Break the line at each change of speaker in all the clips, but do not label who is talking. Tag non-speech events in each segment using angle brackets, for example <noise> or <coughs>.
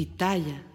Pitaya.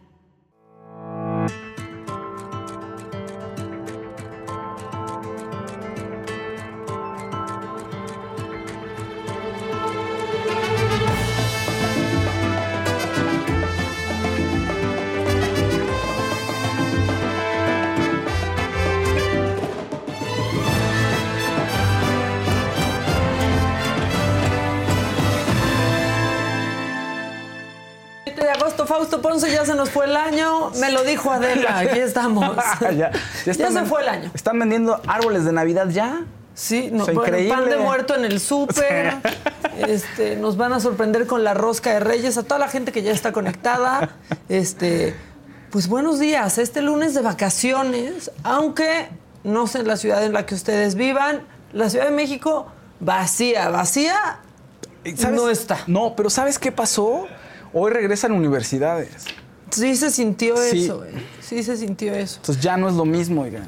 Ponce, ya se nos fue el año. Me lo dijo Adela, <laughs> aquí estamos. <laughs>
ya,
Ya se fue el año.
¿Están vendiendo árboles de Navidad ya?
Sí, no, bueno, pan de muerto en el súper. <laughs> Este, nos van a sorprender con la rosca de Reyes. A toda la gente que ya está conectada. Este, pues buenos días. Este lunes de vacaciones, aunque no sé en la ciudad en la que ustedes vivan, la Ciudad de México vacía, vacía.
¿Sabes?
No está.
No, pero ¿sabes qué pasó? Hoy regresan universidades.
Sí se sintió
Sí.
eso, eh. Sí se sintió eso.
Entonces ya no es lo mismo, oigan.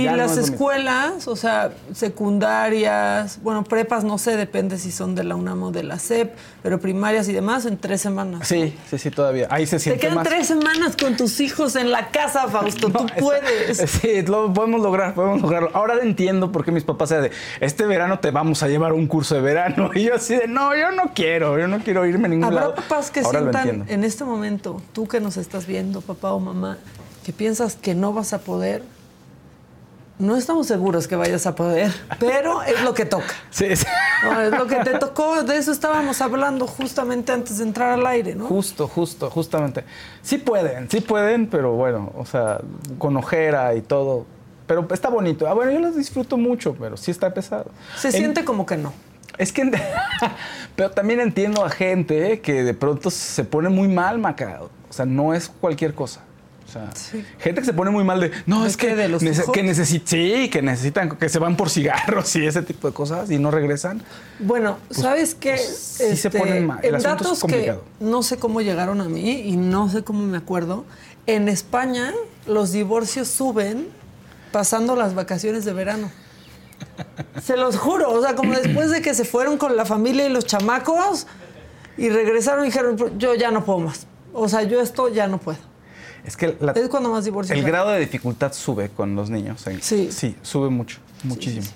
Y
Ya no
las
es
escuelas, o sea, secundarias, bueno, prepas, no sé, depende si son de la UNAM o de la SEP, pero primarias y demás en tres semanas.
Sí, sí, sí, todavía. Ahí se
Te
siente
quedan
más.
tres semanas con tus hijos en la casa, Fausto.
No,
Tú puedes. <laughs>
Sí, lo podemos lograr, podemos lograrlo. Ahora entiendo por qué mis papás eran de, este verano te vamos a llevar un curso de verano. <laughs> Y yo así de, no, yo no quiero, yo no quiero irme a ningún
Habrá
lado.
papás que
Ahora
sientan en este momento, tú que nos estás viendo, papá o mamá, que piensas que no vas a poder. No estamos seguros que vayas a poder, pero es lo que toca.
Sí, sí.
No, es lo que te tocó, de eso estábamos hablando justamente antes de entrar al aire, ¿no?
Justo, justo, justamente. Sí pueden, sí pueden, pero bueno, o sea, con ojera y todo. Pero está bonito. Ah, bueno, yo los disfruto mucho, pero sí está pesado.
Se
En-
siente como que no.
Es que, <laughs> pero también entiendo a gente que de pronto se pone muy mal, Maca. O sea, no es cualquier cosa. O sea,
Sí.
gente que se pone muy mal de, no,
¿De
es
qué?
que,
¿De los
nece- que necesi- sí, que necesitan, que se van por cigarros y ese tipo de cosas y no regresan.
Bueno, ¿sabes qué?
pues, sí se ponen mal. El
En
es
datos que no sé cómo llegaron a mí y no sé cómo me acuerdo, en España los divorcios suben pasando las vacaciones de verano. Se los juro, o sea, como después de que se fueron con la familia y los chamacos y regresaron y dijeron, yo ya no puedo más. O sea, yo esto ya no puedo.
Es que la-
Es cuando más divorcios
el
hay.
grado de dificultad sube con los niños.
Sí.
Sí, sube mucho, muchísimo.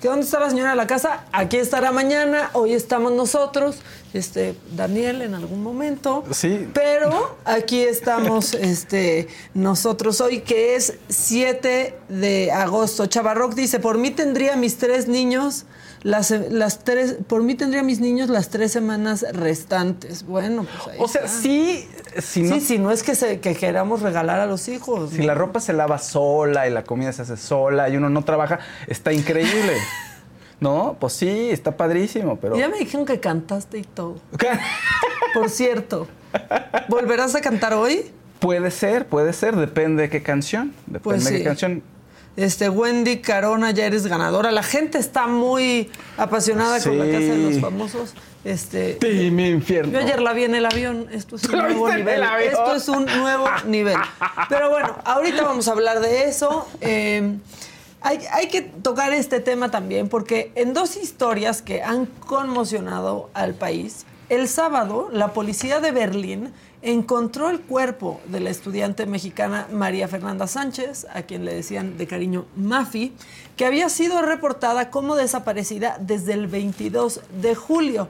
¿Que dónde está la señora de la casa? Aquí estará mañana, hoy estamos nosotros, este, Daniel en algún momento.
Sí.
Pero aquí estamos <laughs> este, nosotros hoy, que es 7 de agosto. Chavarroc dice, por mí tendría mis tres niños, las, las tres, por mí tendría mis niños las tres semanas restantes. Bueno, pues ahí
O sea,
está.
sí, si no,
Sí, sí, no es que, se, que queramos regalar a los hijos.
si
¿no?
la ropa se lava sola y la comida se hace sola y uno no trabaja, está increíble. <laughs> ¿No? Pues sí, está padrísimo, pero...
Ya me dijeron que cantaste y todo. Por cierto, ¿volverás a cantar hoy?
puede ser, puede ser, depende de qué canción. Depende
Pues
de qué canción.
Este, Wendy Carona, ya eres ganadora. La gente está muy apasionada con la casa de los famosos. Este,
infierno.
yo ayer la vi en el avión. Esto es un <laughs>
¿La
nuevo nivel. Esto es un nuevo <laughs> nivel. Pero bueno, ahorita vamos a hablar de eso. Eh, hay, hay que tocar este tema también porque en dos historias que han conmocionado al país, el sábado la policía de Berlín encontró el cuerpo de la estudiante mexicana María Fernanda Sánchez, a quien le decían de cariño Mafi, que había sido reportada como desaparecida desde el 22 de julio.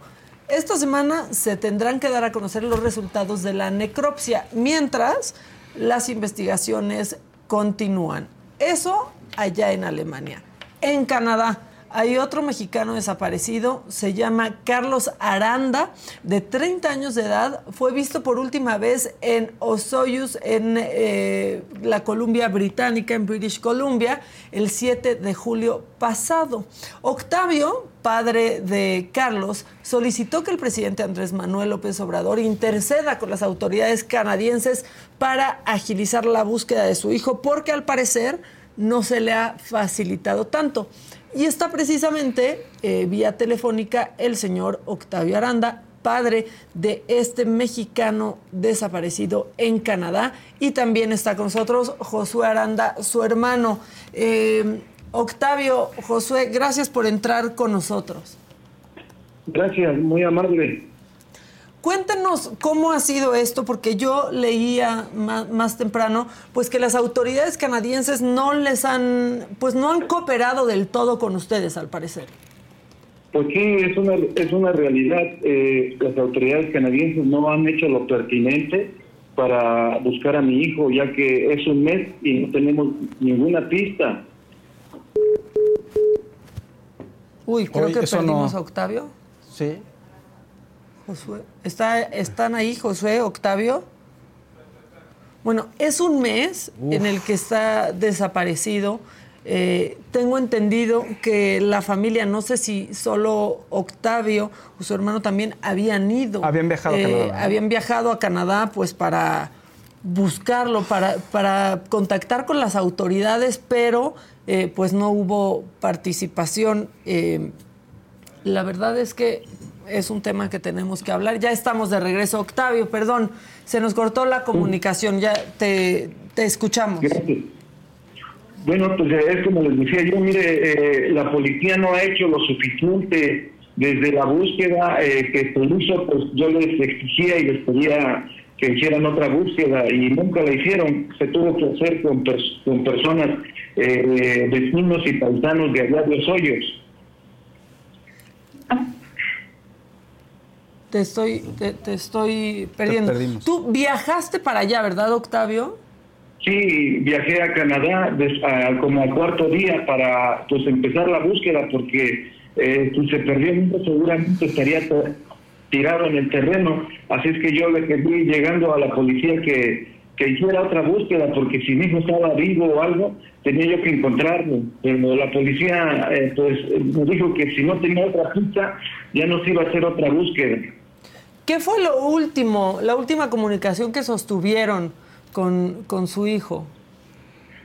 Esta semana se tendrán que dar a conocer los resultados de la necropsia, mientras las investigaciones continúan. Eso allá en Alemania. En Canadá hay otro mexicano desaparecido, se llama Carlos Aranda, de 30 años de edad, fue visto por última vez en Osoyoos, en eh, la Columbia Británica, en British Columbia, el 7 de julio pasado. Octavio, padre de Carlos, solicitó que el presidente Andrés Manuel López Obrador interceda con las autoridades canadienses para agilizar la búsqueda de su hijo, porque al parecer no se le ha facilitado tanto. Y está precisamente eh, vía telefónica el señor Octavio Aranda, padre de este mexicano desaparecido en Canadá. Y también está con nosotros Josué Aranda, su hermano. Eh, Octavio, Josué, gracias por entrar con nosotros.
Gracias, muy amable.
Cuéntanos cómo ha sido esto, porque yo leía más, temprano, pues que las autoridades canadienses no les han, pues no han cooperado del todo con ustedes, al parecer.
Pues sí, es una, es una realidad. Eh, las autoridades canadienses no han hecho lo pertinente para buscar a mi hijo, ya que es un mes y no tenemos ninguna pista.
Uy, creo que perdimos a Octavio.
Sí.
Josué. ¿Está, ¿Están ahí Josué, Octavio? Bueno, es un mes en el que está desaparecido. Eh, tengo entendido que la familia, no sé si solo Octavio o su hermano también habían ido.
Habían viajado a eh, Canadá.
Habían viajado a Canadá pues para buscarlo, para, para contactar con las autoridades, pero eh, pues no hubo participación. la verdad es que es un tema que tenemos que hablar. Ya estamos de regreso. Octavio, perdón, se nos cortó la comunicación. Ya te, te escuchamos.
Bueno, pues es como les decía yo, mire, eh, la policía no ha hecho lo suficiente desde la búsqueda eh, que se hizo, pues yo les exigía y les pedía que hicieran otra búsqueda y nunca la hicieron. Se tuvo que hacer con, con personas, eh, vecinos y paisanos de allá de los hoyos.
Te estoy, te, estoy perdiendo. Tú viajaste para allá, ¿verdad, Octavio?
Sí, viajé a Canadá como al cuarto día para pues empezar la búsqueda porque eh, pues, se perdió mucho, seguramente estaría tirado en el terreno. Así es que yo le pedí llegando a la policía que, que hiciera otra búsqueda porque si mi hijo estaba vivo o algo, tenía yo que encontrarlo. Pero la policía eh, pues me dijo que si no tenía otra pista, ya no se iba a hacer otra búsqueda.
¿Qué fue lo último, la última comunicación que sostuvieron con, con su hijo?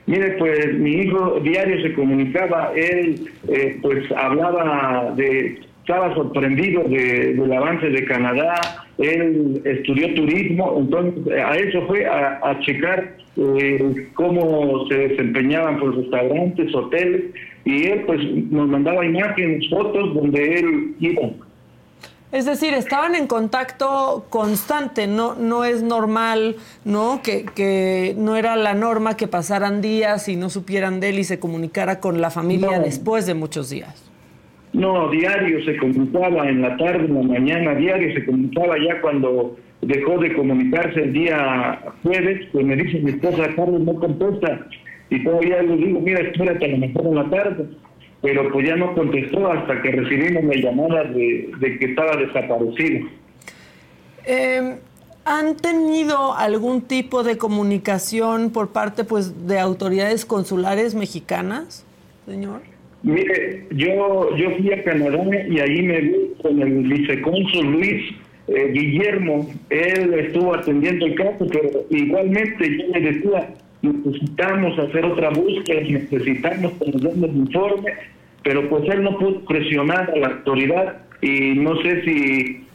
Mire, pues mi hijo diario se comunicaba, él eh, pues hablaba de, estaba sorprendido de, del avance de Canadá, él estudió turismo, entonces a eso fue a, checar eh, cómo se desempeñaban por restaurantes, hoteles, y él pues nos mandaba imágenes, fotos donde él iba
es decir, estaban en contacto constante, no, no es normal, ¿no? Que, que, no era la norma que pasaran días y no supieran de él y se comunicara con la familia después de muchos días.
No, diario se comunicaba en la tarde, en la mañana, diario se comunicaba ya cuando dejó de comunicarse el día jueves, pues me dice mi esposa, Carlos no contesta, y todavía le digo, mira, espérate a lo mejor en la tarde pero pues ya no contestó hasta que recibimos la llamada de, que estaba desaparecido.
Em, ¿Han tenido algún tipo de comunicación por parte pues de autoridades consulares mexicanas, señor?
Mire, yo, yo fui a Canadá y ahí me vi con el vicecónsul Luis eh, Guillermo. Él estuvo atendiendo el caso, pero igualmente yo me decía, necesitamos hacer otra búsqueda, necesitamos que nos el informe, pero pues él no pudo presionar a la autoridad y no sé si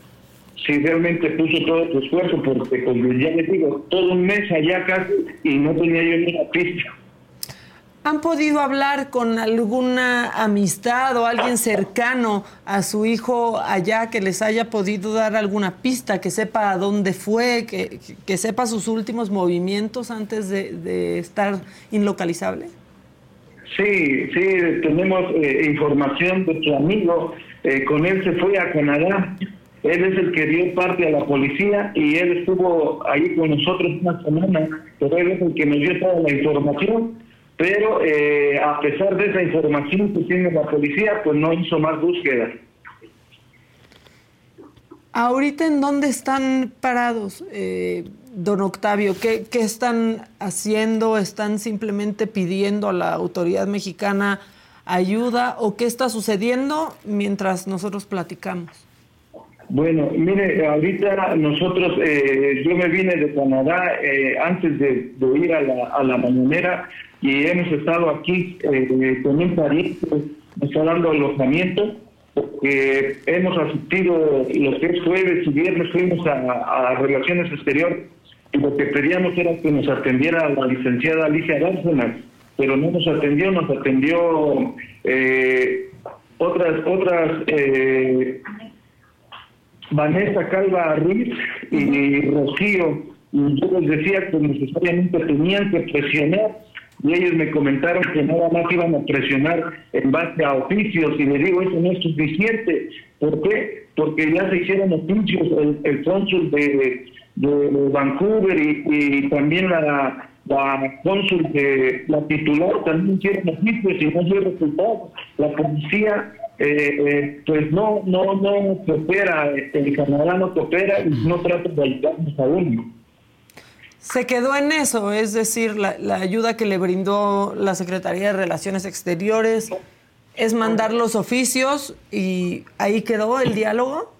si realmente puso todo su esfuerzo, porque como ya les digo, todo un mes allá casi y no tenía yo ni una pista.
¿Han podido hablar con alguna amistad o alguien cercano a su hijo allá que les haya podido dar alguna pista, que sepa a dónde fue, que, que sepa sus últimos movimientos antes de, estar inlocalizable?
Sí, sí, tenemos eh, información de su amigo, eh, con él se fue a Canadá, él es el que dio parte a la policía y él estuvo ahí con nosotros una semana, pero él es el que nos dio toda la información pero eh, a pesar de esa información que tiene la policía, pues no hizo más búsqueda.
Ahorita, ¿en dónde están parados, eh, don Octavio? ¿Qué, ¿Qué están haciendo? ¿Están simplemente pidiendo a la autoridad mexicana ayuda? ¿O qué está sucediendo mientras nosotros platicamos?
Bueno, mire, ahorita nosotros, eh, yo me vine de Canadá antes de, ir a la, a la mañanera y hemos estado aquí eh, con un pariente, dando alojamiento, porque hemos asistido los tres jueves y viernes fuimos a, Relaciones Exteriores y lo que pedíamos era que nos atendiera la licenciada Alicia Bárcenas, pero no nos atendió, nos atendió eh, otras, otras, eh, Vanessa Calva Ruiz y Rocío. Y yo les decía que necesariamente tenían que presionar y ellos me comentaron que nada más iban a presionar en base a oficios y le digo eso no es suficiente ¿por qué? porque ya se hicieron oficios el, el cónsul de, Vancouver y, también la, la cónsul de la titular también hicieron oficios y no dio resultados. La policía eh, eh, pues no no no coopera el Canadá no coopera y no trata de ayudarnos a uno
se quedó en eso, es decir, la, ayuda que le brindó la Secretaría de Relaciones Exteriores es mandar los oficios y ahí quedó el diálogo.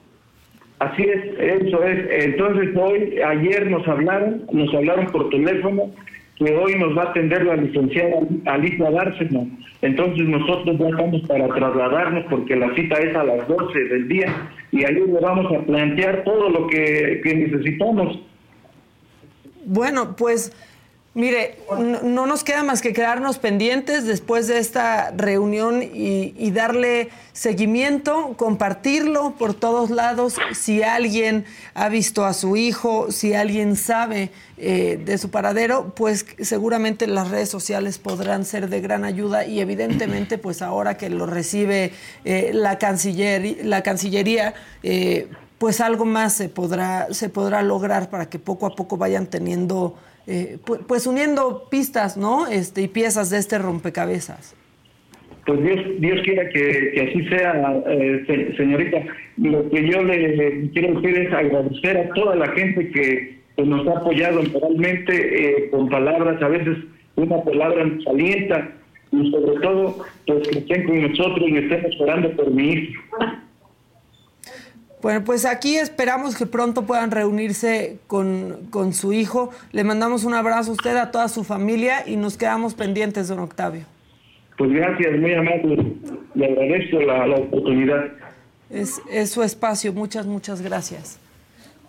Así es, eso es. Entonces hoy, ayer nos hablaron, nos hablaron por teléfono que hoy nos va a atender la licenciada Alicia Dársena. Entonces nosotros ya estamos para trasladarnos porque la cita es a las 12 del día y ahí le vamos a plantear todo lo que, que necesitamos
bueno, pues mire, no, nos queda más que quedarnos pendientes después de esta reunión y, darle seguimiento, compartirlo por todos lados. Si alguien ha visto a su hijo, si alguien sabe eh, de su paradero, pues seguramente las redes sociales podrán ser de gran ayuda y evidentemente, pues ahora que lo recibe eh, la, la Cancillería eh, pues algo más se podrá, se podrá lograr para que poco a poco vayan teniendo, eh, pues, uniendo pistas, ¿no? Este, y piezas de este rompecabezas.
Pues Dios, Dios quiera que, así sea, eh, señorita. Lo que yo le quiero decir es agradecer a toda la gente que, nos ha apoyado moralmente eh, con palabras, a veces una palabra nos alienta y sobre todo, pues que estén con nosotros y estén esperando por mi hijo.
Bueno, pues aquí esperamos que pronto puedan reunirse con, con, su hijo. Le mandamos un abrazo a usted, a toda su familia y nos quedamos pendientes, don Octavio.
Pues gracias, muy amable. Le agradezco la, oportunidad.
Es, es, su espacio, muchas, muchas gracias.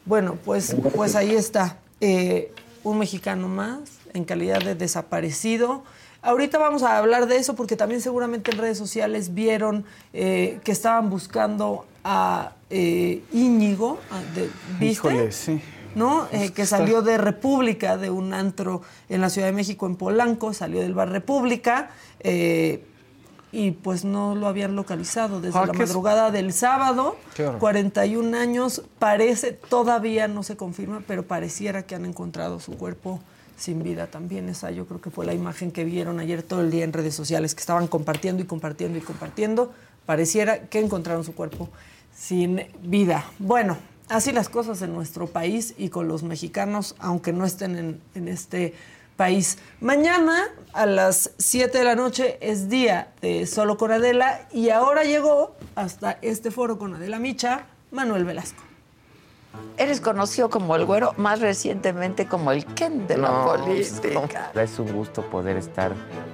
Bueno, pues, pues ahí está. Eh, un mexicano más en calidad de desaparecido. Ahorita vamos a hablar de eso porque también seguramente en redes sociales vieron eh, que estaban buscando a eh, Íñigo, de, ¿viste?
sí.
¿no? Eh, que salió de República, de un antro en la Ciudad de México, en Polanco, salió del bar República, eh, y pues no lo habían localizado desde ah, la madrugada del sábado. 41 años, parece, todavía no se confirma, pero pareciera que han encontrado su cuerpo sin vida también. Esa yo creo que fue la imagen que vieron ayer todo el día en redes sociales, que estaban compartiendo y compartiendo y compartiendo. Pareciera que encontraron su cuerpo sin vida. Bueno, así las cosas en nuestro país y con los mexicanos, aunque no estén en, este país. Mañana a las 7 de la noche es día de Solo con Adela y ahora llegó hasta este foro con Adela Micha, Manuel Velasco.
Eres conocido como el güero, más recientemente como el Ken de la política.
Es un gusto poder estar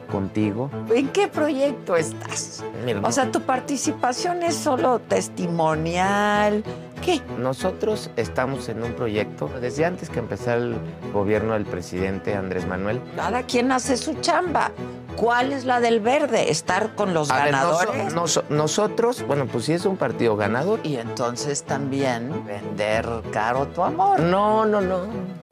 contigo.
¿En qué proyecto estás? o sea, tu participación es solo testimonial. ¿Qué?
Nosotros estamos en un proyecto desde antes que empezara el gobierno del presidente Andrés Manuel.
Cada quien hace su chamba. ¿Cuál es la del verde? ¿Estar con los ganadores?
nosotros, bueno, pues sí es un partido ganador.
Y entonces también vender caro tu amor.
No, no, no.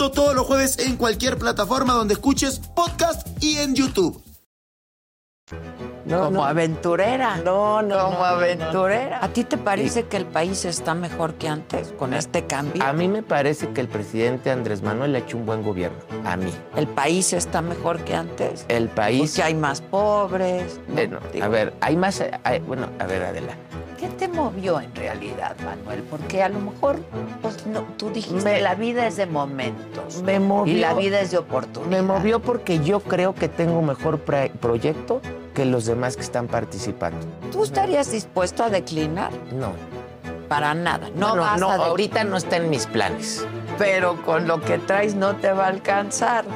Esto todos los jueves en cualquier plataforma donde escuches podcast y en YouTube.
como aventurera.
No, no.
Como aventurera. ¿A ti te parece que el país está mejor que antes con este cambio?
A mí me parece que el presidente Andrés Manuel ha hecho un buen gobierno. A mí.
¿El país está mejor que antes?
El país.
Porque hay más pobres.
bueno, a ver, hay más. bueno, a ver, Adela.
¿Qué te movió en realidad, Manuel? Porque a lo mejor pues, no, tú dijiste, la vida es de momentos.
Me movió.
Y la vida es de oportunidad.
Me movió porque yo creo que tengo mejor proyecto que los demás que están participando.
¿Tú estarías dispuesto a declinar?
No.
Para nada. No,
No,
vas
no,
a
ahorita no está en mis planes.
Pero con lo que traes no te va a alcanzar.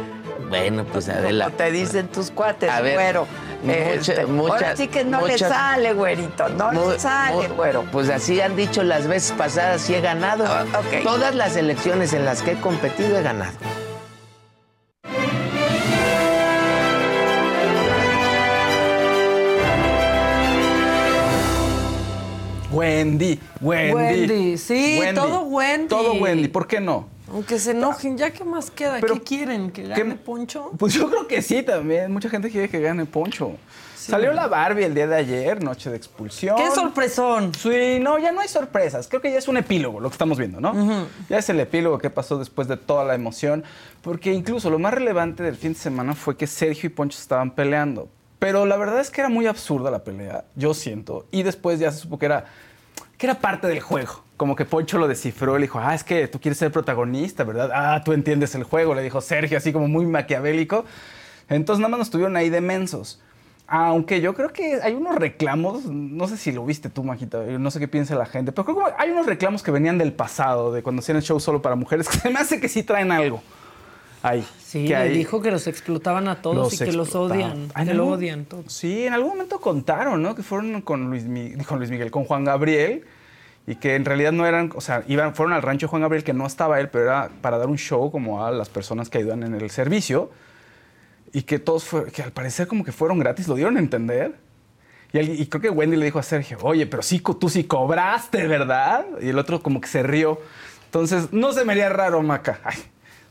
Bueno, pues
Como
adelante.
te dicen tus cuates,
A ver. Mucha-
Este,
mucha-
ahora sí que no le
muchas-
sale, güerito. No
Mu-
le sale,
mu-
güero.
Pues así han dicho las veces pasadas y he ganado.
Ah.
Todas las elecciones en las que he competido he ganado.
Wendy, Wendy.
Wendy, sí, todo Wendy.
Todo Wendy, ¿por qué no?
Aunque se enojen, ¿ya qué más queda?
Pero-
¿Qué quieren? ¿Que
¿Qué-
gane Poncho?
Pues yo creo que sí también. Mucha gente quiere que gane Poncho. Salió la Barbie el día de ayer, noche de expulsión.
¡Qué sorpresón!
Sí, no, ya no hay sorpresas. Creo que ya es un epílogo lo que estamos viendo, ¿no? Ya es el epílogo que pasó después de toda la emoción. Porque incluso lo más relevante del fin de semana fue que Sergio y Poncho estaban peleando. Pero la verdad es que era muy absurda la pelea, yo siento. Y después ya se supo que era, que era parte del juego. Como que Poncho lo descifró le dijo, ah, es que tú quieres ser protagonista, ¿verdad? Ah, tú entiendes el juego, le dijo Sergio, así como muy maquiavélico. Entonces nada más nos tuvieron ahí de mensos. Aunque yo creo que hay unos reclamos, no sé si lo viste tú, Majita, no sé qué piensa la gente, pero creo que hay unos reclamos que venían del pasado, de cuando hacían el show solo para mujeres, <laughs> que se me hace que sí traen algo. Ahí.
Sí,
que
le dijo que los explotaban a todos y que los odian.
Ay,
que lo odian todos.
Sí, en algún momento contaron, ¿no? Que fueron con Luis, Mi- con Luis Miguel, con Juan Gabriel, y que en realidad no eran, o sea, iban, fueron al rancho de Juan Gabriel, que no estaba él, pero era para dar un show como a las personas que ayudan en el servicio, y que todos fue, que al parecer como que fueron gratis, lo dieron a entender. Y, creo que Wendy le dijo a Sergio, oye, pero sí, tú sí cobraste, ¿verdad? Y el otro como que se rió. Entonces, no se me haría raro, Maca. Ay,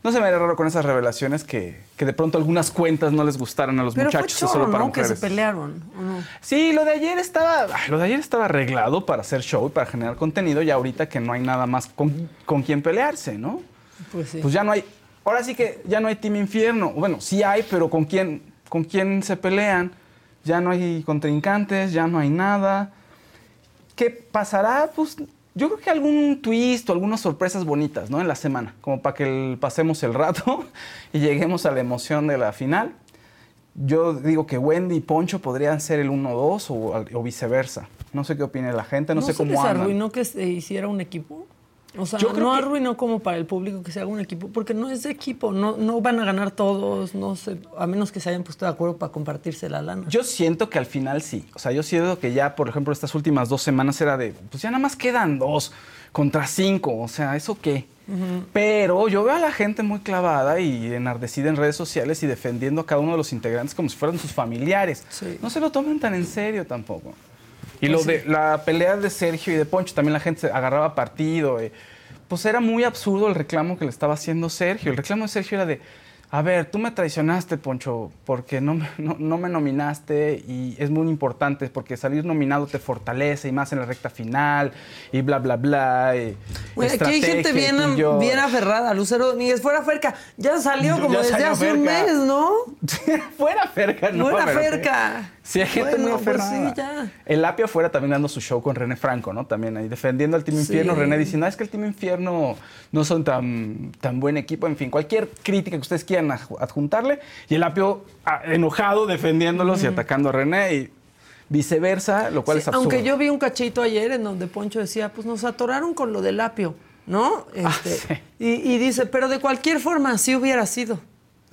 no se me haría raro con esas revelaciones que, que de pronto algunas cuentas no les gustaran a los
Pero fue
muchachos
choro,
solo para
¿no? Que se
mujeres.
pelearon, ¿o no?
Sí, lo de ayer estaba, lo de ayer estaba arreglado para hacer show y para generar contenido, y ahorita que no hay nada más con, con quien pelearse, ¿no?
Pues sí.
Pues ya no hay, ahora sí que ya no hay Team Infierno. Bueno, sí hay, pero ¿con quién, con quién se pelean? Ya no hay contrincantes, ya no hay nada. ¿Qué pasará? Pues yo creo que algún twist o algunas sorpresas bonitas, ¿no? En la semana, como para que el- pasemos el rato <laughs> y lleguemos a la emoción de la final. Yo digo que Wendy y Poncho podrían ser el 1-2 o, o viceversa. No sé qué opine la gente, no, sé
se
cómo
les
andan.
arruinó que se hiciera un equipo? O sea,
Yo creo
no
que-
arruinó como para el público que se haga un equipo, porque no es de equipo, no, no van a ganar todos, no sé, a menos que se hayan puesto de acuerdo para compartirse la lana.
Yo siento que al final sí. O sea, yo siento que ya, por ejemplo, estas últimas dos semanas era de, pues ya nada más quedan dos contra cinco. O sea, ¿eso qué? Pero yo veo a la gente muy clavada y enardecida en redes sociales y defendiendo a cada uno de los integrantes como si fueran sus familiares.
Sí.
No se lo tomen tan en serio tampoco. Y lo de la pelea de Sergio y de Poncho, también la gente se agarraba partido. eh. Pues era muy absurdo el reclamo que le estaba haciendo Sergio. El reclamo de Sergio era de, a ver, tú me traicionaste, Poncho, porque no, me- no, no me nominaste y es muy importante porque salir nominado te fortalece y más en la recta final y bla, bla, bla. y
Bueno, aquí hay gente bien, bien aferrada. Lucero Domínguez, fuera Ferca. Ya salió como
Ya
desde
salió
hace un mes, ¿no? <laughs>
Fuera Ferca, ¿no?
Fuera. Ferca.
Sí, hay gente
Bueno,
muy
pues
aferrada.
sí, ya.
El Apio fuera también dando su show con René Franco, ¿no? También ahí defendiendo al Team
Sí.
Infierno. René diciendo, "Ah, es que el Team Infierno no son tan, tan buen equipo. En fin, cualquier crítica que ustedes quieran adjuntarle. Y el Apio ah, enojado defendiéndolos y atacando a René y viceversa, lo cual
Sí,
es absurdo.
aunque yo vi un cachito ayer en donde Poncho decía, pues nos atoraron con lo del apio, ¿no? Este,
sí.
y, y dice, pero de cualquier forma, así hubiera sido.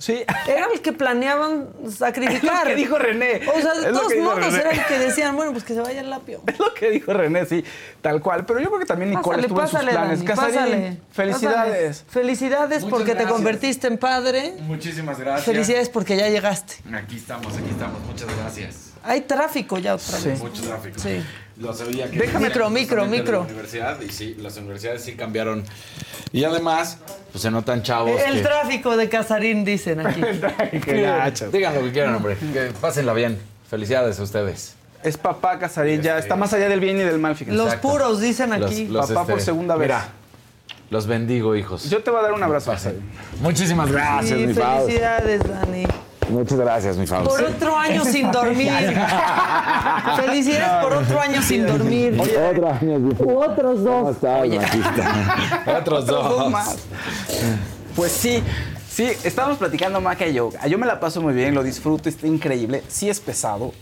Sí.
Era el que planeaban sacrificar. <laughs>
Es lo que dijo René.
O sea, de todos modos, era el que decían, bueno, pues que se vaya el apio. <laughs>
Es lo que dijo René, sí, tal cual. Pero yo creo que también Nicole
Pásale,
estuvo en sus planes.
Dani,
Casarín,
pásale.
felicidades.
Pásale. Felicidades
Muchas
porque te convertiste en padre.
Muchísimas gracias.
Felicidades porque ya llegaste.
Aquí estamos, aquí estamos. Muchas gracias.
Hay tráfico ya otra
Sí.
vez.
Mucho tráfico.
Sí.
Lo sabía que
Déjame- Micro, micro, micro.
de La universidad, y sí, las universidades sí cambiaron. Y además, pues se notan chavos.
El
que-
tráfico de Casarín, dicen aquí. <laughs>
Digan lo que quieran, hombre. Que pásenla bien. Felicidades a ustedes.
Es papá Casarín, ya está más allá del bien y del mal, fíjense.
Los
Exacto.
puros, dicen aquí.
Papá por segunda vez.
Mira, los bendigo, hijos.
Yo te voy a dar un abrazo.
Muchísimas gracias,
Sí,
mi
felicidades, Dani.
Muchas gracias, mi Faust.
Por otro año sin dormir. <laughs> Felicidades por otro año sin dormir.
Otro año.
U otros dos. <laughs>
Otros
Dos
dos.
más. Pues sí, sí, estábamos platicando Maca y yo. Yo me la paso muy bien, lo disfruto, está increíble. Sí es pesado.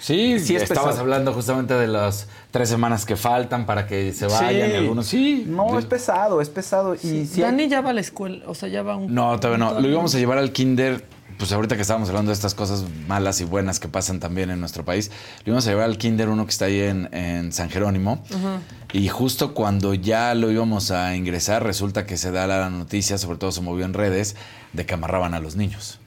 Sí,
Sí es
estabas
pesado.
hablando justamente de las tres semanas que faltan para que se vayan y algunos. Sí.
No, es pesado, es pesado. Y si hay-
Dani ya va a la escuela, o sea, ya va a un...
No, todavía no. Lo íbamos a llevar al kinder, pues ahorita que estábamos hablando de estas cosas malas y buenas que pasan también en nuestro país, lo íbamos a llevar al kinder uno que está ahí en, en San Jerónimo. Y justo cuando ya lo íbamos a ingresar, resulta que se da la noticia, sobre todo se movió en redes, de que amarraban a los niños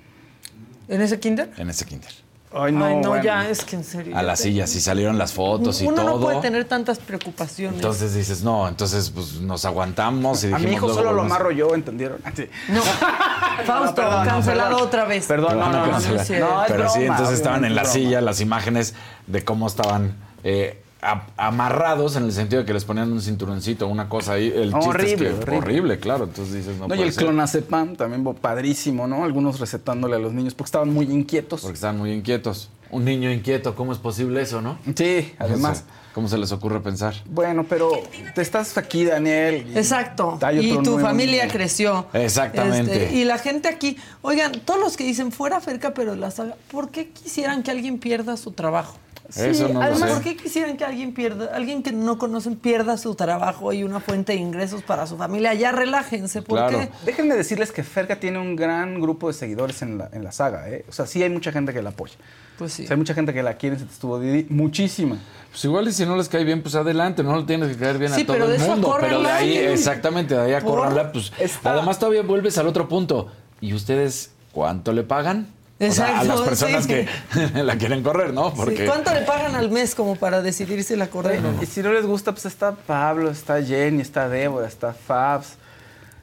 ¿En ese kinder?
en ese kinder.
Ay, no,
Ay, no,
bueno.
ya, es que en serio.
A las sillas y salieron las fotos y
Uno
todo.
no puede tener tantas preocupaciones.
Entonces dices, no, entonces pues nos aguantamos y
A
dijimos
mi hijo solo lo amarro yo, ¿entendieron? <laughs> Sí.
no. <laughs> Fausto,
No, perdón, no,
cancelado
perdón.
otra vez.
Perdón, no,
a
no, no.
es
Pero sí,
broma,
entonces estaban en la
es
silla
broma.
las imágenes de cómo estaban eh, a- amarrados en el sentido de que les ponían un cinturoncito, una cosa ahí. El chiste
Horrible,
es que
horrible.
horrible, claro. Entonces dices, no,
No, y el
ser,
clonazepam también padrísimo, ¿no? Algunos recetándole a los niños porque estaban muy inquietos.
Porque estaban muy inquietos. Un niño inquieto, ¿cómo es posible eso, no?
Sí, además.
¿Cómo se les ocurre pensar?
Bueno, pero te estás aquí, Daniel. y
Exacto. Y tu
nuevo
familia
niño.
creció.
Exactamente.
Este, y la gente aquí, oigan, todos los que dicen fuera Ferca, pero la saga, ¿por qué quisieran que alguien pierda su trabajo?
Eso no lo
Además. ¿por qué quisieran que alguien pierda, alguien que no conocen pierda su trabajo y una fuente de ingresos para su familia? Ya relájense, ¿por
Claro.
qué?
Déjenme decirles que Ferca tiene un gran grupo de seguidores en la, en la saga, ¿eh? O sea, sí hay mucha gente que la apoya.
Pues sí.
O sea, hay mucha gente que la quiere, se te estuvo Didi, muchísima.
Pues igual y si no les cae bien, pues adelante, no le tienes que caer bien
Sí,
a todo
pero
el
eso
mundo. Pero de ahí, exactamente, de ahí a correrla, pues.
Está-
Además, todavía vuelves al otro punto. ¿Y ustedes cuánto le pagan? O sea, a
Exacto,
las personas
sí.
que <laughs> la quieren correr, ¿no?
Sí. ¿Cuánto le pagan al mes como para decidirse la correr?
Y si no les gusta, pues está Pablo, está Jenny, está Débora, está Fabs.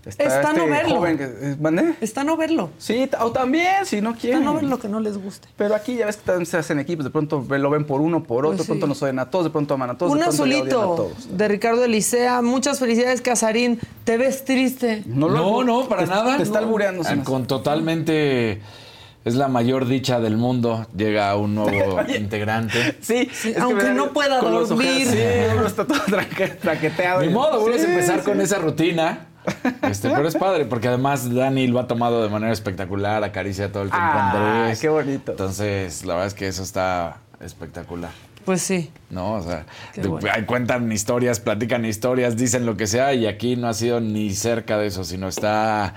Está,
Está
este
no verlo.
joven que... eh, ¿Mandé?
Está no verlo.
Sí, o también, si no
Está
quieren.
no ver lo que no les guste.
Pero aquí ya ves que también se hacen equipos, de pronto lo ven por uno, por otro,
Pues
de pronto nos oyen a todos, de pronto aman a todos,
Un
de odian a
azulito
todos.
de Ricardo Elisea. Muchas felicidades, Casarín. Te ves triste.
No,
lo-
no, para
te-
nada.
Te está
No.
albureando.
Con totalmente. Es la mayor dicha del mundo. Llega un nuevo <laughs> integrante.
Sí,
Sí,
es
aunque no pueda dormir.
Sí, <laughs> uno está todo traque- traqueteado.
Ni modo, vuelves
Sí,
a empezar
sí.
con esa rutina. Este, pero es padre, porque además Dani lo ha tomado de manera espectacular, acaricia todo el tiempo a
Ah,
Andrés.
qué bonito.
Entonces, la verdad es que eso está espectacular.
Pues sí.
¿No? O sea,
bueno.
cuentan historias, platican historias, dicen lo que sea, y aquí no ha sido ni cerca de eso, sino está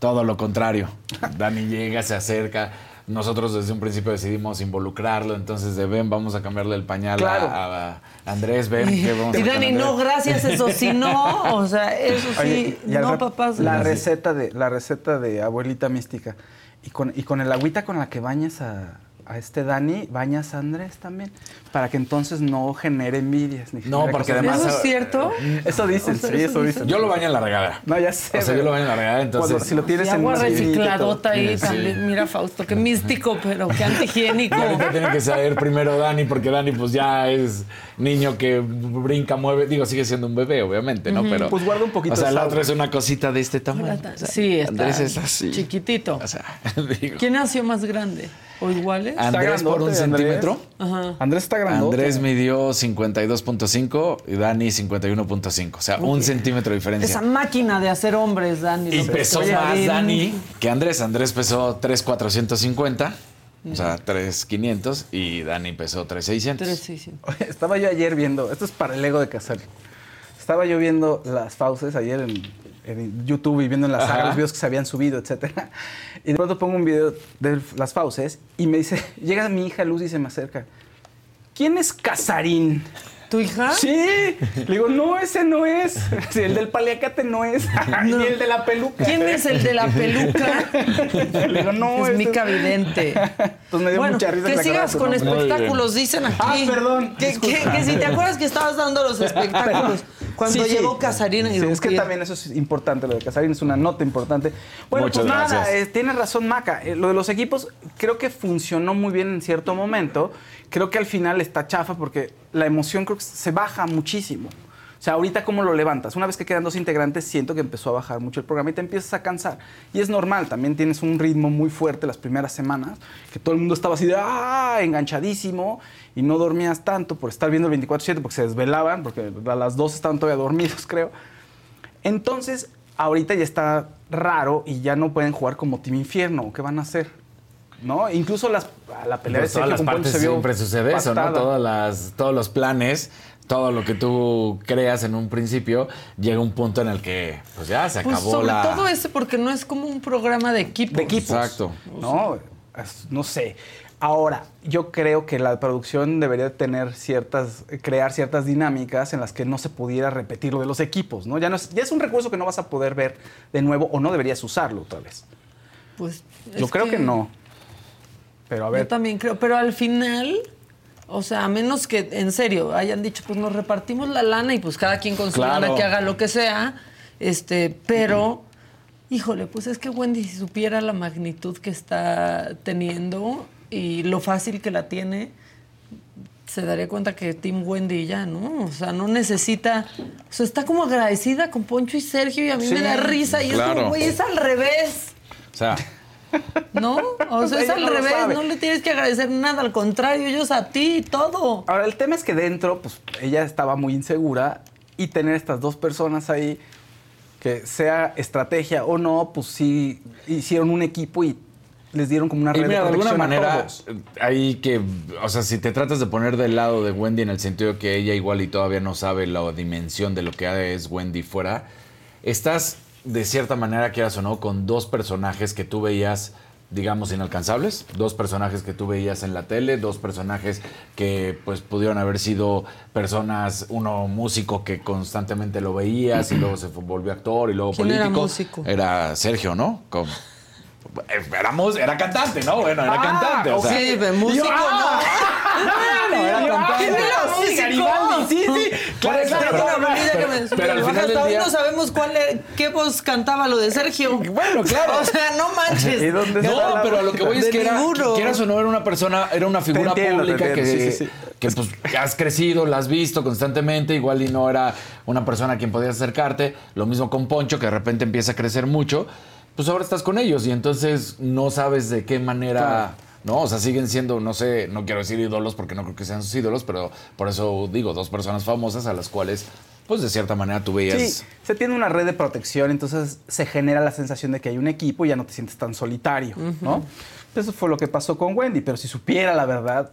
todo lo contrario. <laughs> Dani llega, se acerca. Nosotros desde un principio decidimos involucrarlo, entonces de ven, vamos a cambiarle el pañal a-
Claro.
a, a Andrés, ven,
Y,
¿qué vamos a
y Dani, no, gracias, eso sí, no. O sea, eso sí,
Oye,
no, papás.
La receta de la receta de abuelita mística. Y con, y con el agüita con la que bañas a, a este Dani, bañas a Andrés también. Para que entonces no genere envidias. Ni
No,
genere
porque
cosas
además-
¿Eso es cierto?
Eso dicen,
O sea,
sí,
eso
eso
dicen.
Yo lo baño en la regadera.
No, ya sé.
O sea, yo lo baño en la regadera, entonces-
Cuando- si lo tienes
Y
en
agua recicladota ahí
Sí.
también. Mira, Fausto, qué místico, pero qué antihigiénico.
Y ahorita tiene que saber primero Dani, porque Dani pues ya es niño que brinca, mueve. Digo, sigue siendo un bebé, obviamente, ¿no? Pero.
Pues guarda un poquito
O sea, la otra es una cosita de este tamaño. O sea,
Sí, está
Andrés es así.
chiquitito.
O sea, <laughs> digo.
¿Quién nació más grande? ¿O iguales?
Andrés por un
Andrés.
centímetro.
Ajá.
Andrés está grandote.
Andrés midió 52.5 y Dani 51.5. O sea, un centímetro de diferencia.
Esa máquina de hacer hombres, Dani.
Y pesó más. Dani que Andrés. Andrés pesó 3,450. O sea, 3,500. Y Dani pesó 3,600.
Tres, sí, sí.
Oye, Estaba yo ayer viendo, esto es para el ego de Casal. Estaba yo viendo las fauces ayer en, en YouTube y viendo en la saga
Ajá.
los videos que se habían subido, etcétera. <laughs> Y de pronto pongo un video de las fauces y me dice, <laughs> llega mi hija Luz y se me acerca. ¿Quién es Casarín?
¿Tu hija?
Sí. Le digo, no, ese no es. Sí, el del paliacate no es. <laughs> Ni el de la peluca.
¿Quién es el de la peluca?
Le digo, no,
es Mica Vidente.
Entonces me dio
bueno,
mucha risa
que sigas con espectáculos, dicen aquí.
Ah, perdón,
Que, que- si te acuerdas que estabas dando los <laughs> espectáculos cuando
Sí, sí.
llegó Casarina y
Sí, es que también eso es importante, lo de Casarín es una nota importante. Bueno,
Muchas
pues nada,
gracias.
eh, tienes razón, Maca. Eh, lo de los equipos creo que funcionó muy bien en cierto momento. Creo que al final está chafa porque la emoción creo que se baja muchísimo. O sea, ahorita cómo lo levantas. Una vez que quedan dos integrantes, siento que empezó a bajar mucho el programa y te empiezas a cansar. Y es normal, también tienes un ritmo muy fuerte las primeras semanas, que todo el mundo estaba así de ¡ah! enganchadísimo y no dormías tanto por estar viendo el 24/7 porque se desvelaban, porque a las dos estaban todavía dormidos, <laughs> creo. Entonces, ahorita ya está raro y ya no pueden jugar como Team Infierno. ¿Qué van a hacer? ¿No? Incluso las, la pelea
Pues
de
todas
Sergio
las partes
se vio
siempre sucede eso, ¿no? Todas las, todos los planes, todo lo que tú creas en un principio, llega un punto en el que, pues ya se
Pues
acabó
sobre
la.
todo ese porque no es como un programa de equipo.
de equipos.
Exacto.
No, no sé. Ahora, yo creo que la producción debería tener ciertas, crear ciertas dinámicas en las que no se pudiera repetir lo de los equipos, ¿no? Ya, no es, ya es un recurso que no vas a poder ver de nuevo o no deberías usarlo otra vez.
Pues
Yo creo que, no. Pero a ver,
Yo también creo, pero al final, o sea, a menos que en serio hayan dicho, pues nos repartimos la lana y pues cada quien con su
Claro.
lana que haga lo que sea, este, pero, híjole, pues es que Wendy si supiera la magnitud que está teniendo y lo fácil que la tiene, se daría cuenta que Team Wendy ya, ¿no? O sea, no necesita, o sea, está como agradecida con Poncho y Sergio y a mí
Sí,
me da risa y es
claro.
como, güey, es al revés.
O sea, <laughs>
¿No? O sea, es al revés,
sabe.
no le tienes que agradecer nada, al contrario, ellos a ti y todo.
ahora el tema es que dentro, pues ella estaba muy insegura y tener estas dos personas ahí, que sea estrategia o no, pues sí hicieron un equipo y les dieron como una
Y
red
mira,
de
de alguna manera,
todos.
hay que, o sea, si te tratas de poner del lado de Wendy en el sentido de que ella igual y todavía no sabe la dimensión de lo que es Wendy fuera, estás de cierta manera, quieras o no, con dos personajes que tú veías, digamos, inalcanzables, dos personajes que tú veías en la tele, dos personajes que pues pudieron haber sido personas, uno músico que constantemente lo veías y luego se volvió actor y luego
¿Quién era
político.
músico?
Era Sergio, ¿no? Era, cantante, ¿no? Bueno, era cantante. O sea,
sí, músico,
no, <laughs> era cantante.
¿Quién era
Sí,
músico?
Garibaldi, sí, sí.
Pero al final
hasta
del
hoy
día-
no sabemos cuál era- qué voz cantaba lo de Sergio.
Bueno, claro.
O sea, no manches. <laughs>
¿Y dónde está
No, pero a lo que voy es que era, quieras o no, era una persona, era una figura
entiendo,
pública que,
entiendo, sí, sí, sí.
que pues has crecido, la has visto constantemente, igual y no era una persona a quien podías acercarte. Lo mismo con Poncho, que de repente empieza a crecer mucho. Pues ahora estás con ellos y entonces no sabes de qué manera... No, o sea, siguen siendo, no sé, no quiero decir ídolos porque no creo que sean sus ídolos, pero por eso digo, dos personas famosas a las cuales, pues de cierta manera tú veías...
Sí, se tiene una red de protección, entonces se genera la sensación de que hay un equipo y ya no te sientes tan solitario, ¿no? Eso fue lo que pasó con Wendy, pero si supiera la verdad,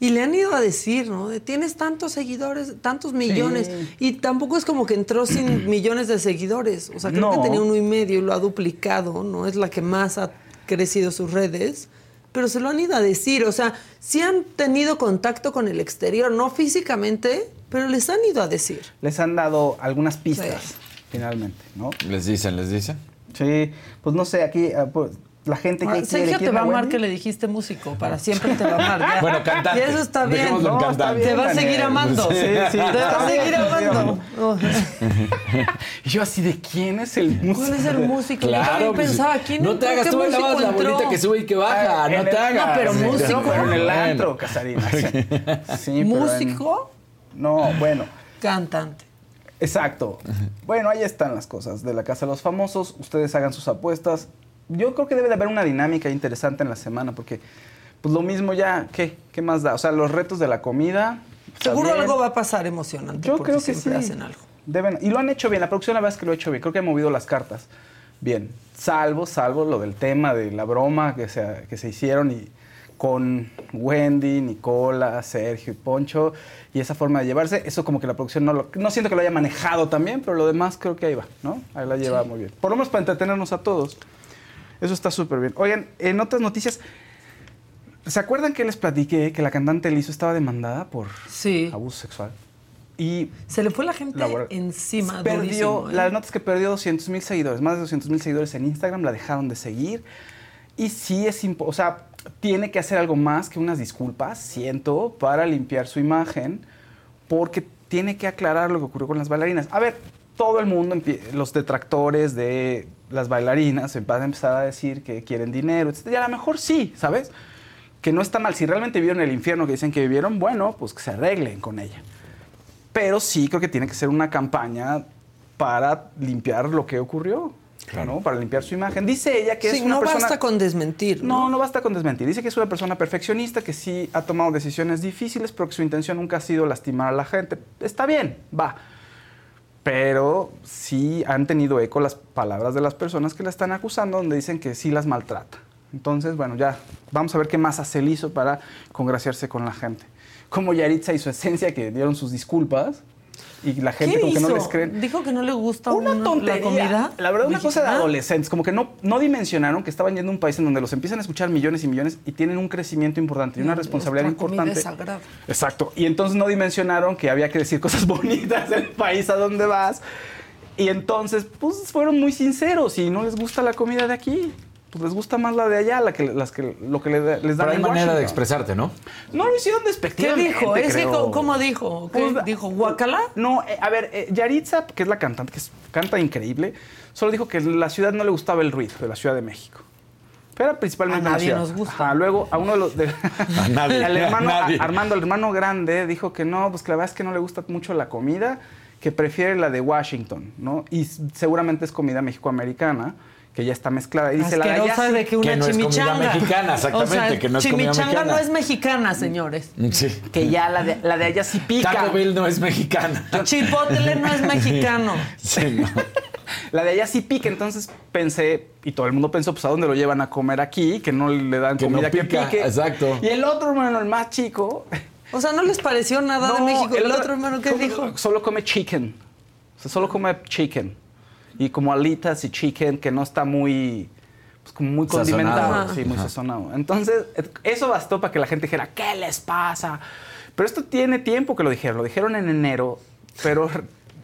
Y le han ido a decir, ¿no? De, tienes tantos seguidores, tantos millones. Y tampoco es como que entró sin <clears throat> millones de seguidores. O sea, creo
No.
que tenía uno y medio y lo ha duplicado, ¿no? Es la que más ha crecido sus redes. Pero se lo han ido a decir. O sea, sí han tenido contacto con el exterior, no físicamente, pero les han ido a decir.
les han dado algunas pistas,
Sí.
finalmente, ¿no?
Les dicen, les dicen.
Sí, pues no sé, aquí ah, pues, la gente que
Ah,
quiere,
Sergio te va a amar que le dijiste músico, para siempre te va a amar. <laughs> ya.
Bueno, cantante.
Y eso está bien. No. Te va a seguir amando.
Sí, sí,
te va a seguir amando.
Y yo así de quién es el músico.
¿Cuál es el músico? Yo
Claro, pues,
pensaba, ¿quién
no
entró?
te hagas
¿Qué
tú
músico
más la bolita que sube y que baja,
Ah,
no te
el-
hagas.
No, pero músico.
No, pero en el antro, Casarina. Sí, <laughs> Sí, pero en-
¿Músico?
No, bueno.
Cantante.
Exacto. Bueno, ahí están las cosas de la Casa de los Famosos. Ustedes hagan sus apuestas. Yo creo que debe de haber una dinámica interesante en la semana porque, pues lo mismo ya, ¿qué? ¿Qué más da? O sea, los retos de la comida.
Seguro
bien.
algo va a pasar emocionante.
Yo
porque
creo que sí.
siempre hacen algo.
Deben, y lo han hecho bien. La producción la verdad es que lo ha hecho bien. Creo que ha movido las cartas bien. Salvo, salvo lo del tema de la broma que se, que se hicieron y con Wendy, Nicola, Sergio y Poncho y esa forma de llevarse. Eso como que la producción no lo, no siento que lo haya manejado también, pero lo demás creo que ahí va, ¿no? Ahí la lleva muy bien. Por lo menos para entretenernos a todos. Eso está súper bien. Oigan, en otras noticias, ¿se acuerdan que les platiqué que la cantante Lizo estaba demandada por
Sí.
abuso sexual? Y
Se le fue la gente
laboral.
encima.
Perdió,
¿eh?
la nota es que perdió 200 mil seguidores, más de 200 mil seguidores en Instagram, la dejaron de seguir. Y sí es impo- o sea, tiene que hacer algo más que unas disculpas, siento, para limpiar su imagen, porque tiene que aclarar lo que ocurrió con las bailarinas. A ver, todo el mundo, los detractores de las bailarinas, van a empezar a decir que quieren dinero, etc. Y a lo mejor sí, ¿sabes? Que no está mal. Si realmente vivieron el infierno que dicen que vivieron, bueno, pues que se arreglen con ella. Pero sí creo que tiene que ser una campaña para limpiar lo que ocurrió. ¿no? Para limpiar su imagen. Dice ella que
Sí,
es una
no
persona...
basta con desmentir.
No, no basta con desmentir. Dice que es una persona perfeccionista, que sí ha tomado decisiones difíciles, pero que su intención nunca ha sido lastimar a la gente. Está bien, va. Pero sí han tenido eco las palabras de las personas que la están acusando, donde dicen que sí las maltrata. Entonces, bueno, ya vamos a ver qué más hace el hizo para congraciarse con la gente. Como Yaritza y su esencia que dieron sus disculpas y la gente
¿Qué
como que no
hizo?
les creen.
Dijo que no le gusta
Una
un-
tontería.
la comida.
La verdad, una cosa de adolescentes. Como que no, no dimensionaron que estaban yendo a un país en donde los empiezan a escuchar millones y millones y tienen un crecimiento importante y una responsabilidad
Nuestra comida
importante.
es.
Exacto. Y entonces no dimensionaron que había que decir cosas <laughs> bonitas del país a donde vas. Y entonces, pues fueron muy sinceros y no les gusta la comida de aquí. Pues les gusta más la de allá, la que, las que, lo que le- les dan
Pero hay
en
manera de expresarte, ¿no?
No lo hicieron
¿Qué
despectivamente,
dijo? ¿Ese
creo.
co- ¿Cómo dijo? ¿Qué
Pues,
dijo? ¿Guacala?
No, eh, a ver, eh, Yaritza, que es la cantante, que es- canta increíble, solo dijo que la ciudad no le gustaba el ruido de la Ciudad de México. Pero principalmente
A
la
nadie
ciudad.
nos gusta.
Ajá, luego, a uno de los... de- <laughs> <laughs>
A nadie,
al hermano,
a nadie.
a- Armando, el hermano grande, dijo que no, pues que la verdad es que no le gusta mucho la comida, que prefiere la de Washington, ¿no? Y seguramente es comida mexicoamericana, que ya está mezclada. Y dice, la de
que una
Que no es comida
chimichanga.
mexicana, exactamente,
O sea,
que no es comida
chimichanga
mexicana.
no es mexicana, señores.
Sí.
que ya la de, la de allá sí pica.
Taco Bell no es mexicana.
Chipotle no es mexicano. <laughs>
Sí, no.
La de allá sí pica, entonces pensé, y todo el mundo pensó, pues a dónde lo llevan a comer aquí, que no le dan
Que no
comida que
pica,
pique.
exacto.
Y el otro hermano, el más chico.
O sea, ¿no les pareció nada de México? El, otro hermano, ¿qué dijo?
Solo come chicken. O sea, solo come chicken. Y como alitas y chicken, que no está muy. Pues como muy
Sazonado.
condimentado.
Ajá.
Sí, muy sazonado. Entonces, eso bastó para que la gente dijera, ¿qué les pasa? Pero esto tiene tiempo que lo dijeron. Lo dijeron en enero, pero.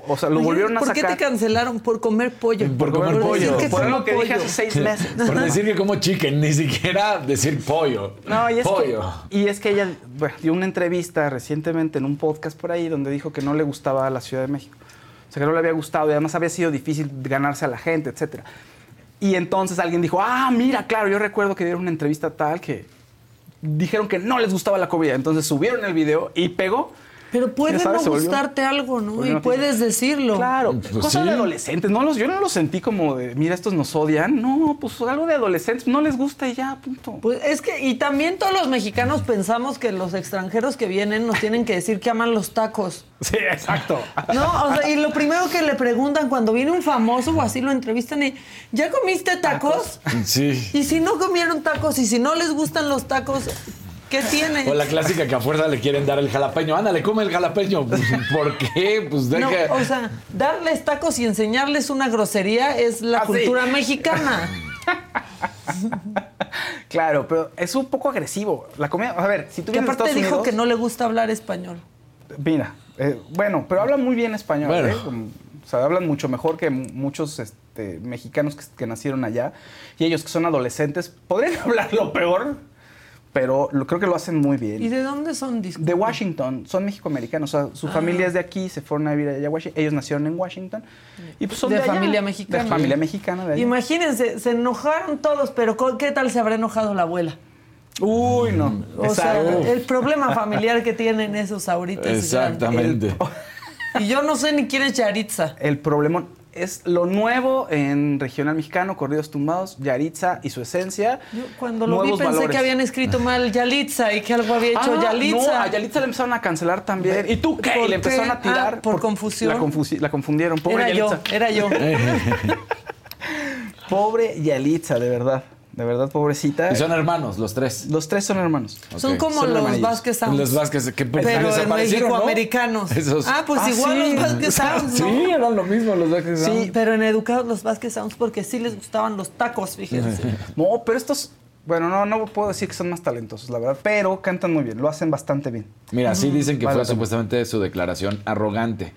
O sea, lo volvieron a
¿Por qué
sacar.
te cancelaron? Por comer pollo.
Por comer
decir
pollo.
que
Por lo que dije
pollo.
hace seis meses.
Por decir que como chicken, ni siquiera decir pollo.
No, y es,
pollo.
que, y es que ella bueno, dio una entrevista recientemente en un podcast por ahí donde dijo que no le gustaba la Ciudad de México. O sea, que no le había gustado y además había sido difícil ganarse a la gente, etcétera. Y entonces alguien dijo, ah, mira, claro, yo recuerdo que dieron una entrevista tal que dijeron que no les gustaba la comida. Entonces subieron el video y pegó.
Pero puede
sabes,
no gustarte algo, ¿no? Y puedes decirlo.
Claro,
Pues
cosas
sí.
de adolescentes. No los, yo no los sentí como de, mira, estos nos odian. No, pues algo de adolescentes. No les gusta y ya, punto.
Pues es que, y también todos los mexicanos pensamos que los extranjeros que vienen nos tienen que decir que aman los tacos.
Sí, exacto.
No, o sea, y lo primero que le preguntan cuando viene un famoso o así lo entrevistan y ¿ya comiste tacos?
Sí.
Y si no comieron tacos y si no les gustan los tacos, ¿qué tiene?
O la clásica que a fuerza le quieren dar el jalapeño. Ándale, come el jalapeño. <laughs> Pues, ¿Por qué? Pues
No,
deja.
o sea, darles tacos y enseñarles una grosería es la
Ah, sí.
cultura mexicana. <laughs>
Claro, pero es un poco agresivo. La comida, a ver, si tú
Que
vienes
aparte
Estados
dijo
Unidos,
que no le gusta hablar español.
Mira, eh, bueno, pero habla muy bien español.
Bueno.
¿eh? Como- o sea, hablan mucho mejor que muchos este, mexicanos que, que nacieron allá. Y ellos que son adolescentes podrían <laughs> hablar lo peor, pero lo, creo que lo hacen muy bien.
¿Y de dónde son? Disculpa?
De Washington, son mexicoamericanos. O sea, su
Ah.
familia es de aquí, se fueron a vivir allá a Washington. Ellos nacieron en Washington. Y pues son de,
de
allá.
familia mexicana.
De familia mexicana de allá.
Imagínense, se enojaron todos, pero ¿qué tal se habrá enojado la abuela?
Uy, no.
O sea, el problema familiar que tienen esos ahorita es.
Exactamente.
Y yo no sé ni quién es Yaritza.
El problema es lo nuevo en regional mexicano, corridos tumbados, Yaritza y su esencia.
Yo cuando lo vi pensé
valores.
que habían escrito mal Yalitza y que algo había hecho
Ah,
Yalitza.
No, a Yalitza le empezaron a cancelar también. ¿Y tú qué?
¿Por
Y le empezaron
qué?
a tirar.
Ah, por confusión.
La, confusi- la confundieron. Pobre
era yo, era yo. <laughs>
Pobre Yalitza, de verdad. De verdad, pobrecita.
Y son hermanos, los tres.
Los tres son hermanos.
Son como
Son
los. Vázquez Sounds.
Los Vázquez, que pues,
pero en México
¿no?
americanos.
Esos-
Ah, pues
Ah,
igual
sí.
los Vázquez Sounds, <laughs> ¿no?
Sí, eran lo mismo los Vázquez.
Sí.
Sounds.
Pero en educados los Vázquez Sounds porque sí les gustaban los tacos, fíjense. <laughs>
No, pero estos. Bueno, no, no puedo decir que son más talentosos, la verdad. Pero cantan muy bien. Lo hacen bastante bien.
Mira, sí dicen que
Vale
fue supuestamente su declaración arrogante,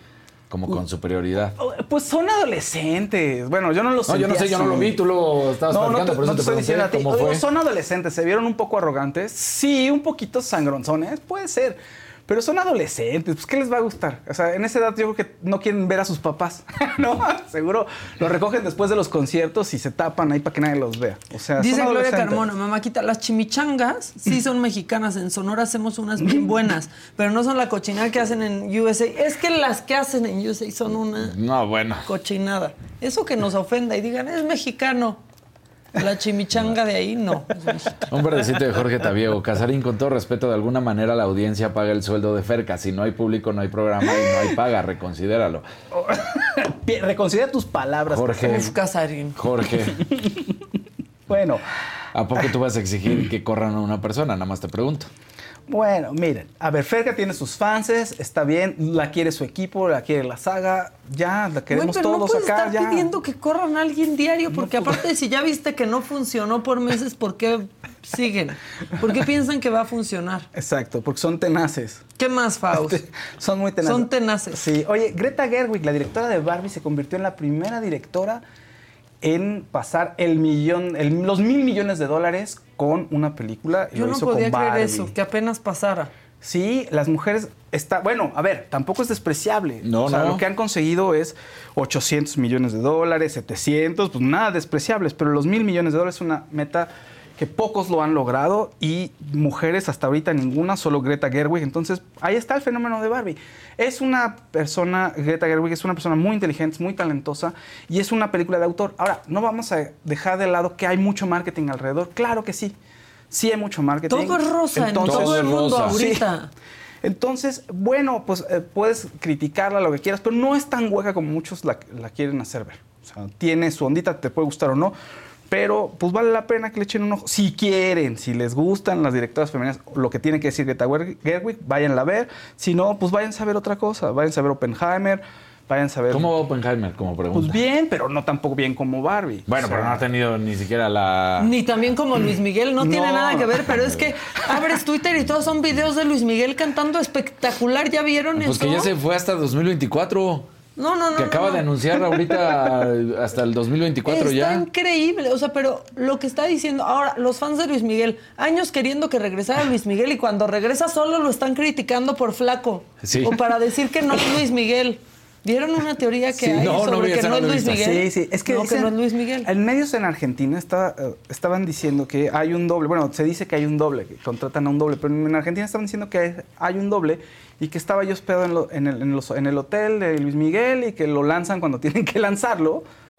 como con superioridad.
Oh, Pues son adolescentes. Bueno, yo no los
No, yo no sé, yo no lo vi, tú lo estabas
No, no te,
por eso
no te
te
estoy
pregunté
diciendo a ti. Son adolescentes, se vieron un poco arrogantes. Sí, un poquito sangronzones, puede ser. Pero son adolescentes, pues ¿qué les va a gustar? O sea, en esa edad yo creo que no quieren ver a sus papás, <laughs> ¿no? Seguro lo recogen después de los conciertos y se tapan ahí para que nadie los vea. O sea,
Dice
son
Gloria. Carmona, mamáquita, las chimichangas sí <laughs> son mexicanas. En Sonora hacemos unas bien buenas, pero no son la cochinada que hacen en USA. Es que las que hacen en USA son una
No, bueno.
cochinada. Eso que nos ofenda y digan, es mexicano. La chimichanga de ahí, no.
Un verdecito de Jorge Tabiego. Casarín, con todo respeto, de alguna manera la audiencia paga el sueldo de Ferca. Si no hay público, no hay programa y no hay paga. Reconsidéralo.
Reconsidera tus palabras.
Jorge.
Uf, Casarín.
Jorge.
Bueno,
¿A poco tú vas a exigir que corran a una persona? Nada más te pregunto.
Bueno, miren, a ver, Ferga tiene sus fans, está bien, la quiere su equipo, la quiere la saga, ya, la queremos
pero
todos
no puedes
acá,
estar
ya.
pidiendo que corran a alguien diario, porque aparte si ya viste que no funcionó por meses, ¿por qué siguen? ¿Por qué piensan que va a funcionar?
Exacto, porque son tenaces.
¿Qué más, Faust? <laughs>
Son muy tenaces.
Son tenaces.
Sí, oye, Greta Gerwig, la directora de Barbie, se convirtió en la primera directora en pasar el millón, el- los mil millones de dólares con una película. y
Yo
lo
no
hizo
podía
con
creer
Barbie.
eso, que apenas pasara.
Sí, las mujeres está bueno, a ver, tampoco es despreciable.
No,
o sea,
no.
lo que han conseguido es 800 millones de dólares, 700, pues nada despreciables, pero los mil millones de dólares es una meta que pocos lo han logrado y mujeres hasta ahorita ninguna, solo Greta Gerwig. Entonces, ahí está el fenómeno de Barbie. Es una persona, Greta Gerwig es una persona muy inteligente, muy talentosa y es una película de autor. Ahora, no vamos a dejar de lado que hay mucho marketing alrededor. Claro que sí. Sí hay mucho marketing.
Todo es rosa en todo el mundo
rosa.
ahorita.
Entonces, bueno, pues eh, puedes criticarla lo que quieras, pero no es tan hueca como muchos la, la quieren hacer ver. O sea, tiene su ondita, te puede gustar o no, pero pues vale la pena que le echen un ojo. Si quieren, si les gustan las directoras femeninas, lo que tiene que decir Greta Gerwig, váyanla a ver. Si no, pues váyanse a ver otra cosa. Váyanse a ver Oppenheimer, váyanse a ver...
¿Cómo va Oppenheimer? Como pregunta.
Pues bien, pero no tampoco bien como Barbie.
Bueno,
O sea,
pero no ha tenido ni siquiera la.
Ni también como Luis Miguel, no, tiene nada que ver, pero es que <laughs> abres Twitter y todos son videos de Luis Miguel cantando espectacular, ¿ya vieron
Pues
eso?
que ya se fue hasta 2024.
No, no, no.
que acaba
no.
de anunciar ahorita <laughs> hasta el 2024
Está
ya.
increíble, o sea, pero lo que está diciendo ahora, los fans de Luis Miguel, años queriendo que regresara Luis Miguel y cuando regresa solo lo están criticando por flaco.
Sí.
O para decir que no es Luis Miguel. ¿Vieron una teoría que
Sí,
hay
no, no
sobre que no es Luis. Miguel?
Sí, sí, es que,
no, que
dicen-
no es Luis Miguel.
En medios en Argentina está, eh, estaban diciendo que hay un doble. Bueno, se dice que hay un doble, que contratan a un doble, pero en Argentina estaban diciendo que hay un doble y que estaba yo hospedado en, en el, en los- en el hotel de Luis Miguel y que lo lanzan cuando <laughs> tienen que lanzarlo.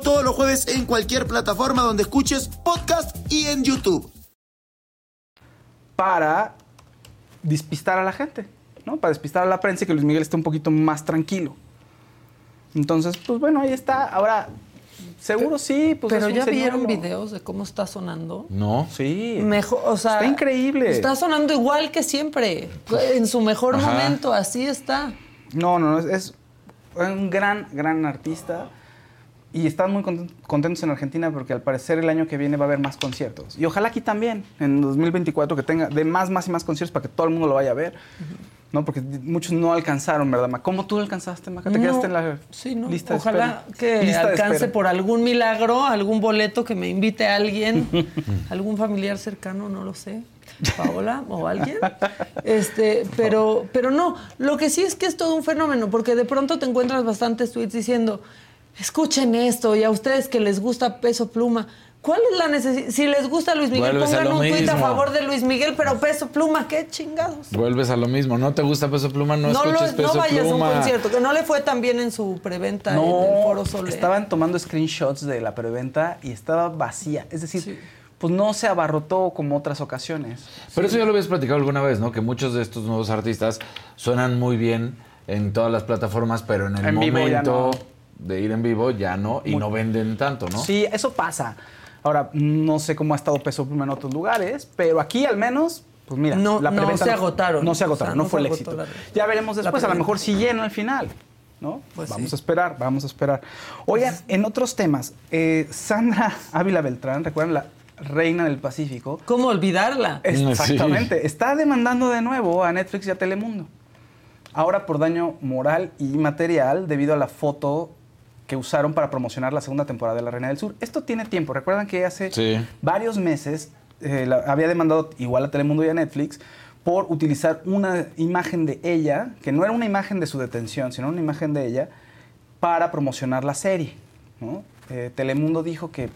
todos los jueves en cualquier plataforma donde escuches podcast y en YouTube.
para despistar a la gente, ¿no? Para despistar a la prensa y que Luis Miguel esté un poquito más tranquilo. Entonces, pues bueno, ahí está. Ahora, seguro sí, pues
pero
es un
ya vieron videos de cómo está sonando.
No.
Sí.
Mejor, o sea,
Está increíble.
Está sonando igual que siempre, en su mejor
Ajá.
momento, así está.
No, no, no, es, es un gran, gran artista. Y están muy conten- contentos en Argentina porque al parecer el año que viene va a haber más conciertos. Y ojalá aquí también, en 2024, que tenga de más, más y más conciertos para que todo el mundo lo vaya a ver. ¿No? Porque muchos no alcanzaron, ¿verdad, Maca? ¿Cómo tú alcanzaste, Maca? ¿Te
No,
quedaste en la
sí, no.
lista de
Ojalá que
Lista
alcance por algún milagro, algún boleto que me invite a alguien, <laughs> algún familiar cercano, no lo sé, Paola o <laughs> alguien. Este, pero, pero no, lo que sí es que es todo un fenómeno, porque de pronto te encuentras bastantes tweets diciendo, escuchen esto, y a ustedes que les gusta peso pluma. ¿Cuál es la necesidad? Si les gusta Luis Miguel,
Vuelves
pongan
lo
un tuit a favor de Luis Miguel, pero peso pluma, qué chingados.
Vuelves a lo mismo. ¿No te gusta Peso Pluma? No,
No, lo-
escuches Peso
no vayas a un
Pluma.
concierto, que no le fue tan bien en su preventa en el Foro Sol. ¿eh?
estaban tomando screenshots de la preventa y estaba vacía. Es decir, pues no se abarrotó como otras ocasiones.
Pero eso ya lo habías platicado alguna vez, ¿no? Que muchos de estos nuevos artistas suenan muy bien en todas las plataformas, pero en el
En vivo ya
momento
no.
De ir en vivo ya no, y
Muy-
no venden tanto, ¿no?
Sí, eso pasa. Ahora, no sé cómo ha estado Peso Pluma en otros lugares, pero aquí al menos, pues mira,
No-
la
no se agotaron.
No se agotaron,
O sea,
no,
no
fue el éxito.
la-
ya veremos después, a lo mejor si llena al final, ¿no?
Pues
vamos
sí.
a esperar, vamos a esperar. Oigan, en otros temas, eh, Sandra <laughs> Ávila Beltrán, ¿recuerdan la reina del Pacífico?
¿Cómo olvidarla?
Sí.
Exactamente. Está demandando de nuevo a Netflix y a Telemundo. Ahora por daño moral y material debido a la foto que usaron para promocionar la segunda temporada de La Reina del Sur. Esto tiene tiempo. Recuerdan que hace
Sí.
varios meses eh, la- había demandado igual a Telemundo y a Netflix por utilizar una imagen de ella, que no era una imagen de su detención, sino una imagen de ella, para promocionar la serie. ¿no? Eh, Telemundo dijo que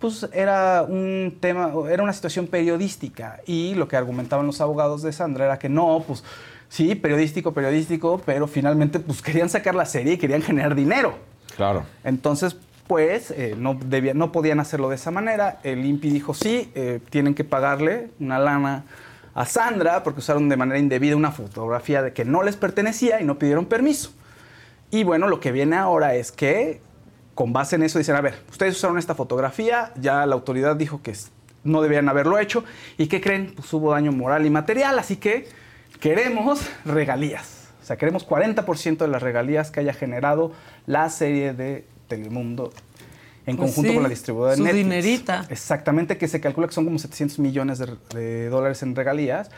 pues era un tema, era una situación periodística y lo que argumentaban los abogados de Sandra era que no, pues sí, periodístico, periodístico, pero finalmente pues querían sacar la serie y querían generar dinero.
Claro.
Entonces, pues eh, no, no podían hacerlo de esa manera. El INPI dijo sí, eh, tienen que pagarle una lana a Sandra porque usaron de manera indebida una fotografía de que no les pertenecía y no pidieron permiso. Y bueno, lo que viene ahora es que, con base en eso, dicen, a ver, ustedes usaron esta fotografía, ya la autoridad dijo que no debían haberlo hecho, ¿y qué creen? Pues hubo daño moral y material, así que queremos regalías. O sea, queremos 40% de las regalías que haya generado la serie de Telemundo en
Pues
conjunto
sí,
con la distribuidora de
su
Netflix.
dinerita.
Exactamente, que se calcula que son como 700 millones de, de dólares en regalías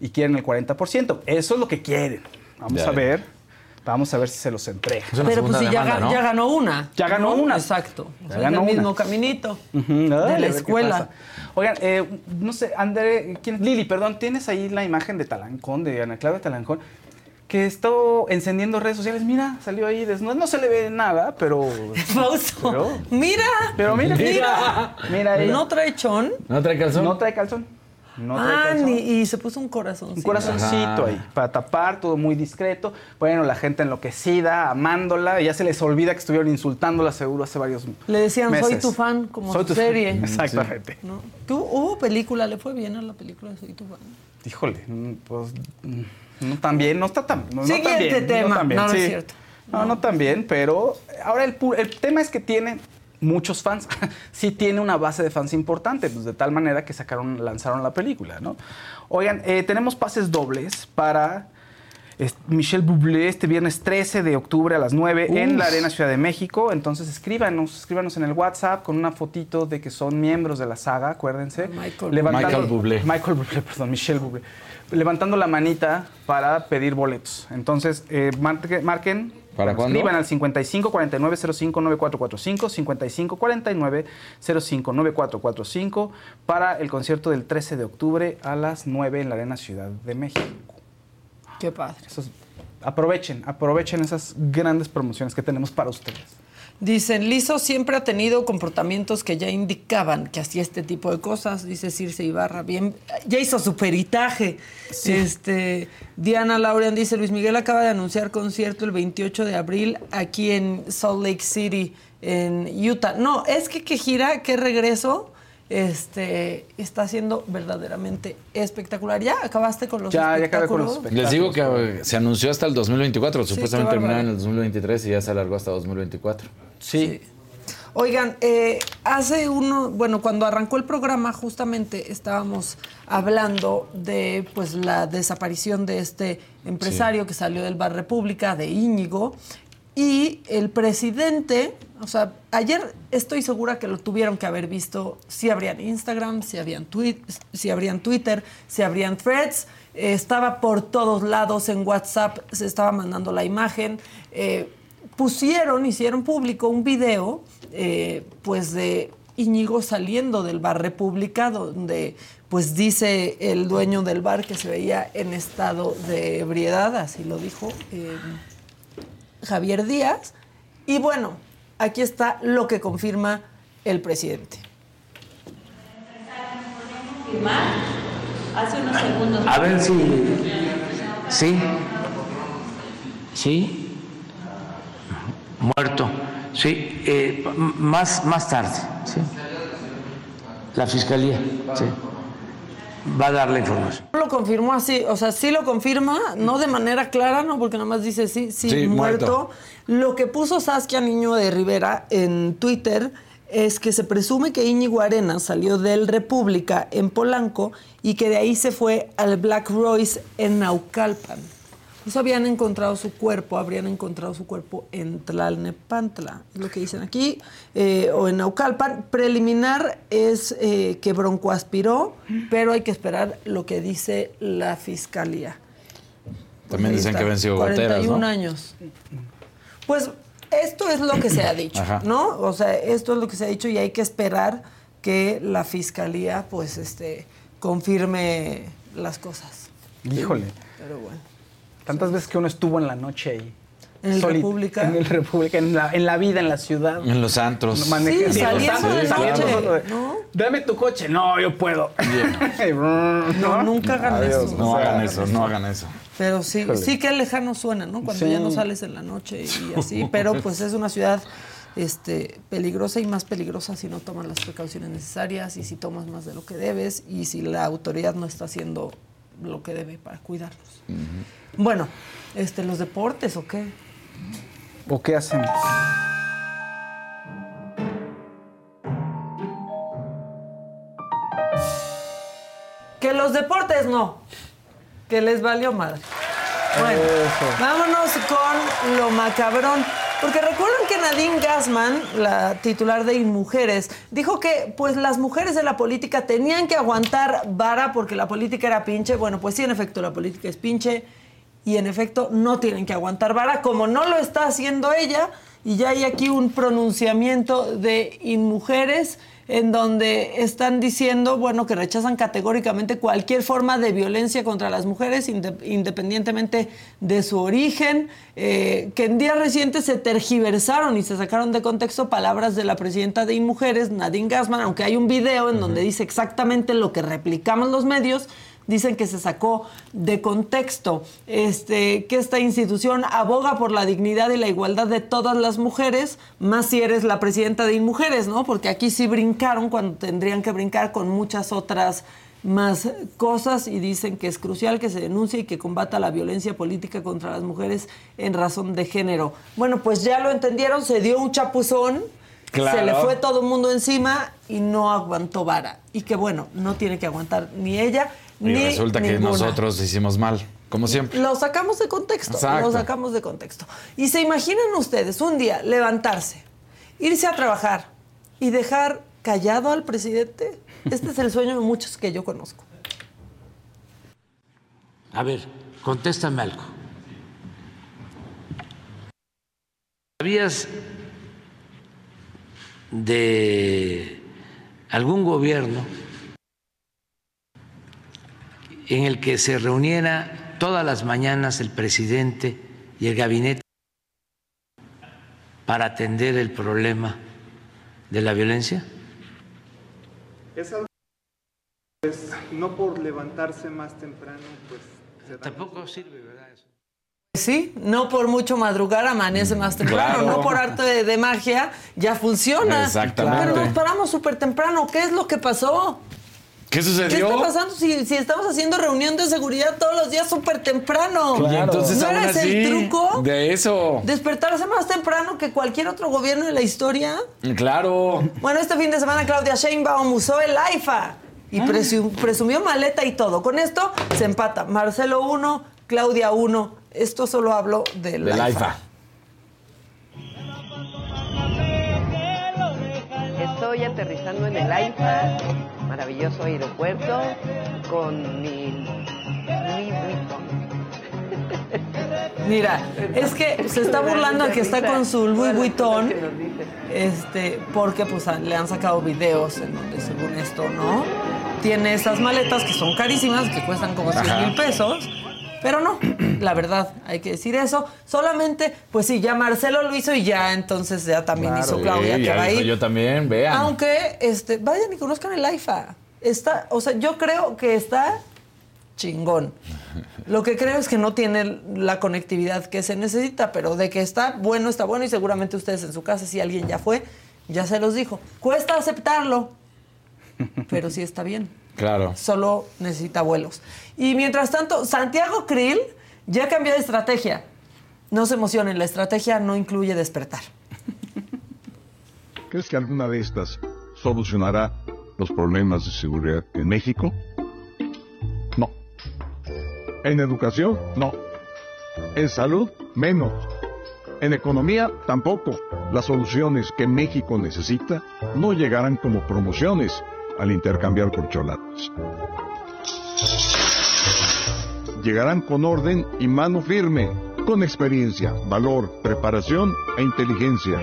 y quieren el 40%. Eso es lo que quieren. Vamos
Ya,
a ver, vamos a ver si se los entrega.
Pero pues si ya,
demanda,
ga-
¿no?
ya ganó una.
Ya ganó una.
Exacto. O
Ya
sea,
ganó
en el
una.
mismo caminito. De
dale,
la escuela.
Oigan, eh, no sé, André, ¿quién es? Lili, perdón, ¿tienes ahí la imagen de Talancón, de Ana Claudia Talancón? Que está encendiendo redes sociales. Mira, salió ahí desnuda. No se le ve nada, pero. <laughs>
Fausto,
Pero-
mira.
Pero mira, mira. Mira.
No trae chón.
¿No trae calzón?
No trae calzón. No trae
ah,
calzón.
ni- y se puso un corazón.
Un corazoncito
Ajá.
ahí, para tapar, todo muy discreto. Bueno, la gente enloquecida, amándola, y ya se les olvida que estuvieron insultándola seguro hace varios
Le decían, soy
meses.
tu fan, como
Soy
tu
fan.
serie. <laughs>
Exactamente.
¿No? ¿Tú, ¿Hubo película? ¿Le fue bien a la película de Soy tu fan?
Híjole, mm, pues mm, no tan bien, no está tan, no, no tan
Siguiente
bien,
tema.
tan bien,
No, no es cierto.
No, no tan bien, pero ahora el, el tema es que tiene muchos fans. <laughs> sí tiene una base de fans importante, pues de tal manera que sacaron, lanzaron la película, ¿no? Oigan, eh, tenemos pases dobles para Michelle Bublé este viernes 13 de octubre a las 9 en la Arena Ciudad de México. Entonces escríbanos, escríbanos en el WhatsApp con una fotito de que son miembros de la saga, acuérdense.
Michael
Levantando-
Michael Bublé.
Michael Bublé, <laughs> perdón, Michelle Bublé. Levantando la manita para pedir boletos. Entonces, eh, marque- marquen.
¿Para cuándo?
Escriban al 55 49 05 9445, 55 49 05 9445 para el concierto del 13 de octubre a las 9 en la Arena Ciudad de México.
Qué padre.
Eso es- aprovechen, aprovechen esas grandes promociones que tenemos para ustedes.
Dicen, Lizo siempre ha tenido comportamientos que ya indicaban que hacía este tipo de cosas. Dice Circe Ibarra, bien, ya hizo su peritaje. Este, Diana Laurean dice, Luis Miguel acaba de anunciar concierto el 28 de abril aquí en Salt Lake City, en Utah. No, es que que gira, que regreso, este, está siendo verdaderamente espectacular. ¿Ya acabaste con los
Ya, ya acabé con los
espectáculos?
Les digo que eh, se anunció hasta el 2024.
Sí,
Supuestamente terminaba en el 2023 y ya se alargó hasta 2024.
Sí.
Oigan, eh, hace uno, bueno, cuando arrancó el programa justamente estábamos hablando de pues la desaparición de este empresario que salió del Bar República, de Íñigo, y el presidente, o sea, ayer estoy segura que lo tuvieron que haber visto, si habrían Instagram, si habrían, tweet, si habrían Twitter, si habrían threads, eh, estaba por todos lados en WhatsApp, se estaba mandando la imagen. eh, pusieron, hicieron público un video, eh, pues de Íñigo saliendo del bar República, donde pues dice el dueño del bar que se veía en estado de ebriedad, así lo dijo eh, Javier Díaz. Y bueno, aquí está lo que confirma el presidente.
confirmar hace unos segundos.
A ver si. Sí. Sí. Muerto. Sí. eh, más, más tarde. Sí. La fiscalía. Sí. Va a dar la información.
No Lo confirmó así, o sea, sí lo confirma, no de manera clara, no, porque nada más dice sí, sí,
Sí,
muerto.
muerto.
Lo que puso Saskia Niño de Rivera en Twitter es que se presume que Íñigo Arenas salió del República en Polanco y que de ahí se fue al Black Royce en Naucalpan. Pues habían encontrado su cuerpo, habrían encontrado su cuerpo en Tlalnepantla, es lo que dicen aquí, eh, o en Naucalpan. Preliminar es eh, que Bronco aspiró, pero hay que esperar lo que dice la fiscalía.
También dicen que venció goteras,
41
¿no?
años. Pues esto es lo que se ha dicho,
Ajá.
¿no? O sea, esto es lo que se ha dicho y hay que esperar que la fiscalía, pues, este, confirme las cosas.
Híjole.
Pero bueno.
Tantas veces que uno estuvo en la noche ahí.
En el
Solita,
República.
En el República, en la, en la vida, en la ciudad.
En los antros.
Sí, saliendo de, ¿no?
Dame tu coche. No, yo puedo. <laughs>
No, nunca hagan
Adiós,
eso.
No
O sea,
hagan eso, no hagan eso.
Pero sí,
Híjole.
sí que lejano suena, ¿no? Cuando
Sí.
ya no sales en la noche y así. <laughs> Pero pues es una ciudad este, peligrosa y más peligrosa si no tomas las precauciones necesarias y si tomas más de lo que debes y si la autoridad no está haciendo lo que debe para cuidarlos. Bueno, este, los deportes o qué?
¿O qué hacen?
Que los deportes no. Que les valió madre. Bueno, vámonos con lo macabrón. Porque recuerdan que Nadine Gassman, la titular de Inmujeres, dijo que pues las mujeres en la política tenían que aguantar vara porque la política era pinche. Bueno, pues sí, en efecto, la política es pinche y en efecto no tienen que aguantar vara, como no lo está haciendo ella. Y ya hay aquí un pronunciamiento de Inmujeres en donde están diciendo, bueno, que rechazan categóricamente cualquier forma de violencia contra las mujeres, inde- independientemente de su origen, eh, que en días recientes se tergiversaron y se sacaron de contexto palabras de la presidenta de Inmujeres, Nadine Gassman, aunque hay un video en donde dice exactamente lo que replicamos los medios, dicen que se sacó de contexto, este, que esta institución aboga por la dignidad y la igualdad de todas las mujeres, más si eres la presidenta de Inmujeres, ¿no? Porque aquí sí brincaron cuando tendrían que brincar con muchas otras más cosas y dicen que es crucial que se denuncie y que combata la violencia política contra las mujeres en razón de género. Bueno, pues ya lo entendieron, se dio un chapuzón,
Claro.
se le fue todo el mundo encima y no aguantó vara. Y que bueno, no tiene que aguantar ni ella
Y
ni
resulta que
ninguna.
nosotros hicimos mal, como siempre.
Lo sacamos de contexto,
Exacto.
lo sacamos de contexto. Y se imaginan ustedes un día levantarse, irse a trabajar y dejar callado al presidente. Este es el sueño de muchos que yo conozco.
A ver, contéstame algo. ¿Sabías de algún gobierno en el que se reuniera todas las mañanas el presidente y el gabinete para atender el problema de la violencia?
Es algo pues, no por levantarse más temprano, pues se da-
Tampoco sirve, ¿verdad? Eso.
Sí, no por mucho madrugar amanece más temprano,
Claro.
no por arte de, de magia ya funciona.
Exactamente.
Pero nos paramos súper temprano. ¿Qué es lo que pasó?
¿Qué
¿Qué
sucedió?
está pasando si, si estamos haciendo reunión de seguridad todos los días súper temprano?
Y entonces
¿No ese
así,
el truco?
de eso.
¿Despertarse más temprano que cualquier otro gobierno de la historia?
Claro.
Bueno, este fin de semana Claudia Sheinbaum usó el AIFA y presu- presumió maleta y todo. Con esto se empata. Marcelo 1, Claudia 1. Esto solo hablo del,
Del
AIFA.
AIFA.
Aterrizando en el AIFA, maravilloso aeropuerto, con mi Louis <laughs> Vuitton.
Mira, es que se está burlando de que está con su Louis Vuitton, este, porque pues le han sacado videos en donde según esto, ¿no? Tiene esas maletas que son carísimas, que cuestan como 100
Ajá.
mil pesos, pero no, <clears throat> la verdad, hay que decir eso. Solamente, pues sí, ya Marcelo lo hizo y ya entonces ya también hizo Claudia,
Sí,
que
ya
va a
dijo
ir.
yo también, vean.
Aunque, este, vayan y conozcan el AIFA. Está, o sea, yo creo que está chingón. <laughs> Lo que creo es que no tiene la conectividad que se necesita, pero de que está bueno, está bueno y seguramente ustedes en su casa, si alguien ya fue, ya se los dijo. Cuesta aceptarlo, <laughs> pero sí está bien.
Claro.
Solo necesita vuelos. Y mientras tanto, Santiago Krill ya cambió de estrategia. No se emocionen, la estrategia no incluye despertar.
¿Crees que alguna de estas solucionará los problemas de seguridad en México? No. En educación, no. En salud, menos. En economía, tampoco. Las soluciones que México necesita no llegarán como promociones al intercambiar corcholatas. Llegarán con orden y mano firme, con experiencia, valor, preparación e inteligencia.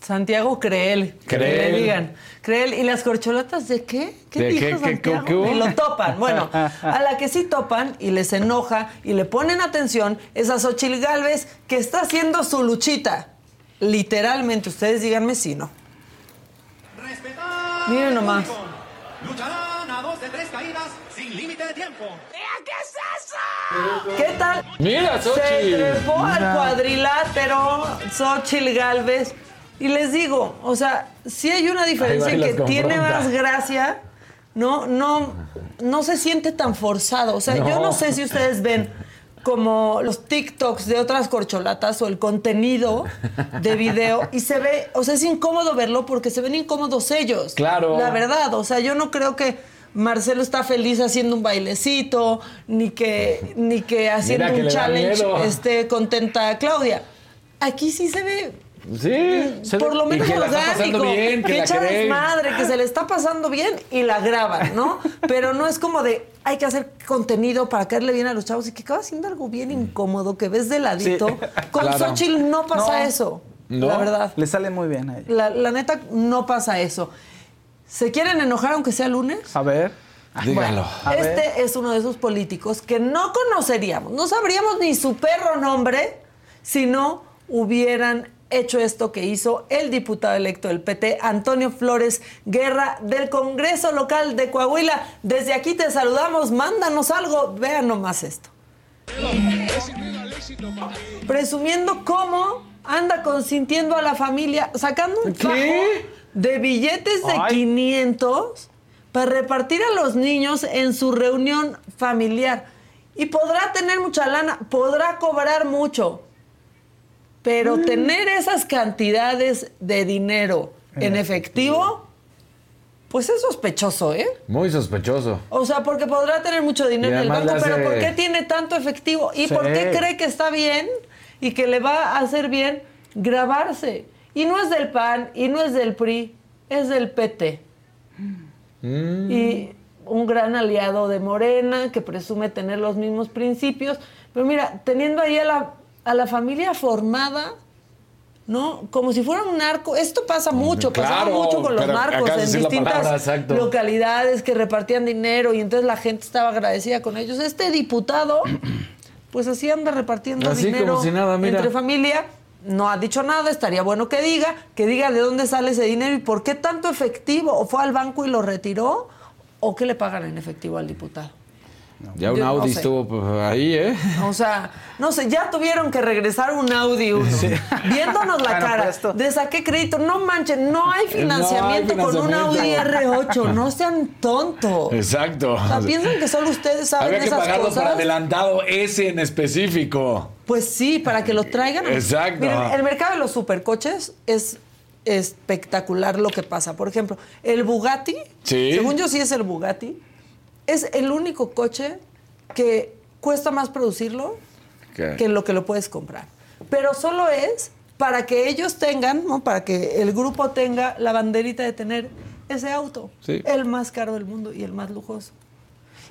Santiago Creel. Que
Creel.
le digan. Creel. ¿Y las corcholatas de qué? ¿Qué
¿De
dijo
qué? ¿Qué-
Santiago?
qué hubo?
y lo topan. Bueno, a la que sí topan y les enoja y le ponen atención es a Xochil Gálvez que está haciendo su luchita. Literalmente, ustedes díganme si no. Miren nomás.
Lucharán a dos de tres caídas sin límite de tiempo.
¿Qué tal?
Mira,
Se
Xochitl.
trepó al cuadrilátero Xochitl Galvez. Y les digo, o sea, sí hay una diferencia que tiene más gracia, no, no, no se siente tan forzado. O sea, yo
no
sé si ustedes ven como los TikToks de otras corcholatas o el contenido de video y se ve, o sea, es incómodo verlo porque se ven incómodos ellos.
Claro.
La verdad, o sea, yo no creo que Marcelo está feliz haciendo un bailecito, ni que, ni que haciendo un challenge esté contenta Claudia. Aquí sí se ve
Sí. se
por lo menos
y que la está
orgánico,
pasando bien, que
echa desmadre, que se le está pasando bien y la graban, ¿no? Pero no es como de hay que hacer contenido para caerle bien a los chavos y que acaba haciendo algo bien incómodo que ves de ladito.
Sí.
Con
Claro.
Xochitl no pasa
No.
eso.
¿No?
La verdad.
Le sale muy bien a ella.
La, la neta, no pasa eso. ¿Se quieren enojar aunque sea lunes?
A ver.
Dígalo.
A ver.
Este es uno de esos políticos que no conoceríamos, no sabríamos ni su perro nombre si no hubieran hecho esto que hizo el diputado electo del PT, Antonio Flores Guerra, del Congreso Local de Coahuila. Desde aquí te saludamos, mándanos algo, vean nomás esto. Presumiendo cómo anda consintiendo a la familia, sacando un fajo de billetes de
Ay.
500 para repartir a los niños en su reunión familiar. Y podrá tener mucha lana, podrá cobrar mucho, pero tener esas cantidades de dinero en efectivo, pues es sospechoso, ¿eh?
Muy sospechoso.
O sea, porque podrá tener mucho dinero
Y
en el banco, pero ¿por qué tiene tanto efectivo? ¿Y
Sí.
por qué cree que está bien y que le va a hacer bien grabarse? Y no es del PAN, y no es del PRI, es del PT.
Mm.
Y un gran aliado de Morena que presume tener los mismos principios. Pero mira, teniendo ahí a la, a la familia formada, ¿no? Como si fuera un narco. Esto pasa mucho, pasaba mucho con los narcos en distintas
palabra,
localidades que repartían dinero y entonces la gente estaba agradecida con ellos. Este diputado, <clears throat> pues así anda repartiendo
Así
dinero
como si nada, mira.
entre familia. No ha dicho nada, estaría bueno que diga, que diga de dónde sale ese dinero y por qué tanto efectivo. ¿O fue al banco y lo retiró? ¿O qué le pagan en efectivo al diputado?
Ya un
Yo no
Audi
sé.
estuvo pues, ahí, ¿eh?
O sea, no sé, ya tuvieron que regresar un Audi uno. Viéndonos la
Bueno,
cara
presto.
de saqué crédito. No manchen, no hay financiamiento, con un Audi
financiamiento.
R8. <laughs> No sean tontos.
Exacto.
O sea, piensan que solo ustedes saben
Había que
esas
pagarlo
cosas.
por adelantado, ese en específico.
Pues sí, para que lo traigan.
Exacto.
Miren, el mercado de los supercoches es espectacular lo que pasa. Por ejemplo, el Bugatti,
Sí.
según yo sí es el Bugatti, es el único coche que cuesta más producirlo que lo que lo puedes comprar. Pero solo es para que ellos tengan, ¿no? para que el grupo tenga la banderita de tener ese auto,
Sí.
el más caro del mundo y el más lujoso.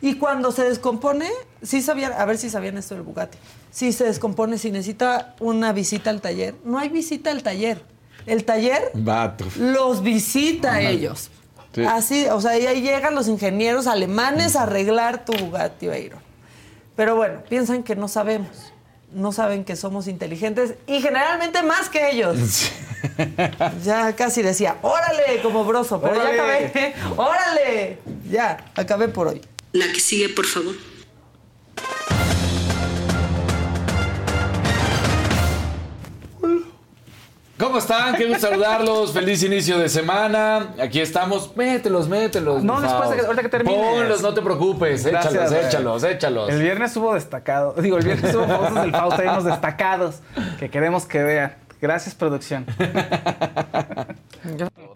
Y cuando se descompone, sí sabían, a ver si sabían esto del Bugatti. Si se descompone, si necesita una visita al taller, no hay visita al taller. El taller los visita a ellos.
Sí.
Así, o sea, y ahí llegan los ingenieros alemanes a arreglar tu Bugatti Veyron. Pero bueno, piensan que no sabemos. No saben que somos inteligentes y generalmente más que ellos. <laughs> Ya casi decía, órale, como broso, pero
Órale.
ya acabé. <laughs> órale. Ya, acabé por hoy.
La que sigue, por favor.
¿Cómo están? Qué gusto saludarlos. Feliz inicio de semana. Aquí estamos. Mételos, mételos.
No, después de que- ahorita que termines.
Ponlos, no te preocupes.
Gracias,
échalos, échalos, échalos.
El viernes hubo destacado. <laughs> Digo, el viernes hubo famosos del Fausto. Hay unos destacados que queremos que vean. Gracias, producción. <laughs>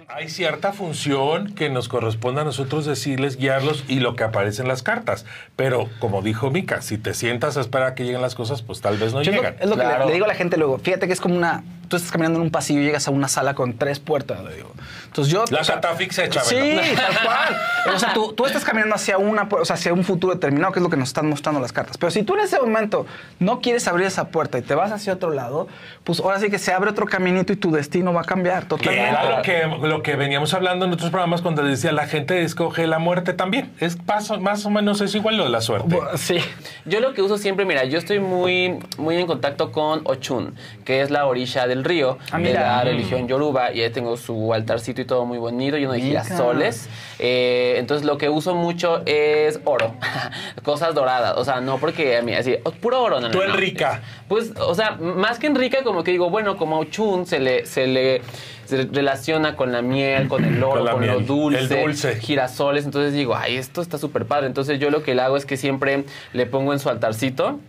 Hay cierta función que nos corresponde a nosotros decirles, guiarlos y lo que aparece en las cartas. Pero, como dijo Mica, si te sientas a esperar a que lleguen las cosas, pues tal vez no
Yo es lo-
llegan.
Es lo que le, le digo a la gente luego. Fíjate que es como una tú estás caminando en un pasillo y llegas a una sala con tres puertas, le digo. Entonces yo...
La
o sea,
catafixia,
Sí, tal cual. O sea, tú, tú estás caminando hacia una, o sea, hacia un futuro determinado, que es lo que nos están mostrando las cartas. Pero si tú en ese momento no quieres abrir esa puerta y te vas hacia otro lado, pues ahora sí que se abre otro caminito y tu destino va a cambiar
Que
totalmente.
era lo que, lo que veníamos hablando en otros programas cuando les decía la gente escoge la muerte también. Es paso, más o menos es igual lo de la suerte.
Sí.
Yo lo que uso siempre, mira, yo estoy muy, muy en contacto con Ochun, que es la orilla del río
Ah,
de la religión yoruba, y ahí tengo su altarcito y todo muy bonito, lleno de
Mica.
girasoles. Eh, entonces lo que uso mucho es oro, <laughs> cosas doradas, o sea, no porque a mí así, oh, puro oro, no, no,
Tú
no.
Enrica.
Pues, o sea, más que en rica, como que digo, bueno, como a Ochun se le, se le se relaciona con la miel, con el oro,
Con
con, lo dulce,
el dulce.
girasoles. Entonces digo, ay, esto está súper padre. Entonces yo lo que le hago es que siempre le pongo en su altarcito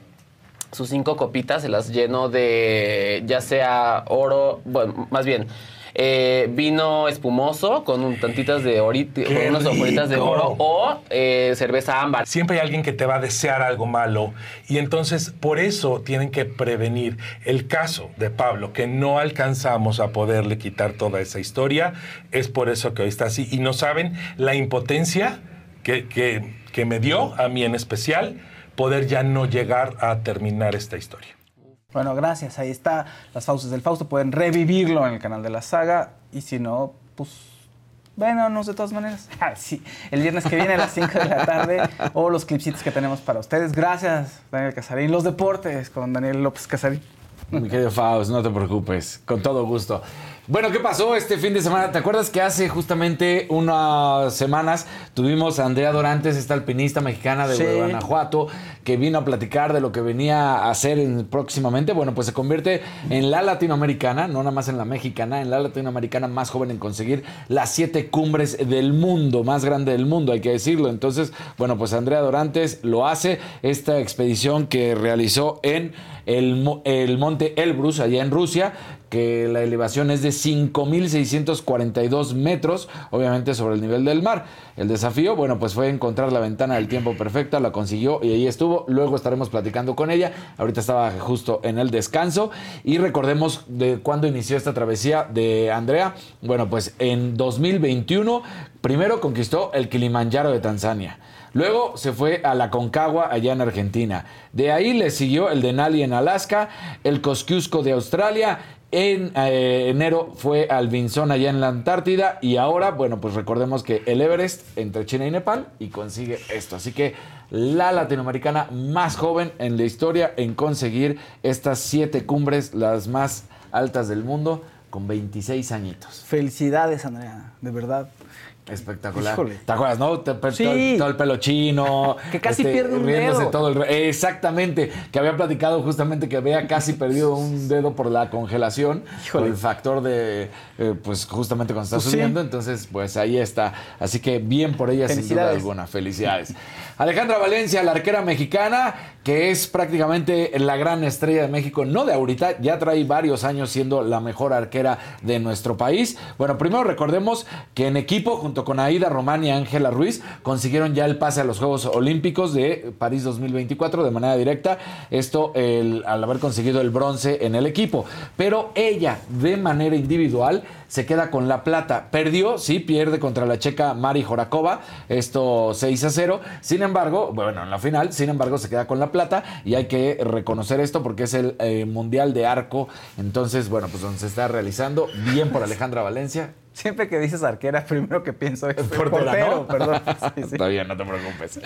sus cinco copitas, se las lleno de ya sea oro, bueno, más bien. Eh, vino espumoso con un tantitas de oriti, con
¡Qué
unas hojoritas de oro o eh, cerveza ámbar.
Siempre hay alguien que te va a desear algo malo y entonces por eso tienen que prevenir. El caso de Pablo, que no alcanzamos a poderle quitar toda esa historia, es por eso que hoy está así. Y no saben la impotencia que, que- que me dio, a mí en especial, poder ya no llegar a terminar esta historia.
Bueno, gracias. Ahí está las fauces del Fausto. Pueden revivirlo en el canal de la saga. Y si no, pues. Véanos de todas maneras. <laughs> Ah, sí. El viernes que viene a las 5 de la tarde. O los clipsitos que tenemos para ustedes. Gracias, Daniel Casarín. Los deportes con Daniel López Casarín.
Mi querido Faust, no te preocupes, con todo gusto. Bueno, ¿qué pasó este fin de semana? ¿Te acuerdas que hace justamente unas semanas tuvimos a Andrea Dorantes, esta alpinista mexicana de
Sí.
Guanajuato, que vino a platicar de lo que venía a hacer en- próximamente? Bueno, pues se convierte en la latinoamericana, no nada más en la mexicana, en la latinoamericana más joven en conseguir las siete cumbres del mundo, más grande del mundo, hay que decirlo. Entonces, bueno, pues Andrea Dorantes lo hace, esta expedición que realizó en el monte Elbrus, allá en Rusia, que la elevación es de 5.642 metros, obviamente sobre el nivel del mar. El desafío, bueno, pues fue encontrar la ventana del tiempo perfecta, la consiguió y ahí estuvo. Luego estaremos platicando con ella. Ahorita estaba justo en el descanso. Y recordemos de cuándo inició esta travesía de Andrea. Bueno, pues en 2021, primero conquistó el Kilimanjaro de Tanzania. Luego se fue a la Concagua allá en Argentina. De ahí le siguió el Denali en Alaska, el Kosciuszko de Australia. En eh, enero fue al Vinson allá en la Antártida y ahora, bueno, pues recordemos que el Everest entre China y Nepal y consigue esto. Así que la latinoamericana más joven en la historia en conseguir estas siete cumbres, las más altas del mundo, con 26 añitos.
Felicidades, Andrea. De verdad.
Espectacular.
Híjole.
¿Te acuerdas, no? Te-
Sí.
todo, el- todo el pelo chino. este, <laughs>
Que casi pierde un dedo.
todo el Exactamente. Que había platicado justamente que había casi perdido un <laughs> dedo por la congelación. Por el factor de, eh, pues justamente cuando está
Pues sí.
subiendo. Entonces, pues ahí está. Así que bien por ella, sin duda alguna. Felicidades. <laughs> Alejandra Valencia, la arquera mexicana, que es prácticamente la gran estrella de México, no de ahorita, ya trae varios años siendo la mejor arquera de nuestro país. Bueno, primero recordemos que en equipo, junto con Aida Román y Ángela Ruiz, consiguieron ya el pase a los Juegos Olímpicos de París 2024 de manera directa. Esto al haber conseguido el bronce en el equipo. Pero ella, de manera individual, se queda con la plata. Perdió, sí, pierde contra la checa Mari Jorakova, esto 6 a 0. Sin embargo, bueno, en la final, sin embargo, se queda con la plata y hay que reconocer esto porque es el eh, Mundial de Arco. Entonces, bueno, pues donde se está realizando. Bien por Alejandra Valencia.
Siempre que dices arquera, primero que pienso es portero,
¿no?
perdón. <laughs> Sí, sí.
Está bien, no te preocupes.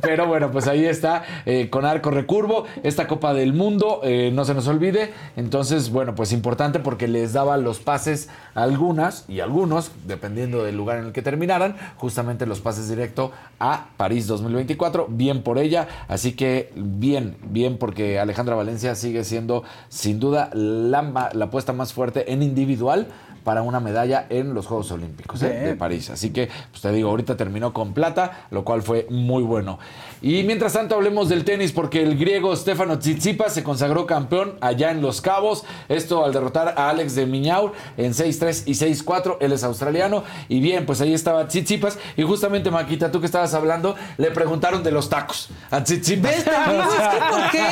Pero bueno, pues ahí está, eh, con arco recurvo, esta Copa del Mundo, eh, no se nos olvide. Entonces, bueno, pues importante porque les daba los pases a algunas y algunos, dependiendo del lugar en el que terminaran, justamente los pases directo a París 2024. Bien por ella, así que bien, bien porque Alejandra Valencia sigue siendo sin duda la, la apuesta más fuerte en individual para una medalla en los Juegos Olímpicos ¿eh? De París. Así que, pues te digo, ahorita terminó con plata, lo cual fue muy bueno. Y mientras tanto hablemos del tenis porque el griego Stefano Tsitsipas se consagró campeón allá en Los Cabos. Esto al derrotar a Alex de Miñaur en 6-3 y 6-4. Él es australiano. Y bien, pues ahí estaba Tsitsipas. Y justamente, Maquita, tú que estabas hablando, le preguntaron de los tacos a Tsitsipas.
Es que ¿por qué?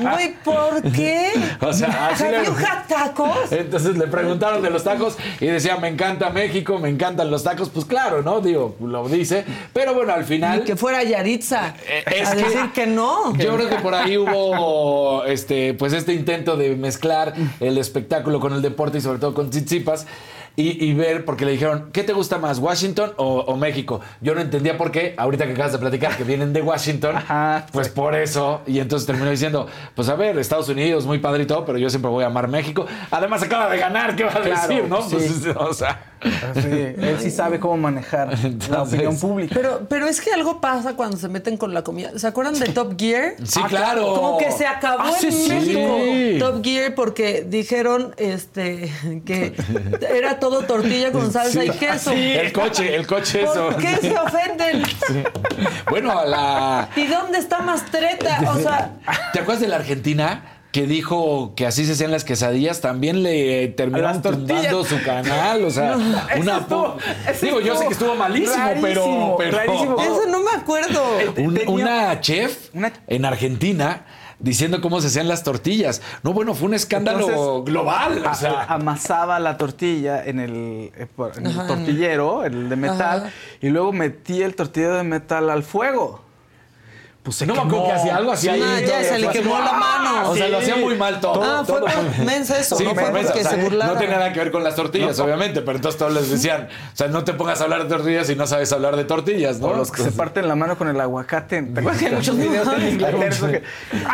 Güey, ¿por qué? <laughs>
O sea, así
¿Have
le-
tacos?
Entonces le preguntaron de los tacos y decía, me encanta México, me encantan los tacos. Pues claro, ¿no? Digo, lo dice. Pero bueno, al final...
Ni que fuera Yaritza
es
a
que-
decir que no.
Yo creo que por ahí hubo este, pues este intento de mezclar el espectáculo con el deporte y sobre todo con Tsitsipas. Y, y ver, porque le dijeron, ¿qué te gusta más, Washington o, o México? Yo no entendía por qué, ahorita que acabas de platicar que vienen de Washington, <laughs> pues por eso. Y entonces terminó diciendo, pues a ver, Estados Unidos, muy padre y todo, pero yo siempre voy a amar México. Además acaba de ganar, ¿qué va a
Claro,
decir, no?
sí.
Pues, <laughs> o sea...
Sí, él sí sabe cómo manejar la opinión pública.
Pero, pero es que algo pasa cuando se meten con la comida. ¿Se acuerdan de Top Gear?
Sí, claro.
Como que se acabó
Ah, sí,
en
sí.
México. Top Gear porque dijeron este que era todo tortilla con salsa y
Sí.
queso.
El coche, el coche eso.
¿Por qué se ofenden?
Bueno, la...
¿Y dónde está Mastreta? O sea,
¿Te acuerdas de la Argentina? Que dijo que así se hacían las quesadillas, también le terminaron tumbando su canal, o sea,
No,
una
estuvo-
Digo, yo sé que estuvo malísimo, pero,
rarísimo,
pero
rarísimo. <laughs>
eso no me acuerdo.
Un-
Tenía-
una chef en Argentina diciendo cómo se hacían las tortillas. No, bueno, fue un escándalo
Entonces,
global, o sea,
amasaba la tortilla en el, eh, por- en el tortillero, el de metal,
Ajá.
y luego metía el tortillero de metal al fuego. Pues se
no me acuerdo que hacía algo así. ahí,
Ah, ya, se le
así,
quemó la mano.
O sea, lo hacía muy mal todo.
ah, fue por mensa eso,
Sí,
no fue
por
porque
o sea,
se burlaron.
No tiene nada que ver con las tortillas, obviamente, pero entonces todos les decían, o sea, no te pongas a hablar de tortillas si no sabes hablar de tortillas, ¿no?
O los que se parten la mano con el aguacate. ¿Te acuerdas que hay muchos videos en Inglaterra? eso que-
No,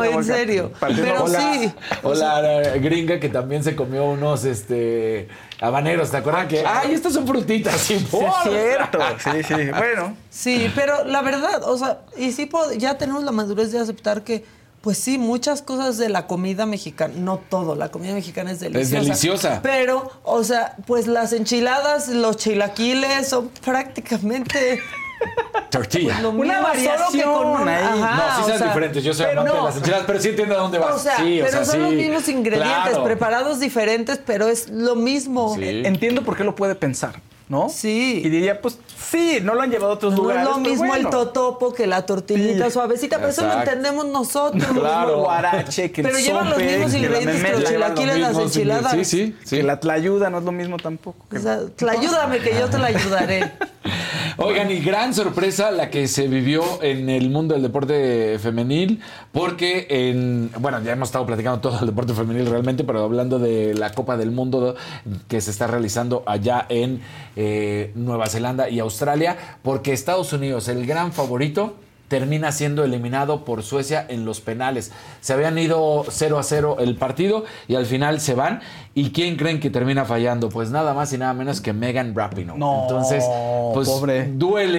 Ah,
en serio.
Partiendo
Pero
o la,
sí.
o la gringa que también se comió unos este habaneros, ¿te acuerdas que? Ay, estas son frutitas. Sí,
Sí, es cierto. Sí, sí. <laughs> Bueno,
Sí, pero la verdad, o sea, y sí ya tenemos la madurez de aceptar que, pues sí, muchas cosas de la comida mexicana, no todo, la comida mexicana es deliciosa.
deliciosa.
Pero, o sea, pues las enchiladas, los chilaquiles son prácticamente
Tortilla.
mismo,
Una variación
con un-
ahí.
Ajá,
no, sí
sea,
diferentes. Yo soy
pero
amante de
no.
las enchiladas, pero sí entiendo a dónde vas.
O sea,
sí, o
pero
sea,
son los
sí.
mismos ingredientes,
Claro.
preparados diferentes, pero es lo mismo.
Sí.
entiendo por qué lo puede pensar, ¿no?
Sí.
Y diría, pues sí, no lo han llevado a otros
No
lugares.
es lo
pero
mismo
bueno.
el totopo que la tortillita
Sí.
suavecita, pero eso lo entendemos nosotros. <laughs>
Claro. Guarache, que el
Pero llevan los mismos
que la
ingredientes que los
memela, llevan
chilaquiles,
los
las enchiladas.
Sí, sí, sí.
Que la tlayuda no es lo mismo tampoco. que-
O sea, tla- ayúdame que yo te la ayudaré. <laughs>
Oigan, y gran sorpresa la que se vivió en el mundo del deporte femenil, porque en, bueno, ya hemos estado platicando todo el deporte femenil realmente, pero hablando de la Copa del Mundo que se está realizando allá en eh, Nueva Zelanda y Australia, porque Estados Unidos, el gran favorito, termina siendo eliminado por Suecia en los penales. Se habían ido 0 a 0 el partido y al final se van. ¿Y quién creen que termina fallando? Pues nada más y nada menos que Megan Rapinoe.
No,
Entonces, pues
pobre.
duele.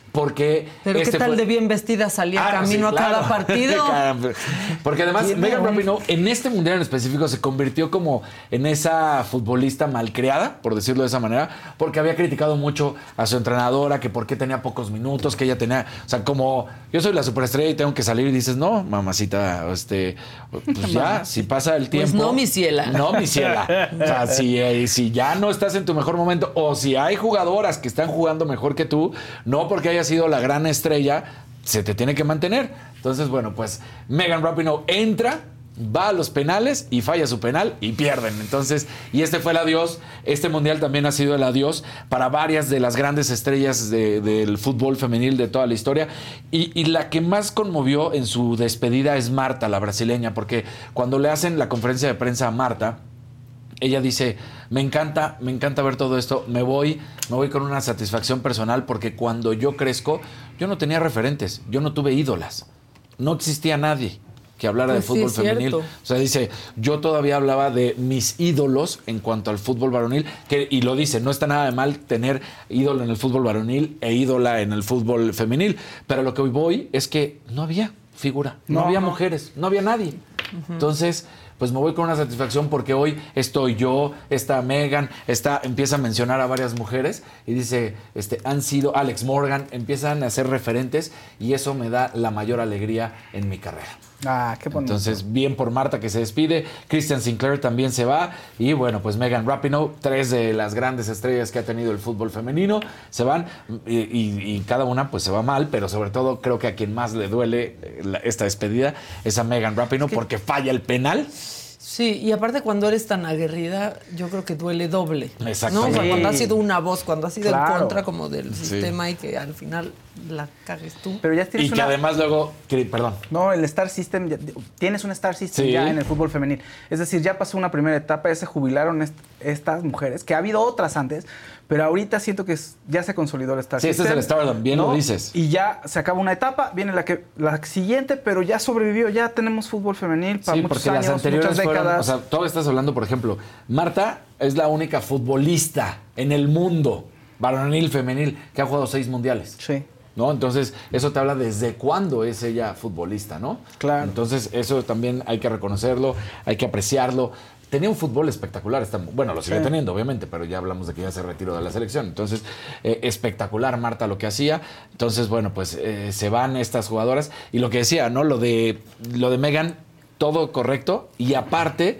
Porque
Pero
este
qué tal
fue-
de bien vestida salía
Ah,
camino
sí,
a cada partido. <laughs>
Porque además Megan Rapinoe en este mundial en específico se convirtió como en esa futbolista malcriada, por decirlo de esa manera, porque había criticado mucho a su entrenadora, que por qué tenía pocos minutos, que ella tenía, o sea, como yo soy la superestrella y tengo que salir y dices, no, mamacita, este, pues ya, si pasa el tiempo.
no, mi ciela.
No, mi ciela. O sea, si, eh, si ya no estás en tu mejor momento o si hay jugadoras que están jugando mejor que tú, no porque haya sido la gran estrella, se te tiene que mantener. Entonces, bueno, pues Megan Rapinoe entra va a los penales y falla su penal y pierden. Entonces, y este fue el adiós. Este mundial también ha sido el adiós para varias de las grandes estrellas de- del fútbol femenil de toda la historia. Y la que más conmovió en su despedida es Marta, la brasileña, porque cuando le hacen la conferencia de prensa a Marta, ella dice, me encanta, me encanta ver todo esto, me voy, me voy con una satisfacción personal porque cuando yo crezco, yo no tenía referentes, yo no tuve ídolas, no existía nadie que hablara
Pues
de
sí,
fútbol femenil. O sea, dice, yo todavía hablaba de mis ídolos en cuanto al fútbol varonil, que, y lo dice, no está nada de mal tener ídolo en el fútbol varonil e ídola en el fútbol femenil, pero lo que hoy voy es que no había figura, no,
No,
había
no.
mujeres, no había nadie. Entonces, pues me voy con una satisfacción porque hoy estoy yo, está Megan, está, empieza a mencionar a varias mujeres y dice, este, han sido Alex Morgan, empiezan a ser referentes y eso me da la mayor alegría en mi carrera.
Ah, qué bonito.
Entonces, bien por Marta que se despide, Christian Sinclair también se va y bueno, pues Megan Rapinoe, tres de las grandes estrellas que ha tenido el fútbol femenino, se van y, y- y cada una pues se va mal, pero sobre todo creo que a quien más le duele eh, la- esta despedida es a Megan Rapinoe porque falla el penal.
Sí, y aparte cuando eres tan aguerrida, yo creo que duele doble.
Exactamente.
¿no? O sea, cuando has
Sí.
sido una voz, cuando has sido
Claro.
en contra como del
Sí.
sistema y que al final la cagues tú.
Pero ya tienes
Y que además luego, perdón,
No, el Star System, ya- tienes un Star System
Sí.
ya en el fútbol femenil. Es decir, ya pasó una primera etapa, ya se jubilaron est- estas mujeres, que ha habido otras antes, pero ahorita siento que es- ya se consolidó el Star
Sí, este es el Stardom, bien lo dices.
Y ya se acaba una etapa, viene la que la siguiente, pero ya sobrevivió, ya tenemos fútbol femenil para
sí,
muchos
porque
años,
las anteriores
muchas
fueron,
décadas.
o sea, todavía estás hablando, por ejemplo, Marta es la única futbolista en el mundo, varonil, femenil, que ha jugado seis mundiales.
Sí.
¿No? Entonces, eso te habla desde cuándo es ella futbolista, ¿no?
Claro.
Entonces, eso también hay que reconocerlo, hay que apreciarlo. Tenía un fútbol espectacular, esta- bueno, lo sigue
Sí.
teniendo, obviamente, pero ya hablamos de que ya se retiró de la selección. Entonces, eh, espectacular Marta lo que hacía. Entonces, bueno, pues eh, se van estas jugadoras. Y lo que decía, ¿no? Lo de, lo de Megan, todo correcto. Y aparte,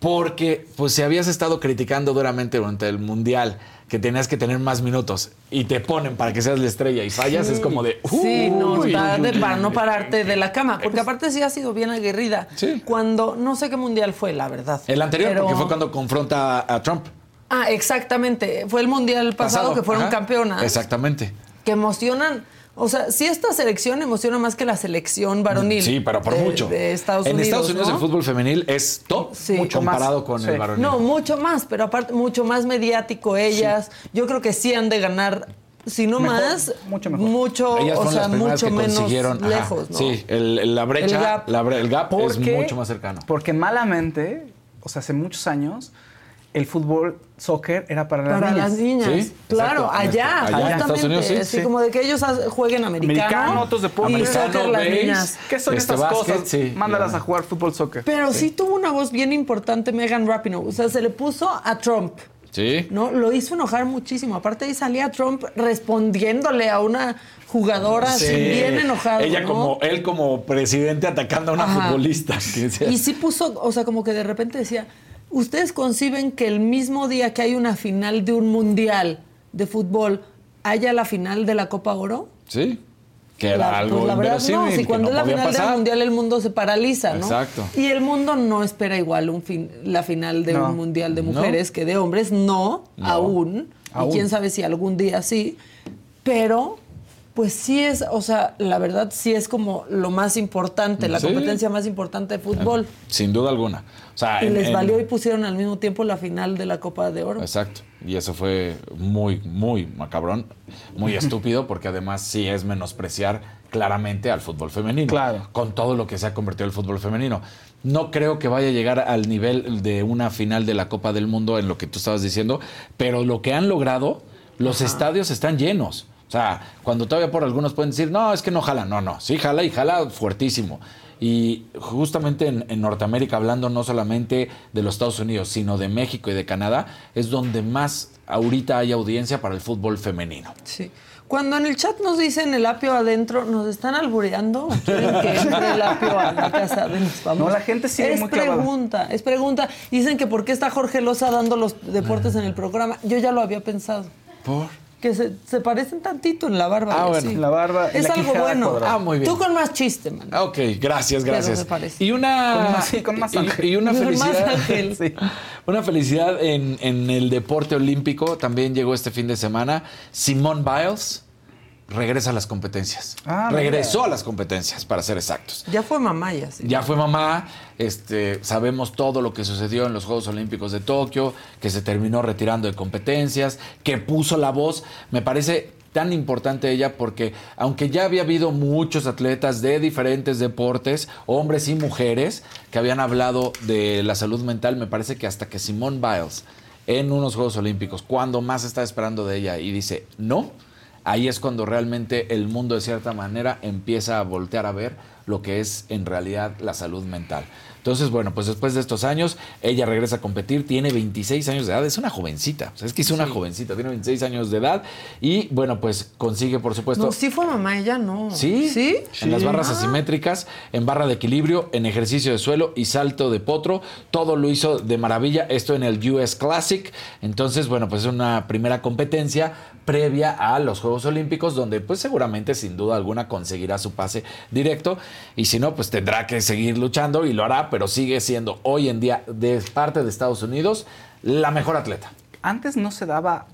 porque pues si habías estado criticando duramente durante el Mundial que tenías que tener más minutos y te ponen para que seas la estrella y fallas, es como de...
Sí, no,
uy,
para no pararte de la cama, porque aparte sí ha sido bien aguerrida. Cuando, no sé qué mundial fue, la verdad.
El anterior,
Pero-
porque fue cuando confronta a, Trump.
Ah, exactamente. Fue el mundial pasado, que fueron
Ajá.
campeonas.
Exactamente.
Que emocionan. O sea, sí esta selección emociona más que la selección varonil.
Sí, pero por
de-
mucho.
De Estados
en
Unidos.
Estados Unidos
¿no?
el fútbol femenil es top
Mucho
comparado
más.
con
Sí.
el varonil.
No, mucho más, pero aparte, mucho más mediático ellas. Yo creo que sí han de ganar, si no
Mejor,
más,
mucho mejor.
mucho,
Ellas
o
fueron
sea,
las primeras
mucho
que
menos
consiguieron
lejos, ¿no?
Sí, el- el- la brecha,
El gap.
la bre- el gap es mucho más cercano.
Porque malamente, o sea, hace muchos años, el fútbol, soccer, era para las
Para
niñas.
las niñas.
Sí,
claro,
exacto.
allá,
Allá en
justamente.
Estados Unidos, sí,
así
sí.
como de que ellos jueguen americano.
Americano, otros deportes.
Y soccer las niñas.
¿Qué son
Este,
estas
básquet,
cosas?
sí,
Mándalas a jugar fútbol, soccer.
Pero sí. tuvo una voz bien importante Megan Rapinoe. O sea, se le puso a Trump.
Sí.
¿no? Lo hizo enojar muchísimo. Aparte ahí salía Trump respondiéndole a una jugadora así
Sí.
bien enojado.
Ella
¿no?
como, él como presidente atacando a una
Ajá.
futbolista. que
Y sí puso, o sea, como que de repente decía, ¿ustedes conciben que el mismo día que hay una final de un mundial de fútbol haya la final de la Copa Oro?
Sí. Que era
La-
algo
pues la verdad no, si
que
cuando
no
es la final
pasar.
del mundial el mundo se paraliza, ¿no?
Exacto.
Y el mundo no espera igual un fin, la final de
No.
un mundial de
No.
mujeres que de hombres, no,
No.
aún.
Aún.
Y quién sabe si algún día sí. Pero, pues sí es, o sea, la verdad sí es como lo más importante, la
Sí.
competencia más importante de fútbol.
Sin duda alguna. O sea,
Y
en-
les
en-
valió y pusieron al mismo tiempo la final de la Copa de Oro.
Exacto. Y eso fue muy, muy macabrón, muy <laughs> estúpido, porque además sí es menospreciar claramente al fútbol femenino.
Claro.
Con todo lo que se ha convertido el fútbol femenino. No creo que vaya a llegar al nivel de una final de la Copa del Mundo en lo que tú estabas diciendo, pero lo que han logrado, los estadios están llenos. O sea, cuando todavía por algunos pueden decir, no, es que no jala. No, no, sí jala y jala fuertísimo. Y justamente en, en Norteamérica, hablando no solamente de los Estados Unidos, sino de México y de Canadá, es donde más ahorita hay audiencia para el fútbol femenino.
Sí. Cuando en el chat nos dicen el apio adentro, ¿nos están albureando? ¿O ¿Quieren que entre el apio a la casa de mis famosos?
No, la gente sigue
Es
muy clavada.
pregunta, es pregunta. Dicen que por qué está Jorge Loza dando los deportes en el programa. Yo ya lo había pensado.
¿Por?
Que se, se parecen tantito en la barba.
Ah,
y
bueno.
así.
La barba
Es
la
algo bueno.
cuadrada.
Ah, muy bien.
Tú con más chiste, man.
Ok, gracias, gracias. Y una.
Con más- sí, con más
y-
ángel.
Y, una
Con más
felicidad.
ángel. <laughs>
Sí.
Una felicidad en, en el deporte olímpico. También llegó este fin de semana. Simone Biles regresa a las competencias.
Ah,
Regresó
mira.
a las competencias, para ser exactos.
Ya fue mamá ya, sí.
Ya fue mamá, este, sabemos todo lo que sucedió en los Juegos Olímpicos de Tokio, que se terminó retirando de competencias, que puso la voz. Me parece tan importante ella porque aunque ya había habido muchos atletas de diferentes deportes, hombres y mujeres, que habían hablado de la salud mental, me parece que hasta que Simone Biles en unos Juegos Olímpicos, cuando más está esperando de ella y dice no, ahí es cuando realmente el mundo de cierta manera empieza a voltear a ver lo que es en realidad la salud mental. Entonces, bueno, pues después de estos años, ella regresa a competir, tiene 26 años de edad, es una jovencita, o sea, es que es una jovencita, tiene 26 años de edad y bueno, pues consigue, por supuesto...
No, sí fue mamá, ella no.
Sí,
¿Sí?
en las barras
Ah.
asimétricas, en barra de equilibrio, en ejercicio de suelo y salto de potro. Todo lo hizo de maravilla. Esto en el US Classic. Entonces, bueno, pues es una primera competencia previa a los Juegos Olímpicos, donde pues seguramente, sin duda alguna, conseguirá su pase directo. Y si no, pues tendrá que seguir luchando y lo hará, pero sigue siendo hoy en día, de parte de Estados Unidos, la mejor atleta.
Antes no se daba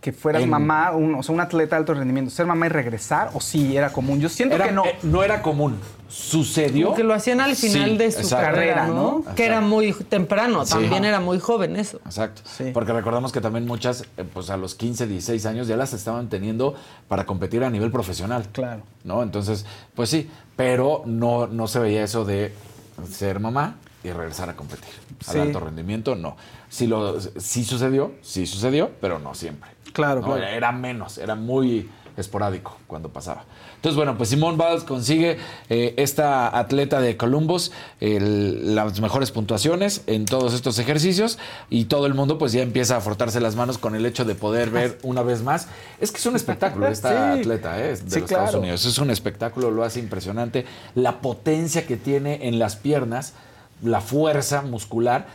que fueras
En-
mamá, un, o sea, un atleta de alto rendimiento, ser mamá y regresar, o sí era común. Yo siento
Era-
que no.
eh, no era común. Sucedió.
Como que lo hacían al final
Sí,
de su
exacto.
carrera, ¿no?
¿no?
Que era muy temprano,
Sí.
también era muy joven eso.
Exacto.
Sí.
Porque recordamos que también muchas, eh, pues a los 15, 16 años ya las estaban teniendo para competir a nivel profesional.
Claro.
¿No? Entonces, pues sí, pero no, no se veía eso de ser mamá y regresar a competir. Al
Sí.
alto rendimiento, no. Sí, lo, sí sucedió, sí sucedió, pero no siempre.
Claro,
¿no?
claro.
Era menos, era muy esporádico cuando pasaba. Entonces, bueno, pues Simone Biles consigue eh, esta atleta de Columbus el- las mejores puntuaciones en todos estos ejercicios y todo el mundo pues ya empieza a frotarse las manos con el hecho de poder ver <laughs> una vez más. Es que es un espectáculo <laughs> esta
Sí.
atleta eh, de
Sí,
los Estados. Unidos. Es un espectáculo, lo hace impresionante. La potencia que tiene en las piernas la fuerza muscular,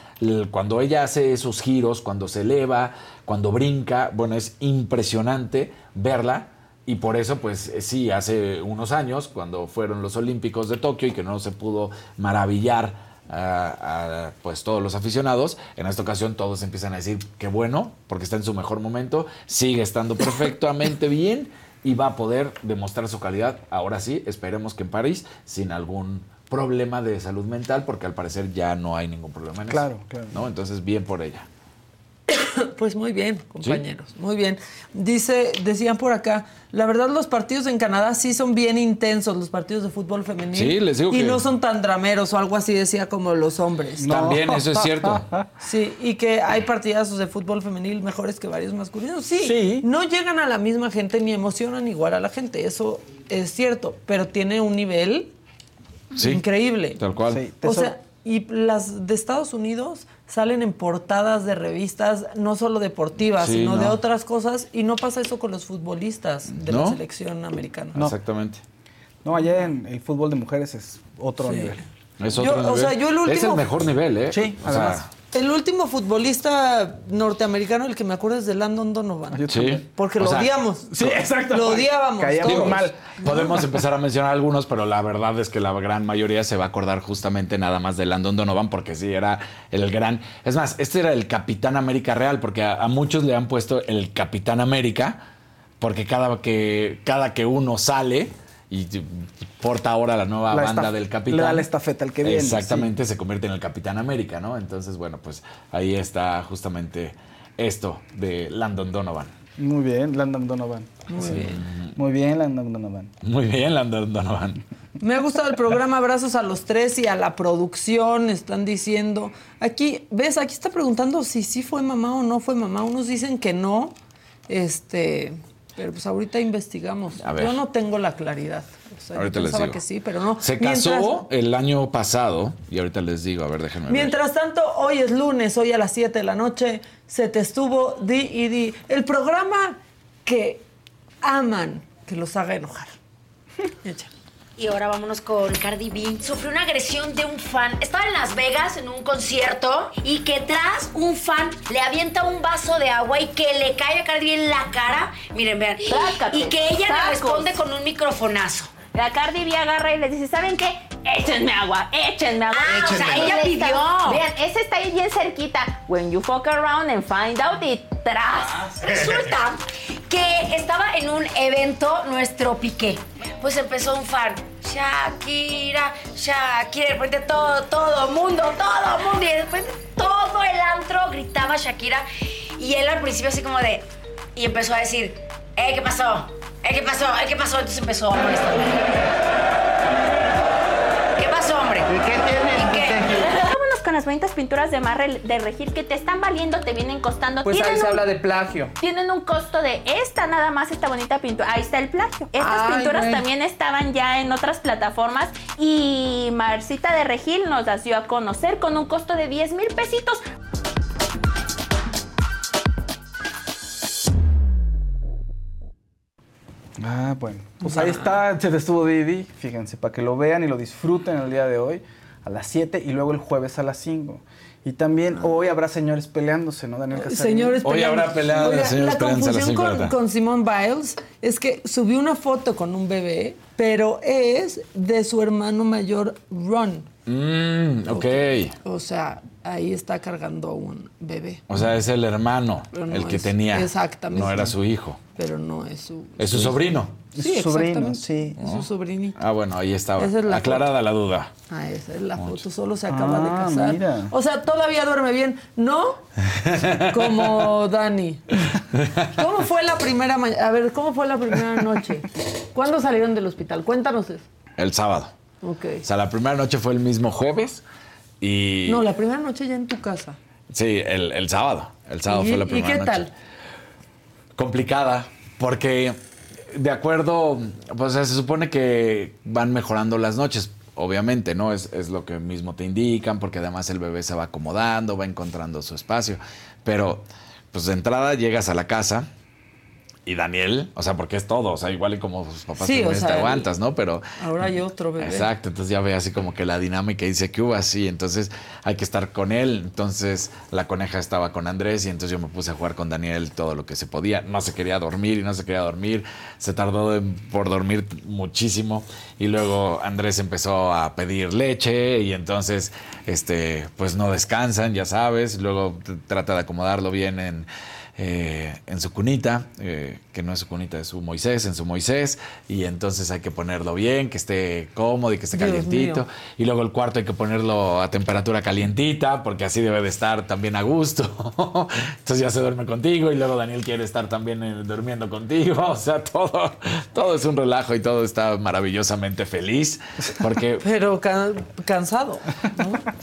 cuando ella hace esos giros, cuando se eleva, cuando brinca, bueno, es impresionante verla. Y por eso, pues eh, sí, hace unos años, cuando fueron los Olímpicos de Tokio y que no se pudo maravillar a, a, pues todos los aficionados, en esta ocasión todos empiezan a decir que bueno, porque está en su mejor momento, sigue estando perfectamente <laughs> bien y va a poder demostrar su calidad. Ahora sí, esperemos que en París, sin algún problema de salud mental, porque al parecer ya no hay ningún problema en
Claro,
eso.
claro.
¿no? Entonces, bien por ella. <coughs>
Pues muy bien, compañeros, muy bien. Dice, decían por acá, la verdad los partidos en Canadá sí son bien intensos, los partidos de fútbol femenil.
Sí, les digo
y
que-
no son tan drameros o algo así decía como los hombres.
También, eso es cierto. <laughs>
Sí, y que hay partidazos de fútbol femenil mejores que varios masculinos. Sí,
Sí.
no llegan a la misma gente ni emocionan igual a la gente, eso es cierto, pero tiene un nivel
Sí,
increíble.
Tal cual.
O sea, y las de Estados Unidos salen en portadas de revistas, no solo deportivas,
Sí,
sino de
no.
otras cosas, y no pasa eso con los futbolistas de
¿No?
la selección americana.
Exactamente.
No, allá en el fútbol de mujeres es otro
Sí.
nivel.
Es
Yo-
otro
o
nivel.
sea, yo el
Es el mejor nivel, ¿eh?
Sí,
O sea,
además.
El último futbolista norteamericano, el que me acuerdo es de Landon Donovan.
Yo
Sí.
Porque
O
lo
sea,
odiamos.
Sí, exacto.
Lo odiábamos.
Caía muy
todos.
mal.
Podemos empezar a mencionar algunos, pero la verdad es que la gran mayoría se va a acordar justamente nada más de Landon Donovan, porque sí, era el gran. Es más, este era el Capitán América real, porque a, a muchos le han puesto el Capitán América, porque cada que, cada que uno sale y porta ahora la nueva
La
banda del Capitán.
le da la estafeta al que viene,
Exactamente, se convierte en el Capitán América, ¿no? Entonces, bueno, pues ahí está justamente esto de Landon Donovan.
Muy bien, Landon Donovan.
Muy bien.
Muy bien, Landon Donovan.
Muy bien, Landon Donovan.
Me ha gustado el programa, abrazos a los tres y a la producción, están diciendo. Aquí, ¿ves? Aquí está preguntando si sí fue mamá o no fue mamá. Unos dicen que no, este, pero pues ahorita investigamos. Yo no tengo la claridad. O sea,
Ahorita
yo
les digo.
que sí, pero no.
Se
Mientras-
casó el año pasado y ahorita les digo, a ver, déjenme ver.
Mientras tanto, hoy es lunes, hoy a las 7 de la noche, se te estuvo di y di. El programa que aman que los haga enojar. <laughs>
Y ahora vámonos con Cardi B. Sufrió una agresión de un fan. Estaba en Las Vegas en un concierto y que tras un fan le avienta un vaso de agua y que le cae a Cardi B en la cara. Miren, vean.
Trácate,
y que ella le responde con un microfonazo.
La Cardi B agarra y le dice, ¿saben qué? Échenme agua, échenme agua.
Ah, o sea,
Échenme
ella
agua.
pidió.
Vean, ese está ahí bien cerquita. When you fuck around and find out y tras.
Resulta que estaba en un evento nuestro Piqué. Pues empezó un fan. Shakira, Shakira. De repente todo, todo mundo, todo mundo. Y de repente todo el antro gritaba Shakira. Y él al principio así como de... Y empezó a decir, eh, ¿qué pasó? Eh, ¿qué pasó? Eh, ¿qué pasó? Entonces empezó a molestar. ¿Qué pasó, hombre? ¿Y qué
Vámonos con las bonitas pinturas de Marre de Regil que te están valiendo, te vienen costando.
Pues ahí se
un-
habla de plagio.
Tienen un costo de esta nada más, esta bonita pintura. Ahí está el plagio. Estas
Ay,
pinturas
güey.
también estaban ya en otras plataformas y Marcita de Regil nos las dio a conocer con un costo de 10 mil pesitos.
Ah, bueno. Pues ahí está, se estuvo Didi. Fíjense, para que lo vean y lo disfruten el día de hoy a las 7 y luego el jueves a las 5. Y también hoy habrá señores peleándose, ¿no, Daniel Casarín?
Señores
Hoy
peleando.
habrá pelea de
Oiga,
señores
La
peleándose a las
confusión con,
tarde.
con Simone Biles es que subió una foto con un bebé, pero es de su hermano mayor Ron.
Mm, ok.
O sea, ahí está cargando un bebé.
O sea, es el hermano,
no
el que
es-
tenía.
exactamente.
No era su hijo.
Pero no es su.
Es su sobrino.
Sí,
Es su sobrino,
exactamente.
sí.
Es su sobrinito.
Ah, bueno, ahí estaba.
Esa es la
Aclarada la duda.
Ah, esa es la foto, solo se acaba de
Ah,
casar.
mira.
O sea, todavía duerme bien. No <laughs> como Dani. ¿Cómo fue la primera mañana? A ver, ¿cómo fue la primera noche? ¿Cuándo salieron del hospital? Cuéntanos eso.
El sábado.
Ok.
O sea, la primera noche fue el mismo jueves y...
No, la primera noche ya en tu casa.
Sí, el, el sábado. El sábado
¿Y,
fue la
¿y
primera
qué
noche.
tal?
complicada porque de acuerdo, pues se supone que van mejorando las noches, obviamente, ¿no? Es, es lo que mismo te indican, porque además el bebé se va acomodando, va encontrando su espacio, pero pues de entrada llegas a la casa y Daniel, o sea, porque es todo, o sea, igual y como sus papás
Sí, o sea,
te aguantas, ¿no? Pero
Ahora hay otro bebé.
Exacto, entonces ya ve así como que la dinámica dice que hubo así, entonces hay que estar con él. Entonces la coneja estaba con Andrés y entonces yo me puse a jugar con Daniel todo lo que se podía. No se quería dormir y no se quería dormir. Se tardó en- por dormir muchísimo y luego Andrés empezó a pedir leche y entonces este pues no descansan, ya sabes. Luego trata de acomodarlo bien en eh, en su cunita, eh, que no es su cunita, es su Moisés, en su Moisés, y entonces hay que ponerlo bien, que esté cómodo y que esté
Dios
calientito.
mío.
Y luego el cuarto hay que ponerlo a temperatura calientita, porque así debe de estar también a gusto. <laughs> entonces ya se duerme contigo y luego Daniel quiere estar también eh, durmiendo contigo. <laughs> O sea, todo, todo es un relajo y todo está maravillosamente feliz, porque <laughs>
Pero ca- cansado.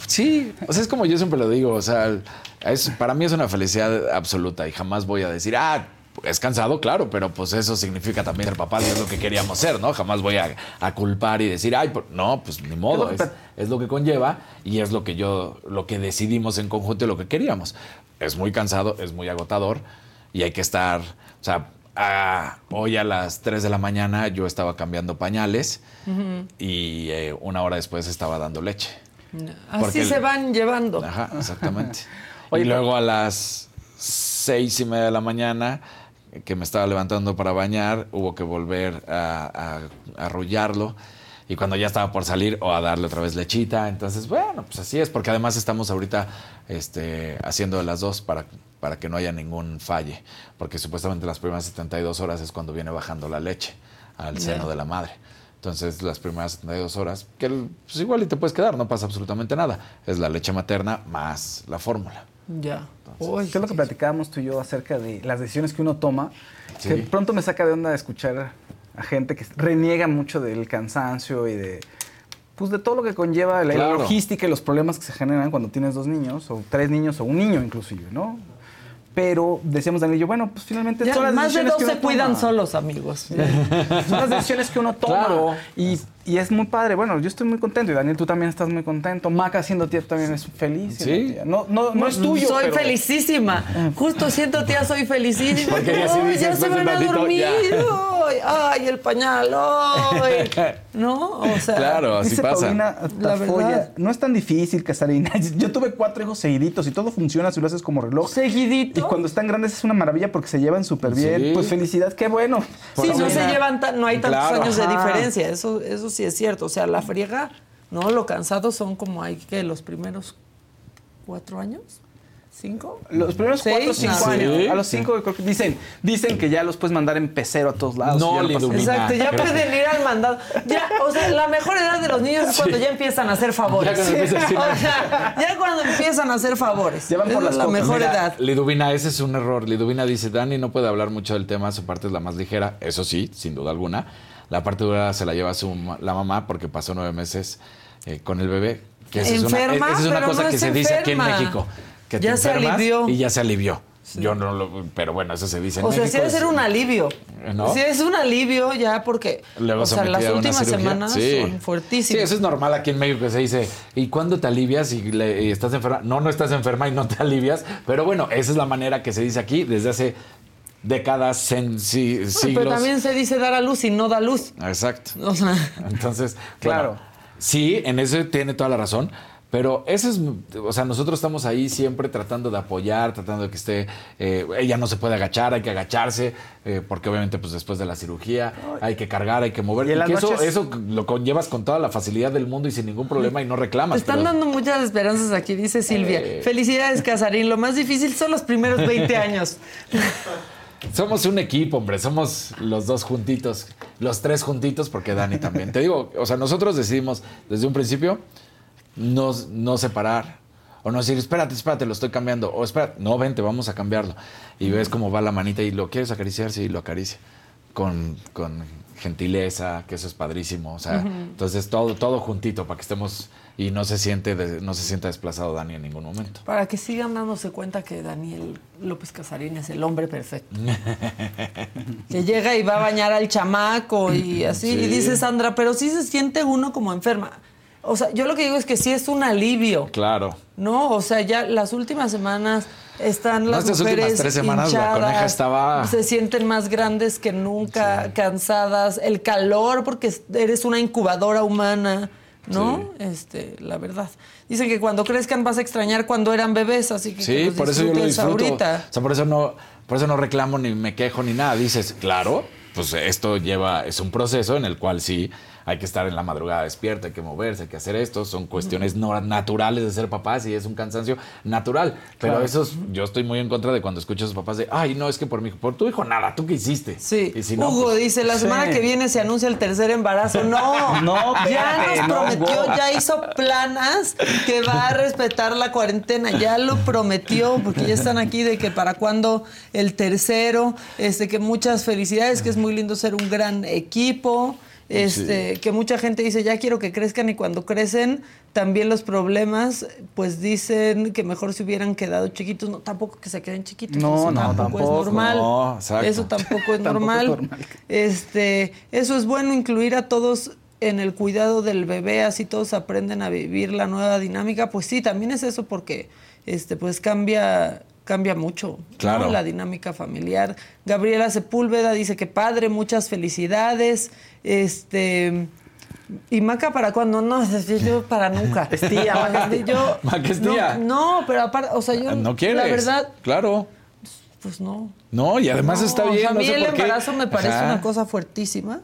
Sí, o sea, es como yo siempre lo digo, o sea, es, para mí es una felicidad absoluta y jamás voy a decir, ah, es cansado, claro, pero pues eso significa también ser papás y es lo que queríamos ser, ¿no? Jamás voy a, a culpar y decir, ay, no, pues ni modo, es, es lo que conlleva y es lo que yo, lo que decidimos en conjunto y lo que queríamos. Es muy cansado, es muy agotador y hay que estar, o sea, a- hoy a las 3 de la mañana yo estaba cambiando pañales y eh, una hora después estaba dando leche.
Así
el-
se van llevando.
Ajá, exactamente. <laughs> y luego a las seis y media de la mañana, que me estaba levantando para bañar, hubo que volver a, a- a arrullarlo. Y cuando ya estaba por salir, o a darle otra vez lechita. Entonces, bueno, pues así es, porque además estamos ahorita este, haciendo de las dos para, para que no haya ningún falle. Porque supuestamente las primeras 72 horas es cuando viene bajando la leche al seno de la madre. Entonces, las primeras 72 horas, que pues igual y te puedes quedar, no pasa absolutamente nada. Es la leche materna más la fórmula.
Ya.
¿Qué es lo que platicábamos tú y yo acerca de las decisiones que uno toma?
Sí.
Que pronto me saca de onda escuchar a gente que reniega mucho del cansancio y de pues de todo lo que conlleva la, la
Claro.
logística y los problemas que se generan cuando tienes dos niños o tres niños o un niño inclusive, ¿no? Pero decíamos Daniel y yo, bueno, pues finalmente
Ya,
son las
más de
decisiones
dos
que
se
uno
cuidan
toma.
solos, amigos.
Son las decisiones que uno toma.
Claro.
Y, y es muy padre. Bueno, yo estoy muy contento y Daniel, tú también estás muy contento. Maca siendo tía también es feliz. siendo
Sí.
No, no, no es tuyo.
Soy
pero-
felicísima. Justo siento, tía, soy felicísima.
Porque ya sí
No,
dices
ya se van a dormir. ¡ay! El pañal, ¡ay! <laughs> ¿No? O sea,
Claro, así
Dice
pasa.
Paulina
La verdad.
no es tan difícil, Casarina. <laughs> Yo tuve cuatro hijos seguiditos y todo funciona si lo haces como reloj.
¿Seguidito?
Y cuando están grandes es una maravilla porque se llevan súper bien.
Sí.
Pues felicidad, qué bueno.
Sí, no se llevan, tan- no hay tantos
Claro.
años de diferencia, eso, eso sí es cierto. O sea, la friega, no, lo cansado son como hay que los primeros cuatro años, cinco.
Los primeros
Seis,
cuatro o cinco
no.
años.
Sí.
A los cinco creo que dicen, dicen que ya los puedes mandar en pecero a todos lados.
No,
ya nada.
Exacto, ya pueden ir al mandado. Ya, o sea, la mejor edad de los niños es cuando ya empiezan a hacer favores.
Ya cuando empiezan a hacer- <laughs>
O sea, ya cuando empiezan a hacer favores.
Ya van por las
la mejor
Mira,
edad.
Liduvina, ese es un error. Liduvina dice, Dani no puede hablar mucho del tema, su parte es la más ligera. Eso sí, sin duda alguna. La parte dura se la lleva su, la mamá porque pasó nueve meses eh, con el bebé. Que esa es una,
Enferma,
esa es una cosa
no
que se dice aquí en
enferma.
México. Que te
Ya se alivió.
Y ya se alivió. Yo no lo... Pero bueno, eso se dice en
O sea,
México.
sí debe ser un alivio.
¿No?
Sí, es un alivio ya porque o sea, las últimas semanas
Sí.
son
Sí,
fuertísimas.
eso es normal aquí en México que se dice, ¿y cuándo te alivias y, le- y estás enferma? No, no estás enferma y no te <laughs> alivias, pero bueno, esa es la manera que se dice aquí desde hace décadas, en, si-
Bueno,
siglos.
pero también se dice dar a luz y no da luz.
Exacto.
O sea,
Entonces, <laughs>
Claro.
claro. sí, en eso tiene toda la razón. Pero eso es, o sea, nosotros estamos ahí siempre tratando de apoyar, tratando de que esté, eh, ella no se puede agachar, hay que agacharse, eh, porque obviamente pues después de la cirugía hay que cargar, hay que mover.
Y
Y, que eso, eso lo conllevas con toda la facilidad del mundo y sin ningún problema y no
te
reclamas.
están
pero-
dando muchas esperanzas aquí, dice Silvia.
Eh.
Felicidades, Casarín. Lo más difícil son los primeros 20 años. <laughs>
Somos un equipo, hombre. Somos los dos juntitos. Los tres juntitos, porque Dani también. Te digo, o sea, nosotros decidimos desde un principio no, no separar. O no decir, espérate, espérate, lo estoy cambiando. O espérate, no, vente, vamos a cambiarlo. Y ves cómo va la manita y lo quieres acariciar, sí, lo acaricia. Con, con gentileza, que eso es padrísimo. O sea, entonces todo, todo juntito para que estemos y no se siente, no se sienta desplazado Dani en ningún momento.
Para que sigan dándose cuenta que Daniel López Casarín es el hombre perfecto. <laughs> Que llega y va a bañar al chamaco y así. Y dice Sandra, pero sí se siente uno como enferma. O sea, yo lo que digo es que sí es un alivio,
Claro.
¿no? O sea, ya las últimas semanas están
No,
las
estas
mujeres
últimas tres semanas la
hinchadas,
coneja estaba-
se sienten más grandes que nunca, cansadas, el calor porque eres una incubadora humana, ¿no? Este, la verdad. Dicen que cuando crezcan vas a extrañar cuando eran bebés, así que que
Sí,
los
por eso yo lo disfruto.
ahorita.
O sea, por eso no, por eso no reclamo ni me quejo ni nada. Dices, claro, pues esto lleva, es un proceso en el cual sí hay que estar en la madrugada despierto, hay que moverse, hay que hacer esto. Son cuestiones no naturales de ser papás y es un cansancio natural. Pero
Claro.
eso es- yo estoy muy en contra de cuando escucho a sus papás de, ay, no, es que por mi hijo, por tu hijo nada, ¿tú qué hiciste?
Sí.
Y si no,
Hugo
pues,
dice, la semana
Sí.
que viene se anuncia el tercer embarazo. No, <laughs>
No,
ya nos
no,
prometió, ya hizo planas que va a respetar la cuarentena. Ya lo prometió, porque ya están aquí de que para cuándo el tercero. Este, que muchas felicidades, que es muy lindo ser un gran equipo. Este, que mucha gente dice, ya quiero que crezcan y cuando crecen, también los problemas, pues dicen que mejor se hubieran quedado chiquitos. No, tampoco que se queden chiquitos.
No,
eso
no,
tampoco, <laughs>
tampoco,
es normal.
no.
Eso tampoco es
Tampoco es
normal. Este, eso es bueno incluir a todos en el cuidado del bebé, así todos aprenden a vivir la nueva dinámica. Pues sí, también es eso porque este pues cambia cambia mucho ¿no?
Claro.
la dinámica familiar. Gabriela Sepúlveda dice que padre, muchas felicidades. Este y Maca para cuándo? No, yo <laughs> para nunca.
Es tía, Maca es tía.
Yo, <laughs>
Maca es
no. No, pero aparte, o sea, yo
no quieres.
la verdad,
Claro.
pues no.
No, y además
No,
está
o
bien.
sea, a
no
mí
sé
el
por qué.
embarazo me parece
Ajá.
una cosa fuertísima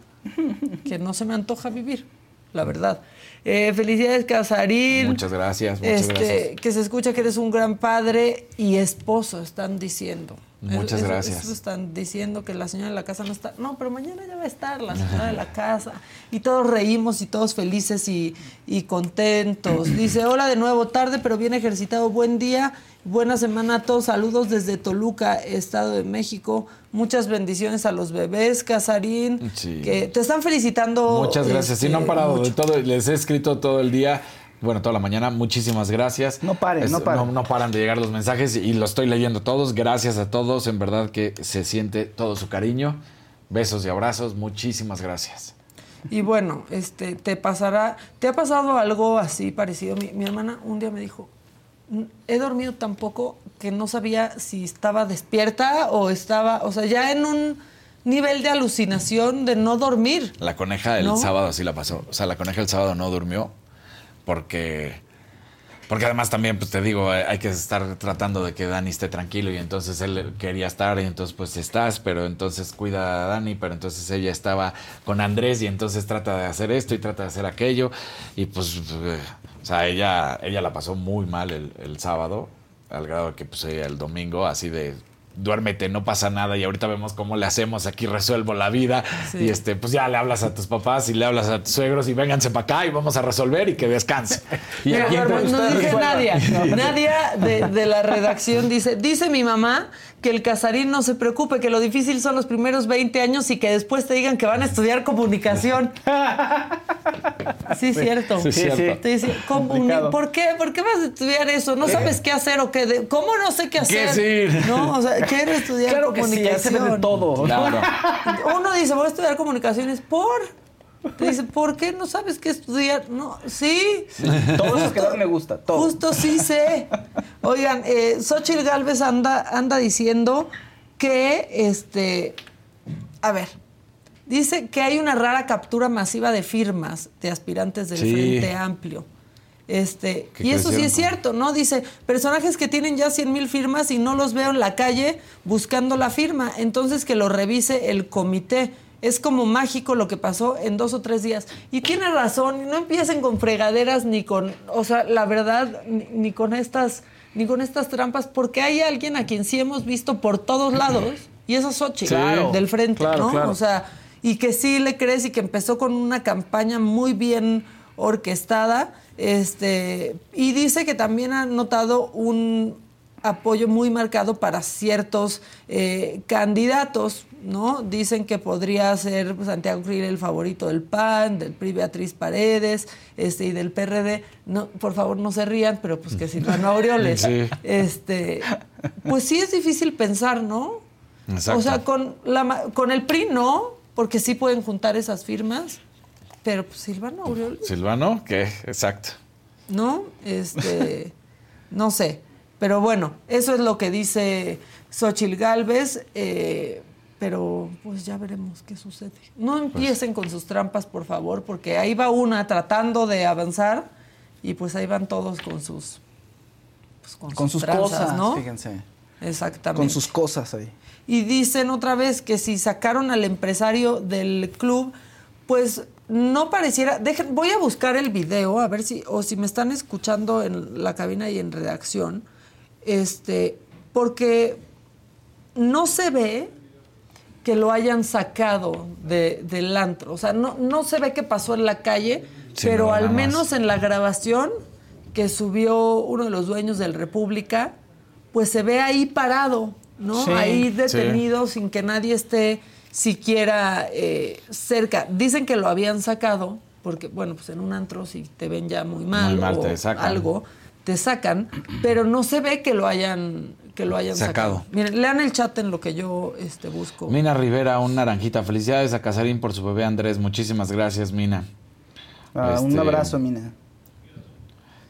que no se me antoja vivir, la verdad. Eh, felicidades, Casarín.
Muchas gracias, muchas
este,
gracias.
Que se escucha que eres un gran padre y esposo, están diciendo.
Muchas gracias.
Eso están diciendo que la señora de la casa no está. No, pero mañana ya va a estar la señora de la casa. Y todos reímos y todos felices y, y contentos. <clears throat> Dice, hola de nuevo, tarde pero bien ejercitado. Buen día, buena semana a todos. Saludos desde Toluca, Estado de México. Muchas bendiciones a los bebés, Casarín.
Sí.
Que te están felicitando.
Muchas gracias. Sí, no han
este,
parado de todo. Les he escrito todo el día. Bueno, toda la mañana. Muchísimas gracias.
No paren, no paren.
No, no paran de llegar los mensajes y lo estoy leyendo todos. Gracias a todos. En verdad que se siente todo su cariño. Besos y abrazos. Muchísimas gracias.
Y bueno, este, te pasará, ¿te ha pasado algo así parecido? Mi, mi hermana un día me dijo, "Mm, he dormido tan poco que no sabía si estaba despierta o estaba, o sea, ya en un nivel de alucinación de no dormir.
La coneja el
¿No?
sábado así la pasó. O sea, la coneja el sábado no durmió porque. Porque además también, pues te digo, eh, hay que estar tratando de que Dani esté tranquilo y entonces él quería estar y entonces pues estás, pero entonces cuida a Dani, pero entonces ella estaba con Andrés y entonces trata de hacer esto y trata de hacer aquello y pues, eh, o sea, ella, ella la pasó muy mal el, el sábado, al grado que pues el domingo así de duérmete, no pasa nada y ahorita vemos cómo le hacemos, aquí resuelvo la vida
Sí.
y este pues ya le hablas a tus papás y le hablas a tus suegros y vénganse para acá y vamos a resolver y que descanse. <laughs> Y
Mira,
aquí
nos
ustedes
dice. Nadia, Nadia de, de la redacción dice, dice mi mamá que el casarín no se preocupe, que lo difícil son los primeros 20 años y que después te digan que van a estudiar comunicación. Sí, es cierto.
Sí, sí, sí.
Te dice, "Comuni-
Complicado.
¿Por qué? ¿Por qué vas a estudiar eso? ¿No sabes qué hacer o qué? de- ¿Cómo no sé qué hacer?
decir?
No, o sea, quiero estudiar
Claro que sí, ahí
comunicación.
se ve de todo.
Claro.
Uno dice, voy a estudiar comunicaciones por. Te dice, ¿por qué no sabes qué estudiar? No, sí.
Todo eso que Dani le gusta, todo.
Justo sí sé. Oigan, eh, Xochitl Galvez anda, anda diciendo que, este, a ver, dice que hay una rara captura masiva de firmas de aspirantes del
Sí.
Frente Amplio. Este, y eso sí es cierto, ¿no? Dice, personajes que tienen ya 100 mil firmas y no los veo en la calle buscando la firma, entonces que lo revise el comité. Es como mágico lo que pasó en dos o tres días. Y tiene razón, no empiecen con fregaderas ni con, o sea, la verdad, ni, ni con estas, ni con estas trampas, porque hay alguien a quien sí hemos visto por todos <clears throat> lados, y eso es Xochitl,
Claro,
del frente,
claro,
¿no?
claro.
O sea, y que sí le crees y que empezó con una campaña muy bien orquestada. Este, y dice que también ha notado un apoyo muy marcado para ciertos eh, candidatos, ¿no? Dicen que podría ser Santiago Krill el favorito del PAN, del PRI Beatriz Paredes, este, y del PRD. No, por favor, no se rían, pero pues que Silvano Aureoles.
Sí.
Este, pues sí es difícil pensar, ¿no?
Exacto.
O sea, con, la, con el PRI no, porque sí pueden juntar esas firmas, pero pues Silvano Aureoles,
Silvano, ¿qué? Exacto.
¿no? Este, <laughs> no sé. Pero bueno, eso es lo que dice Xochil Gálvez, eh, pero pues ya veremos qué sucede. No empiecen con sus trampas, por favor, porque ahí va una tratando de avanzar y pues ahí van todos con sus... pues,
Con sus
tranzas,
cosas,
¿no?
fíjense.
Exactamente.
Con sus cosas ahí.
Y dicen otra vez que si sacaron al empresario del club, pues no pareciera. Dejen, voy a buscar el video, a ver si, o si me están escuchando en la cabina y en redacción. Este, porque no se ve que lo hayan sacado de- del antro. O sea, no, no se ve qué pasó en la calle,
Sí,
pero
no,
al menos en la grabación que subió uno de los dueños del República, pues se ve ahí parado, ¿no?
Sí,
ahí
sí.
detenido sin que nadie esté siquiera eh, cerca. Dicen que lo habían sacado, porque, bueno, pues en un antro si te ven ya muy mal,
Muy mal,
o
te sacan.
algo, te sacan, pero no se ve que lo hayan, que lo hayan sacado.
Sacado.
Miren, lean el chat en lo que yo este, busco.
Mina Rivera, un naranjita. Felicidades a Casarín por su bebé Andrés. Muchísimas gracias, Mina.
Ah, Un
Este,
abrazo, Mina.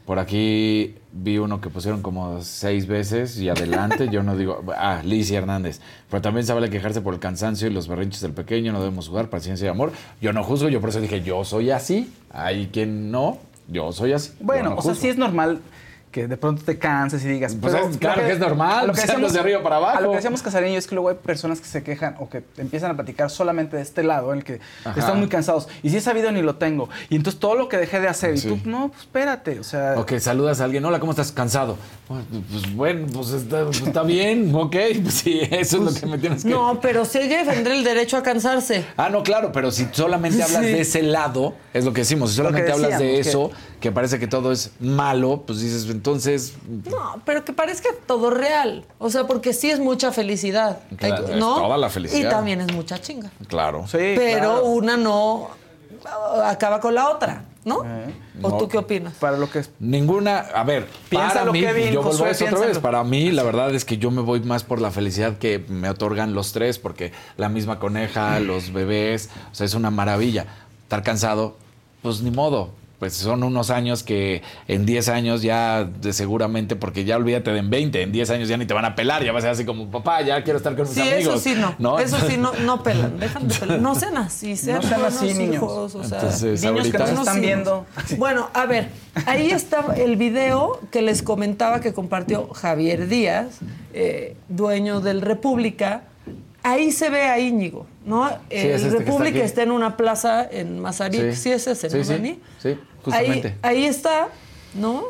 Por aquí vi uno que pusieron como seis veces y adelante. Yo no digo. Ah, Lizy Hernández. Pero también se vale quejarse por el cansancio y los berrinches del pequeño. No debemos jugar, paciencia y amor. Yo no juzgo, yo por eso dije, yo soy así. Hay quien no, yo soy así.
Bueno,
no
o sea, sí es normal que de pronto te canses y digas.
Pues es- claro que es normal,
lo
pues,
decíamos-
de arriba para abajo.
A lo que decíamos yo es que luego hay personas que se quejan o que empiezan a platicar solamente de este lado, en el que
Ajá.
están muy cansados. Y si he sabido ni lo tengo. Y entonces todo lo que dejé de hacer.
Sí.
Y tú, no, pues espérate. O sea.
O que saludas a alguien, hola, ¿cómo estás? Cansado. Pues, pues, bueno, pues está, pues, está bien, ok. Pues sí, eso es lo que me tienes que...
No, pero sí hay que defender el derecho a cansarse.
Ah, no, claro, pero si solamente hablas
Sí.
de ese lado, es lo que decimos, si solamente hablas de eso, que... parece que todo es malo, pues dices, entonces,
No, pero que parezca todo real. O sea, porque sí es mucha felicidad.
Claro, es
¿no?
toda la felicidad.
Y también es mucha chinga.
claro.
Sí,
pero
claro.
una no ah, acaba con la otra, ¿no?
Eh,
¿O
no.
tú qué opinas?
Para lo que es.
Ninguna, a ver, para
Piénsalo,
mí, yo vuelvo
Josué,
a eso otra vez, para mí la verdad es que yo me voy más por la felicidad que me otorgan los tres, porque la misma coneja, los bebés, o sea, es una maravilla. Estar cansado, pues ni modo, pues son unos años que en 10 años ya de seguramente, porque ya olvídate de en 20, en 10 años ya ni te van a pelar, ya vas a ser así como, papá, ya quiero estar con mis
Sí,
amigos.
eso sí no. Eso sí no, no pelan, dejan de pelar. No sean así, sean,
No sean así, niños.
hijos, o sea,
Entonces,
Niños que nos están viendo.
Bueno, a ver, ahí está el video que les comentaba que compartió Javier Díaz, eh, dueño del República. Ahí se ve a Íñigo, ¿no?
es
el
este está
República está, en una plaza en Mazarik. Sí, es ese,
sí,
¿no,
sí,
Dani?
sí,
Ahí,
justamente.
ahí está, ¿no?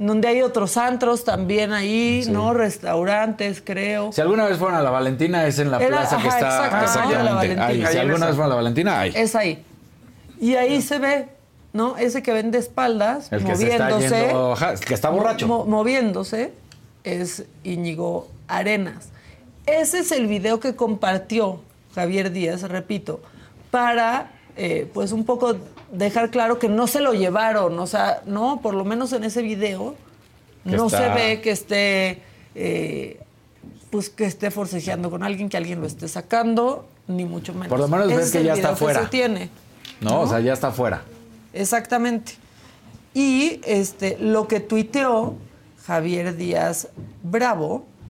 Donde hay otros antros también ahí,
Sí.
¿no? Restaurantes, creo.
Si alguna vez fueron a la Valentina, es en la
Era-
plaza que está
exacto, ¿no?
exactamente
La Valentina.
ahí. Si alguna
esa.
vez fueron a la Valentina, ahí.
Es ahí. Y ahí se ve, ¿no? Ese que vende espaldas,
El que se está
moviéndose.
yendo, ajá, el que está borracho.
mo- moviéndose es Íñigo Arenas. Ese es el video que compartió Javier Díaz, repito, para, eh, pues, un poco dejar claro que no se lo llevaron. O sea, no, por lo menos en ese video,
Que
no
está-
se ve que esté. eh, pues que esté forcejeando con alguien, que alguien lo esté sacando, ni mucho menos.
Por lo menos ves
es
que ya está fuera.
se tiene.
No, o sea, ya está afuera.
Exactamente. Y este, lo que tuiteó Javier Díaz Bravo.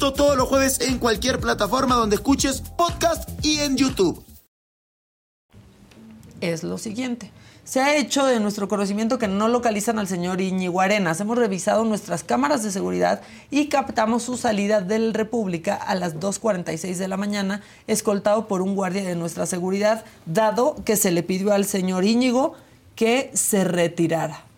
Todos los jueves en cualquier plataforma donde escuches podcast y en YouTube.
es lo siguiente. Se ha hecho de nuestro conocimiento que no localizan al señor Íñigo Arenas. Hemos revisado nuestras cámaras de seguridad y captamos su salida del República a las 2.46 de la mañana, escoltado por un guardia de nuestra seguridad, dado que se le pidió al señor Íñigo que se retirara.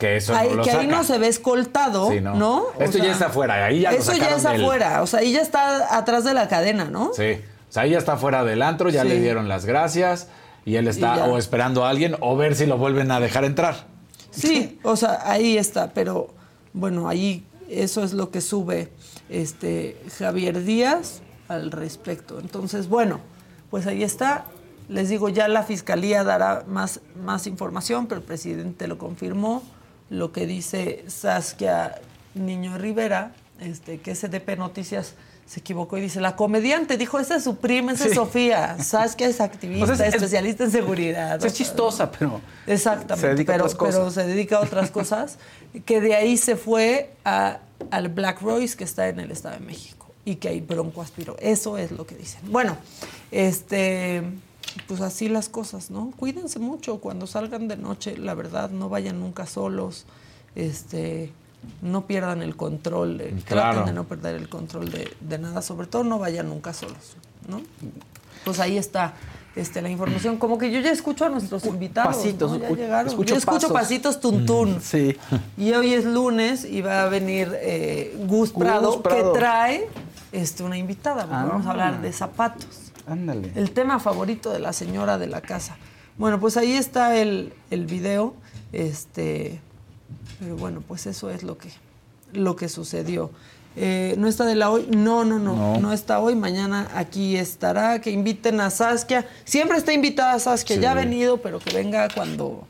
Que eso
Ahí-
no lo
que ahí
saca.
no se ve escoltado,
Sí,
¿no?
Esto ya está afuera, ahí ya lo
Eso ya
sacaron
es
del-
afuera, o sea, ahí ya está atrás de la cadena, ¿no?
Sí. O sea, ahí ya está fuera del antro, ya
Sí.
le dieron las gracias y él está o esperando a alguien o ver si lo vuelven a dejar entrar.
Sí, <laughs> o sea, ahí está, pero bueno, ahí eso es lo que sube este Javier Díaz al respecto. Entonces, bueno, pues ahí está. Les digo, ya la fiscalía dará más, más información, pero el presidente lo confirmó. Lo que dice Saskia Niño Rivera, este, que SDP Noticias se equivocó y dice, la comediante, dijo, esa es su prima, esa es
Sí.
Sofía. Saskia es activista,
O sea, es- es-
especialista en seguridad.
Es chistosa, pero.
Exactamente,
Se dedica a
pero,
otras cosas.
pero se dedica a otras cosas, que de ahí se fue a- al Black Royce que está en el Estado de México y que ahí Bronco aspiró. Eso es lo que dicen. Bueno, este, pues así las cosas, ¿no? Cuídense mucho cuando salgan de noche, la verdad, no vayan nunca solos, este, no pierdan el control, de-
Claro.
traten de no perder el control de, de nada, sobre todo no vayan nunca solos, ¿no? Pues ahí está. Este, la información, como que yo ya escucho a nuestros invitados.
pasitos,
¿no? Ya llegaron.
escucho
yo escucho
pasos.
pasitos tuntún.
Sí.
Y hoy es lunes y va a venir eh, Gus, Prado,
Prado.
que trae este, una invitada.
Ah.
Vamos a hablar de zapatos.
Ándale.
El tema favorito de la señora de la casa. Bueno, pues ahí está el, el video. Este, pero bueno, pues eso es lo que, lo que sucedió. Eh, ¿No está de la hoy? No, no, no, no.
No.
está hoy. Mañana aquí estará. Que inviten a Saskia. Siempre está invitada Saskia.
Sí.
Ya ha venido, pero que venga cuando,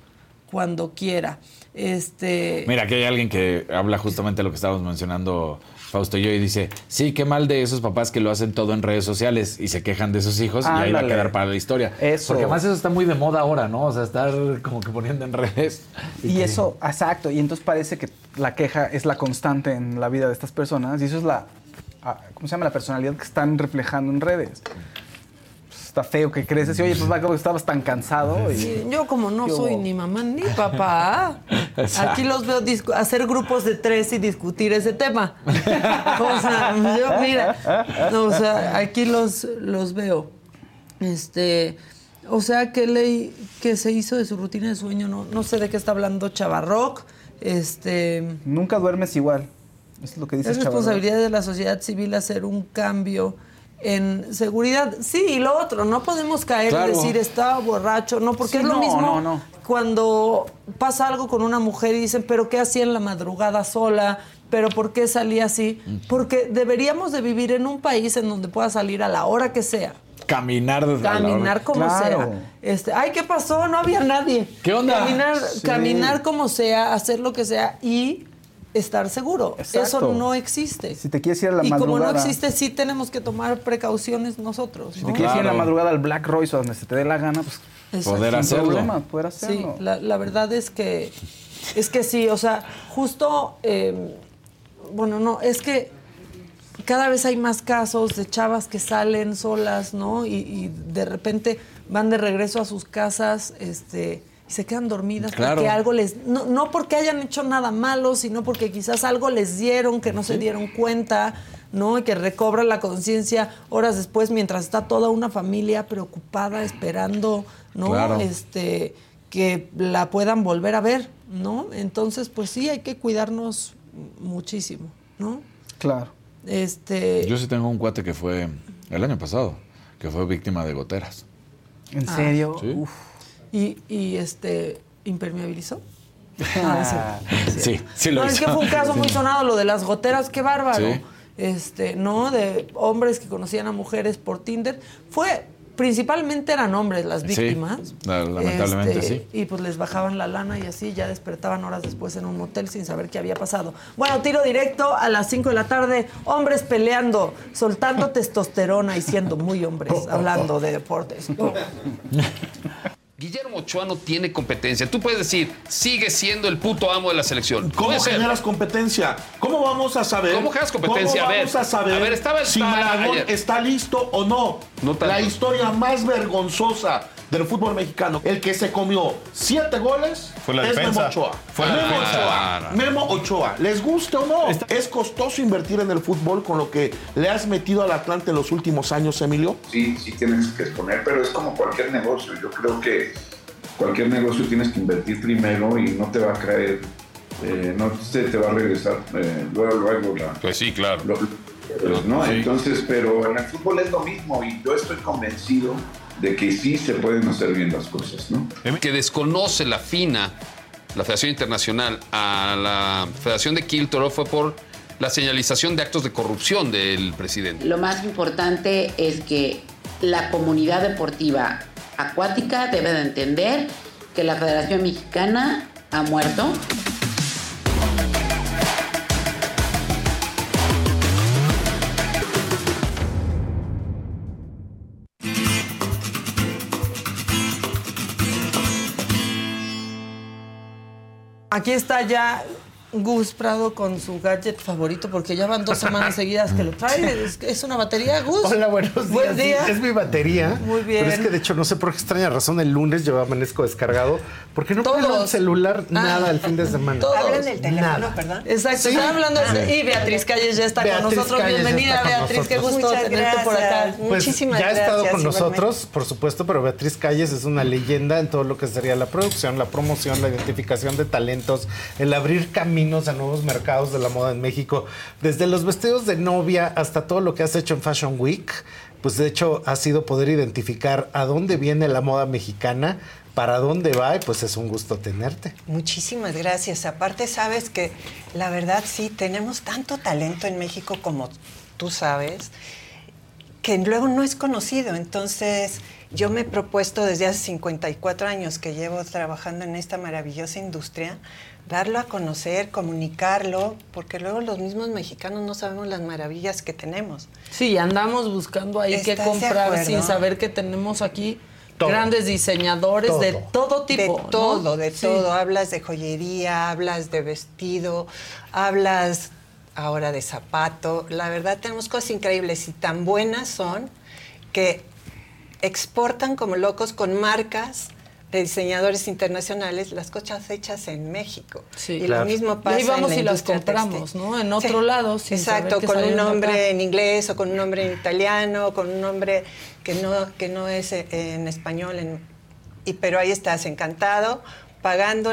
cuando quiera. Este,
Mira, aquí hay alguien que habla justamente de lo que estábamos mencionando Fausto y yo y dice, sí, qué mal de esos papás que lo hacen todo en redes sociales y se quejan de sus hijos y ahí va a quedar para la historia.
Eso.
Porque además eso está muy de moda ahora, ¿no? O sea, estar como que poniendo en redes.
Y
que-
eso, exacto. Y entonces parece que la queja es la constante en la vida de estas personas. Y eso es la, ah, ¿cómo se llama? La personalidad que están reflejando en redes. Está feo que creces y, oye, pues va, como que estabas tan cansado. Y,
Sí, yo como no
¿Qué
soy ni mamá ni papá,
Exacto.
aquí los veo hacer grupos de tres y discutir ese tema. <laughs> O sea, yo, mira, no, o sea, aquí los, los veo. Este, o sea, que ley que se hizo de su rutina de sueño, no, no sé de qué está hablando Chavarroc. Este,
Nunca duermes igual. Es lo que dice
es responsabilidad de la sociedad civil hacer un cambio en seguridad. Sí, y lo otro, no podemos caer
Claro.
y decir estaba borracho, no, porque
Sí,
es lo
no,
mismo
no, no.
cuando pasa algo con una mujer y dicen, pero ¿qué hacía en la madrugada sola? ¿Pero por qué salía así? Porque deberíamos de vivir en un país en donde pueda salir a la hora que sea.
Caminar desde la.
Caminar como
Claro.
sea. Este, ay, ¿qué pasó? No había nadie.
¿Qué onda?
Caminar,
Sí.
caminar como sea, hacer lo que sea y estar seguro.
Exacto.
Eso no existe.
Si te quieres ir a la
y como no
madrugada.
existe, sí tenemos que tomar precauciones nosotros.
Si
¿no?
te quieres ir a la madrugada al Black Royce o donde se te dé la gana, pues
Exacto.
Poder hacerlo.
problema, poder hacerlo.
Sí, la, la verdad es que es que sí, o sea, justo, eh, bueno, no, es que cada vez hay más casos de chavas que salen solas, ¿no? Y, y de repente van de regreso a sus casas, este, y se quedan dormidas
Claro.
porque algo les, no, no porque hayan hecho nada malo, sino porque quizás algo les dieron que no se dieron cuenta. ¿no? Y que recobra la conciencia horas después mientras está toda una familia preocupada esperando, ¿no?
Claro.
Este que la puedan volver a ver, ¿no? Entonces, pues sí, hay que cuidarnos muchísimo, ¿no?
Claro.
Este,
Yo sí tengo un cuate que fue el año pasado, que fue víctima de goteras.
¿En
Ah.
serio?
Sí.
Uf.
Y, y este impermeabilizó.
Ah, <laughs>
Sí, sí lo
no, es que fue un caso muy sonado lo de las goteras, qué bárbaro.
Sí.
Este, ¿no? De hombres que conocían a mujeres por Tinder. Fue principalmente eran hombres las
Sí,
víctimas.
la- lamentablemente
Este,
sí.
Y pues les bajaban la lana y así ya despertaban horas después en un motel sin saber qué había pasado. Bueno, tiro directo a las 5 de la tarde, hombres peleando, soltando <laughs> testosterona y siendo muy hombres, <laughs> hablando de deportes.
Guillermo Ochoa no tiene competencia. Tú puedes decir, sigue siendo el puto amo de la selección.
¿Cómo
ser.
generas competencia? ¿Cómo vamos a saber?
¿Cómo generas competencia?
¿Cómo
A ver,
vamos a saber
a ver, estaba el
si
ayer.
está listo o no?
No
la historia más vergonzosa del fútbol mexicano, el que se comió siete goles,
Fue la
es
defensa.
Memo Ochoa.
Fue la
Memo
defensa.
Ochoa. Memo Ochoa. ¿Les guste o no? Es costoso invertir en el fútbol con lo que le has metido al Atlante en los últimos años, Emilio.
Sí, sí tienes que exponer, pero es como cualquier negocio. Yo creo que cualquier negocio tienes que invertir primero y no te va a caer, eh, no se te va a regresar eh, luego, luego la...
Pues sí, claro.
lo- pues, ¿no? Entonces, pero en el fútbol es lo mismo y yo estoy convencido de que sí se pueden hacer bien las cosas, ¿no?
Que desconoce la FINA, la Federación Internacional, a la Federación de Quiltoro fue por la señalización de actos de corrupción del presidente.
Lo más importante es que la comunidad deportiva acuática debe de entender que la Federación Mexicana ha muerto.
Aquí está ya Gus Prado con su gadget favorito porque ya van dos semanas seguidas que lo trae. Es, es una batería, Gus.
Hola, buenos días.
Buen
Sí,
día.
Es mi batería.
Muy bien.
Pero es que de hecho no sé por qué extraña razón el lunes yo amanezco descargado porque no puedo el celular
Ah.
nada el fin de semana.
Todos.
Hablan del teléfono,
¿verdad? Exacto,
Sí.
están hablando de-
Sí.
y Beatriz Calles ya está
Beatriz
con nosotros.
Calles
Bienvenida,
con
Beatriz, qué
nosotros.
gusto
Muchas
tenerte por acá.
Pues ya ha estado con nosotros, por supuesto, pero Beatriz Calles es una leyenda en todo lo que sería la producción, la promoción, la identificación de talentos, el abrir caminos a nuevos mercados de la moda en México, desde los vestidos de novia hasta todo lo que has hecho en Fashion Week. Pues de hecho ha sido poder identificar a dónde viene la moda mexicana, para dónde va y pues es un gusto tenerte.
Muchísimas gracias. Aparte, sabes que la verdad sí, tenemos tanto talento en México como tú sabes, que luego no es conocido. Entonces, yo me he propuesto desde hace 54 años que llevo trabajando en esta maravillosa industria, darlo a conocer, comunicarlo, porque luego los mismos mexicanos no sabemos las maravillas que tenemos.
Sí, andamos buscando ahí qué
¿Estás de
comprar sin saber que tenemos aquí
Todo.
grandes diseñadores de todo tipo.
De
¿no?
todo, de
Sí.
todo. Hablas de joyería, hablas de vestido, hablas ahora de zapato. La verdad tenemos cosas increíbles y tan buenas son que exportan como locos con marcas de diseñadores internacionales las cosas hechas en México.
Sí,
y
claro.
lo mismo
Y
pasa
ahí vamos
en la
y las compramos,
textil.
¿no? En otro lado, sin
Exacto, con un nombre en inglés o con un nombre en italiano, con un nombre que no, que no es eh, en español. en- y, pero ahí estás encantado, pagando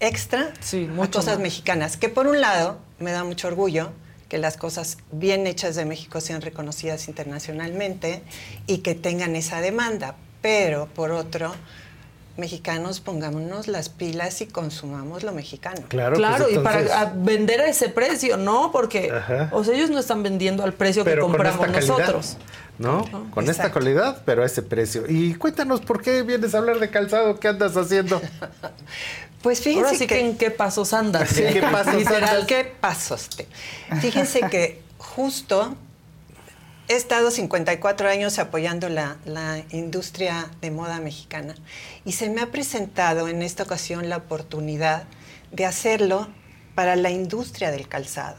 extra a
mucho
cosas
más.
mexicanas. Que por un lado me da mucho orgullo que las cosas bien hechas de México sean reconocidas internacionalmente y que tengan esa demanda. Pero, por otro, mexicanos pongámonos las pilas y consumamos lo mexicano.
Claro,
Claro,
pues
y para
entonces-
vender a ese precio, ¿no? Porque
Ajá.
o sea, ellos no están vendiendo al precio que
Pero
compramos
esta calidad,
nosotros.
¿No? Con esta calidad, pero a ese precio. Y cuéntanos, ¿por qué vienes a hablar de calzado? ¿Qué andas haciendo? <laughs>
Pues fíjense
Ahora sí que, en qué pasos andas.
Sí, ¿qué <laughs> pasos
Literal,
andas?
¿qué pasos? te? Fíjense que justo he estado 54 años apoyando la, la industria de moda mexicana y se me ha presentado en esta ocasión la oportunidad de hacerlo para la industria del calzado.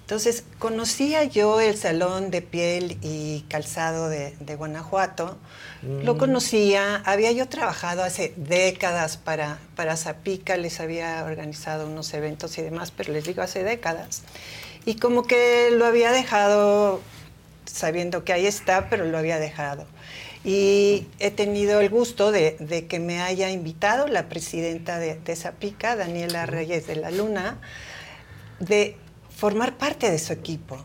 Entonces, conocía yo el salón de piel y calzado de, de Guanajuato, lo
Mm.
conocía, había yo trabajado hace décadas para, para Zapica, les había organizado unos eventos y demás, pero les digo hace décadas. Y como que lo había dejado, sabiendo que ahí está, pero lo había dejado. Y he tenido el gusto de, de que me haya invitado la presidenta de, de Zapica, Daniela Reyes de la Luna, de formar parte de su equipo.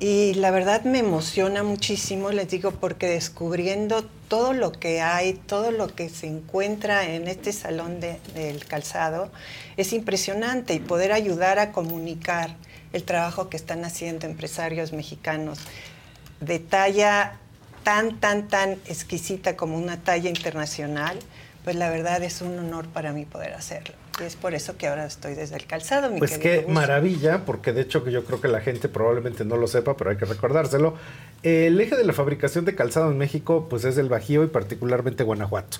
Y la verdad me emociona muchísimo, les digo, porque descubriendo todo lo que hay, todo lo que se encuentra en este salón de- del calzado, es impresionante y poder ayudar a comunicar el trabajo que están haciendo empresarios mexicanos de talla tan, tan, tan exquisita como una talla internacional, pues la verdad es un honor para mí poder hacerlo. Y es por eso que ahora estoy desde el calzado, mi
Pues qué
Gus.
maravilla, porque de hecho que yo creo que la gente probablemente no lo sepa, pero hay que recordárselo. El eje de la fabricación de calzado en México, pues es el Bajío y particularmente Guanajuato.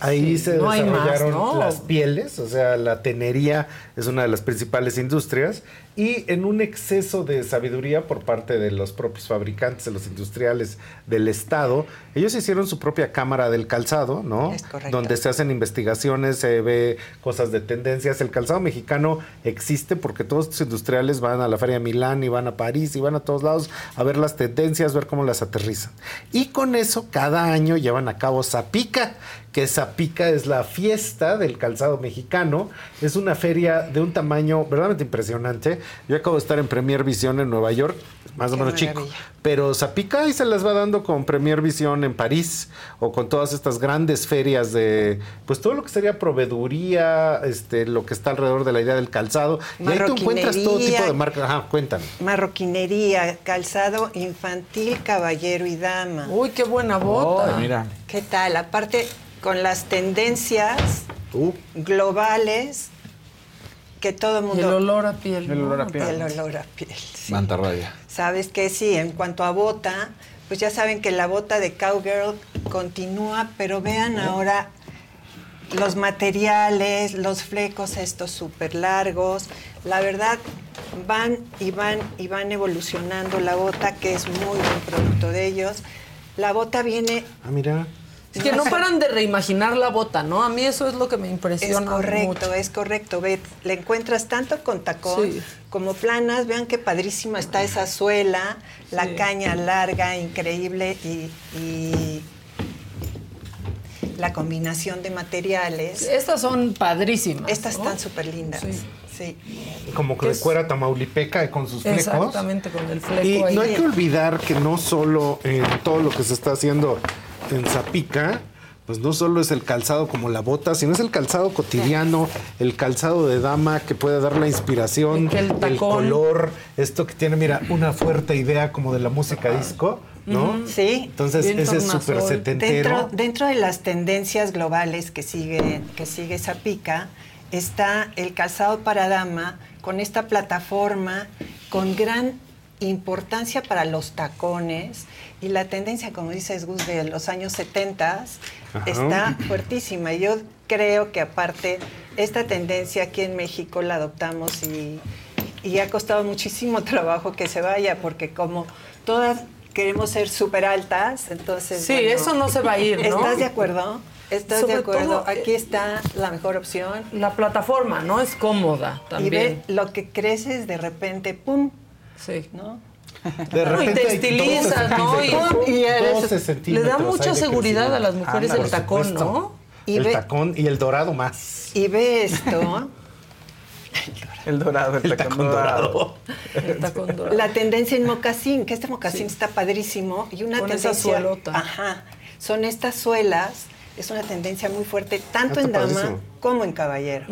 Ahí se
No hay más,
desarrollaron
¿no?
las pieles, o sea, la tenería es una de las principales industrias y en un exceso de sabiduría por parte de los propios fabricantes, de los industriales del Estado, ellos hicieron su propia cámara del calzado, ¿no?
Es correcto.
Donde se hacen investigaciones, se ve cosas de tendencias. El calzado mexicano existe porque todos estos industriales van a la Feria de Milán y van a París y van a todos lados a ver las tendencias, ver cómo las aterrizan. Y con eso cada año llevan a cabo Zapica, que Zapica es la fiesta del calzado mexicano. Es una feria de un tamaño verdaderamente impresionante. Yo acabo de estar en Premier Visión en Nueva York, más o menos chico. Pero Zapica ahí se las va dando con Premier Visión en París o con todas estas grandes ferias de, pues todo lo que sería proveeduría, este, lo que está alrededor de la idea del calzado. Y ahí tú encuentras todo tipo de
Marroquinería.
marcas. Ajá, cuéntame.
Marroquinería, calzado infantil, caballero y dama.
Uy, qué buena bota.
Ay, mira.
¿Qué tal? Aparte, con las tendencias globales que todo el mundo...
el olor a piel.
El olor a piel.
El olor a piel. sí.
Manta raya.
Sabes que sí, en cuanto a bota, pues ya saben que la bota de Cowgirl continúa, pero vean ahora los materiales, los flecos estos súper largos. La verdad, van y van y van evolucionando la bota, que es muy buen producto de ellos. La bota viene
Ah, mira.
Es que no paran de reimaginar la bota, ¿no? A mí eso es lo que me
Es
impresiona
correcto,
mucho.
es correcto. Ve, le encuentras tanto con tacón
Sí.
como planas. Vean qué padrísima está esa suela, la
Sí.
caña larga, increíble y, y la combinación de materiales.
Estas son padrísimas.
Estas
¿no?
están súper lindas.
Sí.
Sí.
Como que de
es-
cuera tamaulipeca con sus flecos.
Exactamente, con el fleco
Y
ahí.
no hay que olvidar que no solo en todo lo que se está haciendo en Zapica, pues no solo es el calzado como la bota, sino es el calzado cotidiano, el calzado de dama que puede dar la inspiración,
El
color, esto que tiene, mira, una fuerte idea como de la música disco, ¿no?
Sí.
Entonces, ese es súper setentero.
Dentro, dentro de las tendencias globales que sigue, que sigue Zapica, está el calzado para dama con esta plataforma con gran importancia para los tacones y la tendencia, como dices Gus, de los años 70
Ajá.
está fuertísima. Yo creo que aparte esta tendencia aquí en México la adoptamos y, y ha costado muchísimo <laughs> trabajo que se vaya porque como todas queremos ser súper altas, entonces...
Sí, eso no se va a ir, ¿no?
¿Estás de acuerdo? ¿Estás
Sobre
de acuerdo?
todo, eh,
Aquí está la mejor opción.
La plataforma, ¿no? Es cómoda
Y
también.
ve lo que creces de repente, ¡pum!
Sí.
¿no?
De
No, y
repente
te estilizas,
12
¿no? Y, y eres-
12
le da mucha seguridad a las mujeres el tacón,
supuesto.
¿no?
Y
el
ve-
tacón y el dorado más.
Y ve esto,
El dorado, el, tacón, dorado.
El tacón <laughs> dorado.
La tendencia en mocasín, que este mocasín está padrísimo y una
Con esa
tendencia.
suelota.
Ajá. Son estas suelas, es una tendencia muy fuerte tanto
Ah,
en dama
padrísimo.
como en caballero.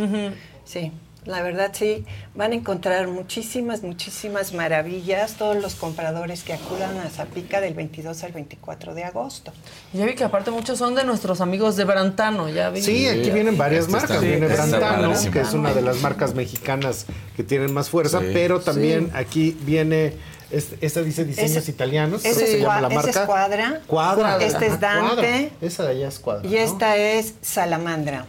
Sí. La verdad sí, van a encontrar muchísimas, muchísimas maravillas todos los compradores que acudan a Zapica del 22 al 24 de agosto.
Ya vi que aparte muchos son de nuestros amigos de Brantano, ya vi.
Sí, aquí vienen varias
Este
marcas.
está-
Viene Brantano, que es una de las marcas mexicanas que tienen más fuerza,
Sí.
pero también
Sí.
aquí viene, es- esta dice diseños italianos,
ese
se
es
llama la
ese es
marca.
Cuadra.
Cuadra.
Este es
Cuadra.
Dante.
Esa de allá es Cuadra.
Y
¿no?
esta es Salamandra.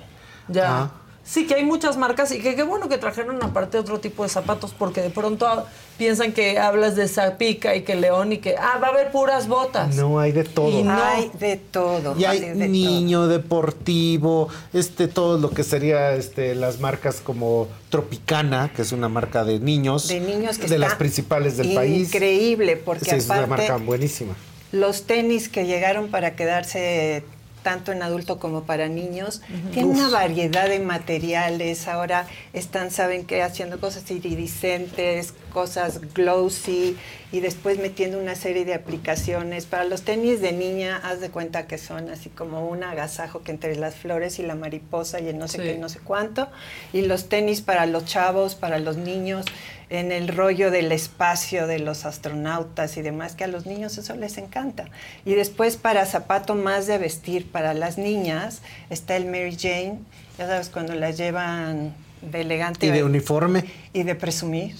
Ya.
Ah.
Sí, que hay muchas marcas y que qué bueno que trajeron aparte otro tipo de zapatos porque de pronto ah, piensan que hablas de Zapica y que León y que, ah, va a haber puras botas.
No, hay de todo.
Y no.
Hay de todo.
Y
hay de
niño, deportivo, este, todo lo que sería este, las marcas como Tropicana, que es una marca de niños.
De niños que
De las principales del país.
Increíble, porque
Sí, es una
aparte
marca buenísima.
los tenis que llegaron para quedarse tanto en adulto como para niños, tienen
Uf.
una variedad de materiales. Ahora están, saben que haciendo cosas iridiscentes, cosas glossy y después metiendo una serie de aplicaciones. Para los tenis de niña, haz de cuenta que son así como un agasajo que entre las flores y la mariposa y el no sé
Sí.
qué, no sé cuánto. Y los tenis para los chavos, para los niños, en el rollo del espacio de los astronautas y demás, que a los niños eso les encanta. Y después para zapato más de vestir para las niñas está el Mary Jane, ya sabes, cuando las llevan de elegante
Y de uniforme.
y de presumir.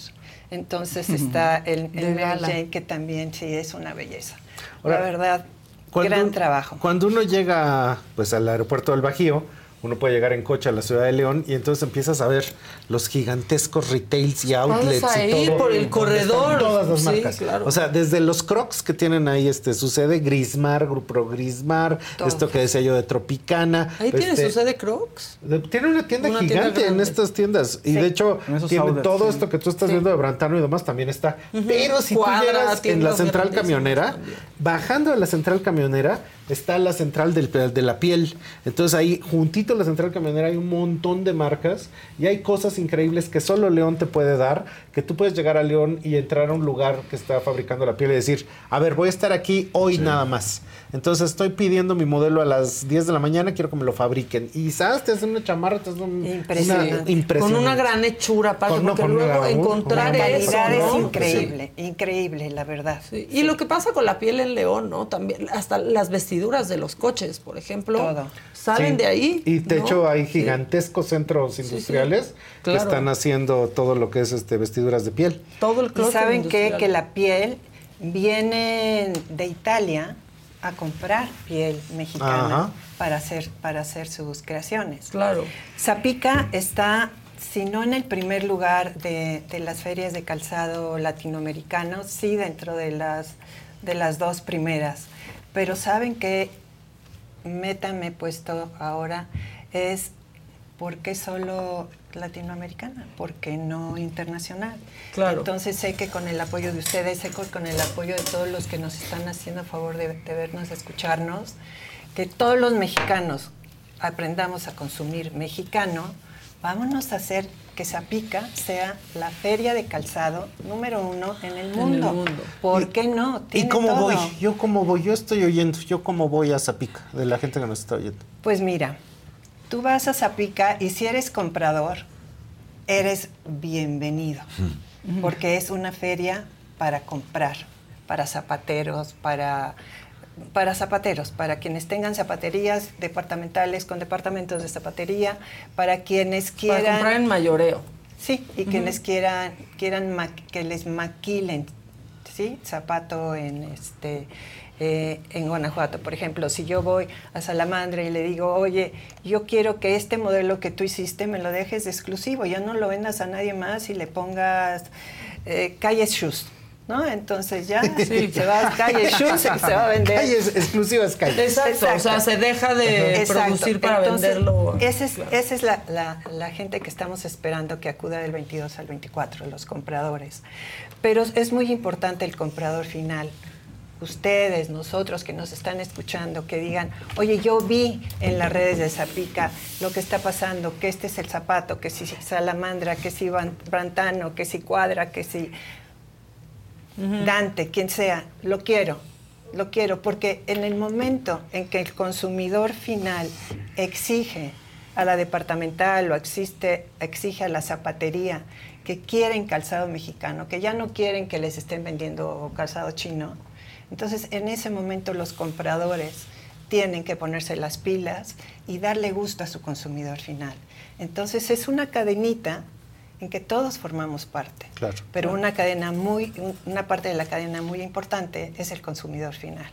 Entonces está el, el Mary
gala.
Jane, que también sí es una belleza.
Ahora,
La verdad, gran trabajo.
Cuando uno llega pues al aeropuerto del Bajío, uno puede llegar en coche a la ciudad de León y entonces empiezas a ver los gigantescos retails y outlets
Vas a
y
ir
todo.
por el corredor.
Todas las
Sí,
marcas.
claro.
O sea, desde los Crocs que tienen ahí, este, sucede Grismar, Grupo Grismar,
Todo.
esto que decía yo de Tropicana.
Ahí tiene
este,
su sede Crocs.
de- Tiene una tienda
Una tienda
gigante en estas tiendas. Y de hecho, tiene
outlets,
todo
sí.
esto que tú estás
Sí.
viendo de Brantano y demás también está. Pero si
Cuadra,
tú llegas en la central camionera,
también.
bajando de la central camionera, está la central del, de la piel. Entonces ahí, juntito a la central camionera, hay un montón de marcas y hay cosas increíbles que solo León te puede dar, que tú puedes llegar a León y entrar a un lugar que está fabricando la piel y decir, a ver, voy a estar aquí hoy nada más. Entonces estoy pidiendo mi modelo a las 10 de la mañana, quiero que me lo fabriquen. Y sabes, te hacen una chamarra, te hacen un,
Impresionante.
una- impresionante.
Con una gran hechura, aparte,
Con- no,
porque
con una
luego encontrar
La
eso,
es increíble, increíble, la verdad.
Sí, Y lo que pasa con la piel en León, ¿no? También, hasta las vestiduras de los coches, por ejemplo,
Todo.
salen
Sí.
de ahí.
Y de
¿no?
hecho hay
Sí.
gigantescos centros industriales que
Claro.
están haciendo todo lo que es este vestiduras de piel.
Todo el
Y saben qué? que la piel viene de Italia a comprar piel mexicana
Ajá.
para hacer, para hacer sus creaciones.
Claro.
Zapica está, si no en el primer lugar de, de las ferias de calzado latinoamericanos, sí dentro de las, de las dos primeras. Pero saben que meta me he puesto ahora es ¿por qué solo latinoamericana? ¿Por qué no internacional?
Claro.
Entonces sé que con el apoyo de ustedes, sé que con el apoyo de todos los que nos están haciendo a favor de, de vernos, de escucharnos, que todos los mexicanos aprendamos a consumir mexicano, vámonos a hacer que Zapica sea la feria de calzado número uno en el mundo.
mundo.
¿Por qué no?
¿Y cómo
todo.
voy? Yo cómo voy, yo estoy oyendo, yo cómo voy a Zapica, de la gente que nos está oyendo.
Pues mira, tú vas a Zapica y si eres comprador, eres bienvenido, porque es una feria para comprar, para zapateros, para, para zapateros, para quienes tengan zapaterías departamentales con departamentos de zapatería, para quienes
Para
quieran...
comprar en mayoreo.
Sí, y quienes quieran, quieran que les maquilen, ¿sí? Zapato en este eh, en Guanajuato. Por ejemplo, si yo voy a Salamandra y le digo, oye, yo quiero que este modelo que tú hiciste me lo dejes de exclusivo, ya no lo vendas a nadie más y le pongas eh, Calles Shoes. ¿No? Entonces ya
Sí.
se va a Calle <laughs> Shoes se va a vender.
Calles, exclusivas calles.
Exacto, o sea, se deja de
Exacto.
producir para
Entonces,
venderlo.
Esa es,
Claro.
esa es la, la- la gente que estamos esperando que acuda del 22 al 24, los compradores. Pero es muy importante el comprador final. ustedes, nosotros que nos están escuchando, que digan, oye, yo vi en las redes de Zapica lo que está pasando, que este es el zapato, que si salamandra, que si brantano, que si cuadra, que si Dante, quien sea, lo quiero, lo quiero, porque en el momento en que el consumidor final exige a la departamental o existe, exige a la zapatería que quieren calzado mexicano, que ya no quieren que les estén vendiendo calzado chino, entonces en ese momento los compradores tienen que ponerse las pilas y darle gusto a su consumidor final. Entonces es una cadenita en que todos formamos parte.
Claro.
Pero una cadena muy, un- una parte de la cadena muy importante es el consumidor final.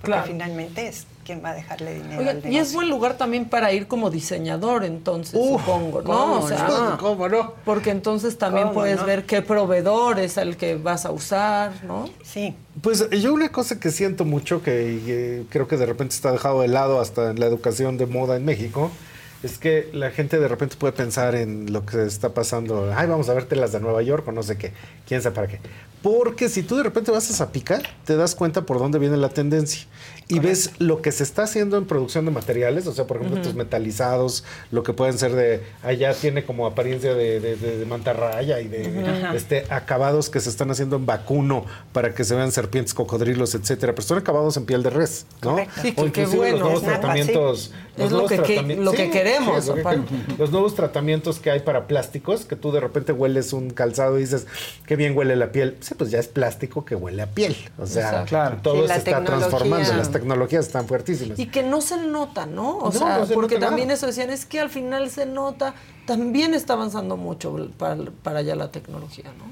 Porque
Claro.
finalmente es quien va a dejarle dinero
Oigan,
al
y es buen lugar también para ir como diseñador, entonces, supongo, ¿no?
¿cómo
O sea, <laughs>
no?
¿Cómo no?
Porque entonces también
¿Cómo
puedes
no?
ver qué proveedor es el que vas a usar, ¿no?
Sí.
Pues yo una cosa que siento mucho, que eh, creo que de repente está dejado de lado hasta en la educación de moda en México, es que la gente de repente puede pensar en lo que está pasando. Ay, vamos a verte las de Nueva York o no sé qué. ¿Quién sabe para qué? Porque si tú de repente vas a Zapica, te das cuenta por dónde viene la tendencia. Y ves lo que se está haciendo en producción de materiales, o sea, por ejemplo,
Ujú.
estos metalizados, lo que pueden ser de, allá tiene como apariencia de, de, de- de mantarraya y de este, acabados que se están haciendo en vacuno para que se vean serpientes, cocodrilos, etcétera, pero son acabados en piel de res, ¿no?
Correcto. Sí,
o inclusive
qué bueno,
los nuevos tratamientos.
sí.
los
Es lo
nuevos
que que-
tratami-
lo que queremos,
que- <laughs> los nuevos tratamientos que hay para plásticos, que tú de repente hueles un calzado y dices, qué bien huele la piel. Sí, pues ya es plástico que huele a piel. O sea,
Exacto. Claro.
todo
Sí,
se está transformando, las tecnologías están fuertísimas.
Y que no se nota, ¿no? O
No,
sea,
no se
porque también
nada.
eso decían, es que al final se nota, también está avanzando mucho para, para allá la tecnología, ¿no?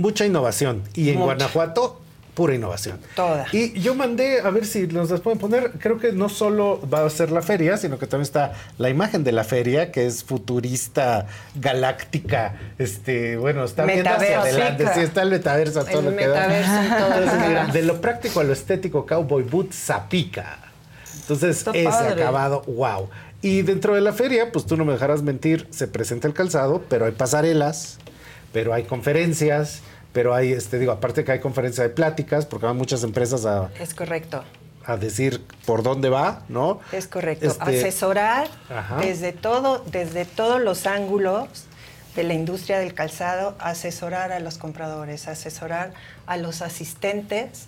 Mucha innovación. Y en
Mucha.
Guanajuato, pura innovación.
Toda.
Y yo mandé, a ver si nos las pueden poner, creo que no solo va a ser la feria, sino que también está la imagen de la feria, que es futurista, galáctica, este, bueno, está viendo hacia adelante, sí, está el metaverso a todo
El
lo que da.
todo
Entonces, mira, de lo práctico a lo estético, Cowboy Boot Zapica. Entonces,
Está
ese
padre.
acabado, wow. Y dentro de la feria, pues tú no me dejarás mentir, se presenta el calzado, pero hay pasarelas, pero hay conferencias, pero hay, este, digo, aparte que hay conferencias, hay pláticas, porque van muchas empresas a,
Es correcto.
a decir por dónde va, ¿no?
Es correcto.
Este-
Asesorar
Ajá.
desde todo, desde todos los ángulos de la industria del calzado, asesorar a los compradores, asesorar a los asistentes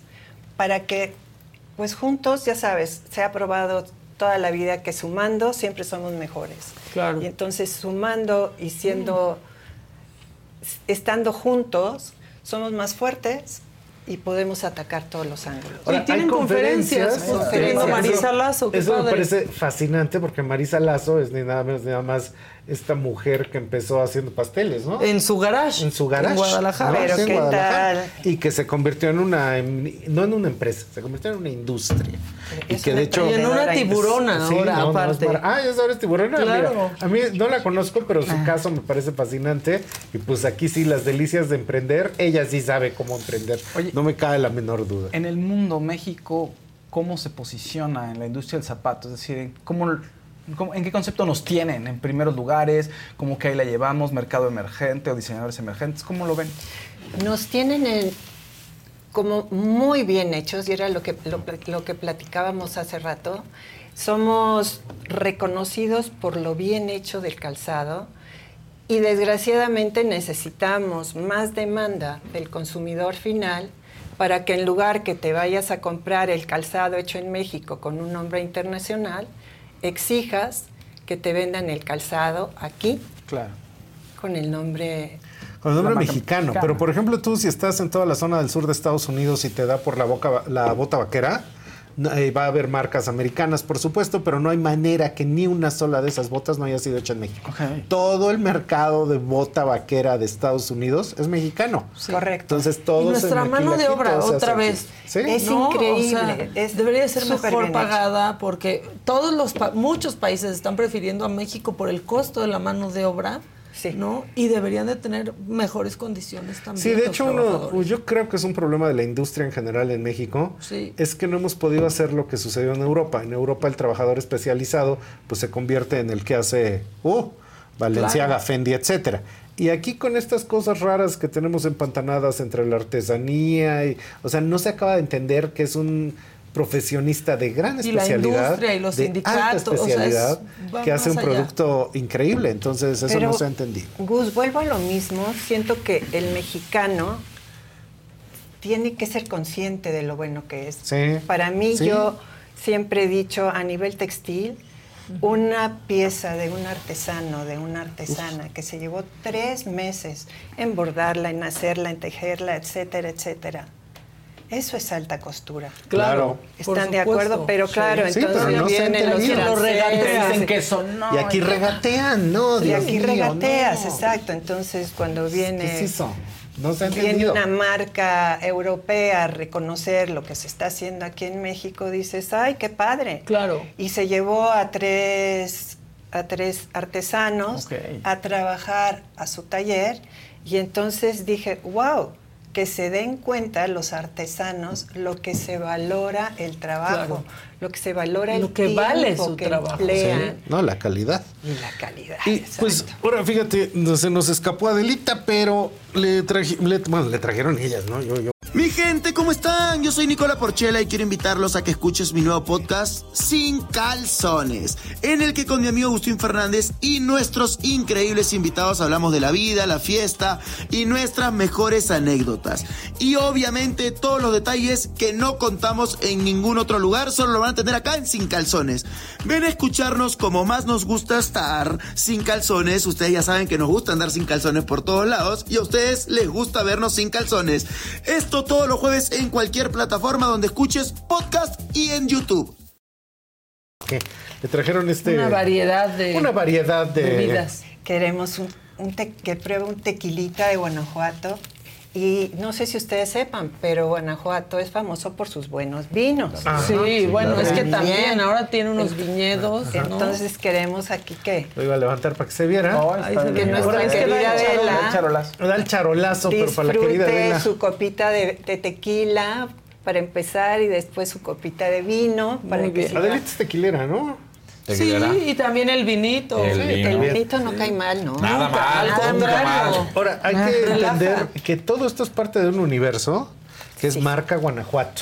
para que, pues juntos, ya sabes, se ha probado toda la vida que sumando siempre somos mejores.
Claro.
Y entonces sumando y siendo, estando juntos, somos más fuertes y podemos atacar todos los ángulos.
Y tienen
hay
conferencias, teniendo Marisa Lazo,
Eso me parece fascinante porque Marisa Lazo es ni nada menos ni nada más esta mujer que empezó haciendo pasteles, ¿no?
En su garage.
En su garage.
En Guadalajara.
¿no?
Pero
Sí, en
¿qué
Guadalajara. Y que se convirtió en una, no en una empresa, se convirtió en una industria. Y que de hecho...
Y en una tiburona
Sí,
ahora,
no, no, es
aparte.
ah, ya sabes tiburona.
Claro.
Mira, a mí no la conozco, pero su caso me parece fascinante. Y pues aquí sí, las delicias de emprender, ella sí sabe cómo emprender. no me cabe la menor duda.
En el mundo, México, ¿cómo se posiciona en la industria del zapato? Es decir, ¿cómo, cómo- ¿en qué concepto nos tienen? ¿En primeros lugares? ¿Cómo que ahí la llevamos? ¿Mercado emergente o diseñadores emergentes? ¿Cómo lo ven?
nos tienen en- como muy bien hechos, y era lo que, lo, lo que platicábamos hace rato. Somos reconocidos por lo bien hecho del calzado y desgraciadamente necesitamos más demanda del consumidor final para que en lugar que te vayas a comprar el calzado hecho en México con un nombre internacional, exijas que te vendan el calzado aquí
Claro.
con el nombre
Con el nombre mexicano.
mexicana.
Pero, por ejemplo, tú si estás en toda la zona del sur de Estados Unidos y te da por la, boca, la bota vaquera, eh, va a haber marcas americanas, por supuesto, pero no hay manera que ni una sola de esas botas no haya sido hecha en México. Todo el mercado de bota vaquera de Estados Unidos es mexicano.
Correcto.
Entonces, todo
y nuestra mano de obra, otra vez.
¿Sí?
Es
¿no?
increíble,
O sea,
es
debería ser mejor
hecho.
pagada porque todos los pa- muchos países están prefiriendo a México por el costo de la mano de obra, ¿no? Y deberían de tener mejores condiciones también.
Sí, de hecho, uno,
trabajadores.
yo creo que es un problema de la industria en general en México.
Sí.
Es que no hemos podido hacer lo que sucedió en Europa. En Europa el trabajador especializado pues se convierte en el que hace uh, Valenciaga,
Claro.
Fendi, etcétera. Y aquí con estas cosas raras que tenemos empantanadas entre la artesanía, y, o sea, no se acaba de entender que es un profesionista de gran
Y la
especialidad,
industria y los
de
sindicatos,
alta
o sea, es-
especialidad, que hace un
allá.
producto increíble. Entonces eso
Pero,
no se ha entendido.
Gus, vuelvo a lo mismo. Siento que el mexicano tiene que ser consciente de lo bueno que es.
Sí.
Para mí,
Sí.
yo siempre he dicho a nivel textil, una pieza de un artesano, de una artesana, que se llevó tres meses en bordarla, en hacerla, en tejerla, etcétera, etcétera. Eso es alta costura.
Claro.
¿Están de acuerdo? Pero claro,
Sí,
entonces
pero no
vienen los
entendido. Lo
franceses.
regatean. Dicen que eso no, Y aquí regatean, ¿no?
Y aquí
mío,
regateas,
no.
exacto. Entonces, cuando viene...
¿Qué es eso? No se ha
viene una marca europea a reconocer lo que se está haciendo aquí en México, dices, ay, qué padre.
Claro.
Y se llevó a tres, a tres artesanos a trabajar a su taller y entonces dije, wow, que se den cuenta los artesanos lo que se valora el trabajo. Lo que se valora el
Lo que vale
tiempo
su
que
trabajo.
emplean
No, la calidad.
y la calidad.
Y pues ahora fíjate, se nos escapó Adelita, pero le, traje, le, bueno, le trajeron ellas, ¿no? Yo, yo.
Mi gente, ¿cómo están? Yo soy Nicola Porchela y quiero invitarlos a que escuches mi nuevo podcast Sin Calzones, en el que con mi amigo Agustín Fernández y nuestros increíbles invitados hablamos de la vida, la fiesta y nuestras mejores anécdotas. Y obviamente todos los detalles que no contamos en ningún otro lugar, solo lo van a tener acá en Sin Calzones. Ven a escucharnos como más nos gusta estar sin calzones. Ustedes ya saben que nos gusta andar sin calzones por todos lados y a ustedes les gusta vernos sin calzones. Esto todos los jueves en cualquier plataforma donde escuches podcast y en YouTube.
¿Qué? Le trajeron este.
Una variedad de
Una variedad de.
bebidas.
Queremos un, un te- que pruebe un tequilita de Guanajuato. Y no sé si ustedes sepan, pero Guanajuato es famoso por sus buenos vinos.
Sí, bueno, es que
También.
ahora tiene unos viñedos. ¿no?
Entonces queremos aquí que
Lo iba a levantar para que se viera.
Ahí está Que bien. nuestra querida Adela
Da el charolazo, pero para la querida Adela.
su copita de, de tequila para empezar y después su copita de vino para que siga-
Adelita es tequilera, ¿no?
Sí, y también el vinito.
El
Sí,
vino.
El vinito no cae mal, ¿no?
Nada mal,
Al contrario.
mal.
Ahora, hay que entender que todo esto es parte de un universo que es marca Guanajuato.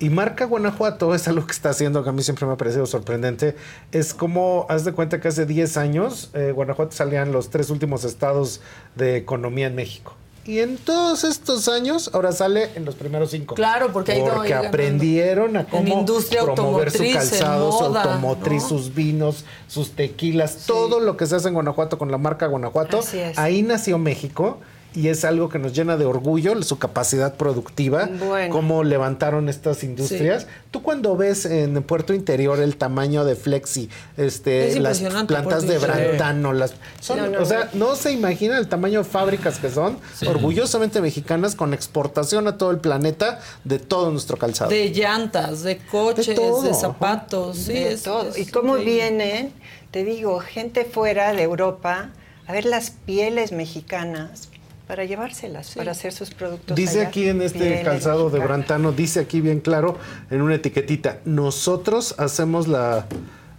Y marca Guanajuato es algo que está haciendo que a mí siempre me ha parecido sorprendente. Es como, haz de cuenta que hace 10 años eh, Guanajuato salían los tres últimos estados de economía en México. Y en todos estos años, ahora sale en los primeros cinco.
Claro, porque ahí
Porque aprendieron a cómo
industria
promover su calzado, su automotriz,
¿no?
sus vinos, sus tequilas, todo lo que se hace en Guanajuato con la marca Guanajuato.
Así es.
Ahí nació México y es algo que nos llena de orgullo, su capacidad productiva,
Bueno.
cómo levantaron estas industrias.
Sí.
Tú cuando ves en Puerto Interior el tamaño de Flexi, este,
Es
las plantas de. Brantano, las son,
No, no,
o sea, no se imaginan el tamaño de fábricas que son, orgullosamente mexicanas con exportación a todo el planeta de todo nuestro calzado.
De llantas, de coches,
De
zapatos, sí,
de
es,
todo.
es
y cómo vienen, te digo, gente fuera de Europa a ver las pieles mexicanas para llevárselas, para hacer sus productos.
Dice
allá.
aquí en este calzado de. Brantano, dice aquí bien claro en una etiquetita, nosotros hacemos la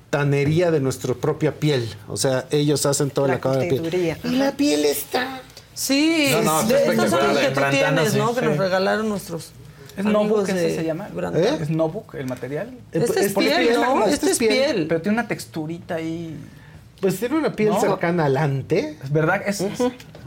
tanería de nuestra propia piel. O sea, ellos hacen toda la,
La
de piel. Y la piel está...
Sí,
No, no,
de son los
espectacular,
que tú
Brantano,
tienes,
sí,
¿no? Que
sí.
nos regalaron nuestros
¿Es Nobuk,
de
ese se llama?
Brantano.
¿Es Nobuk el material?
Este es
Porque
piel,
tiene
¿no?
una-
Este es piel.
Pero tiene una texturita ahí.
Pues tiene una piel
No.
cercana al ante.
Es verdad, es.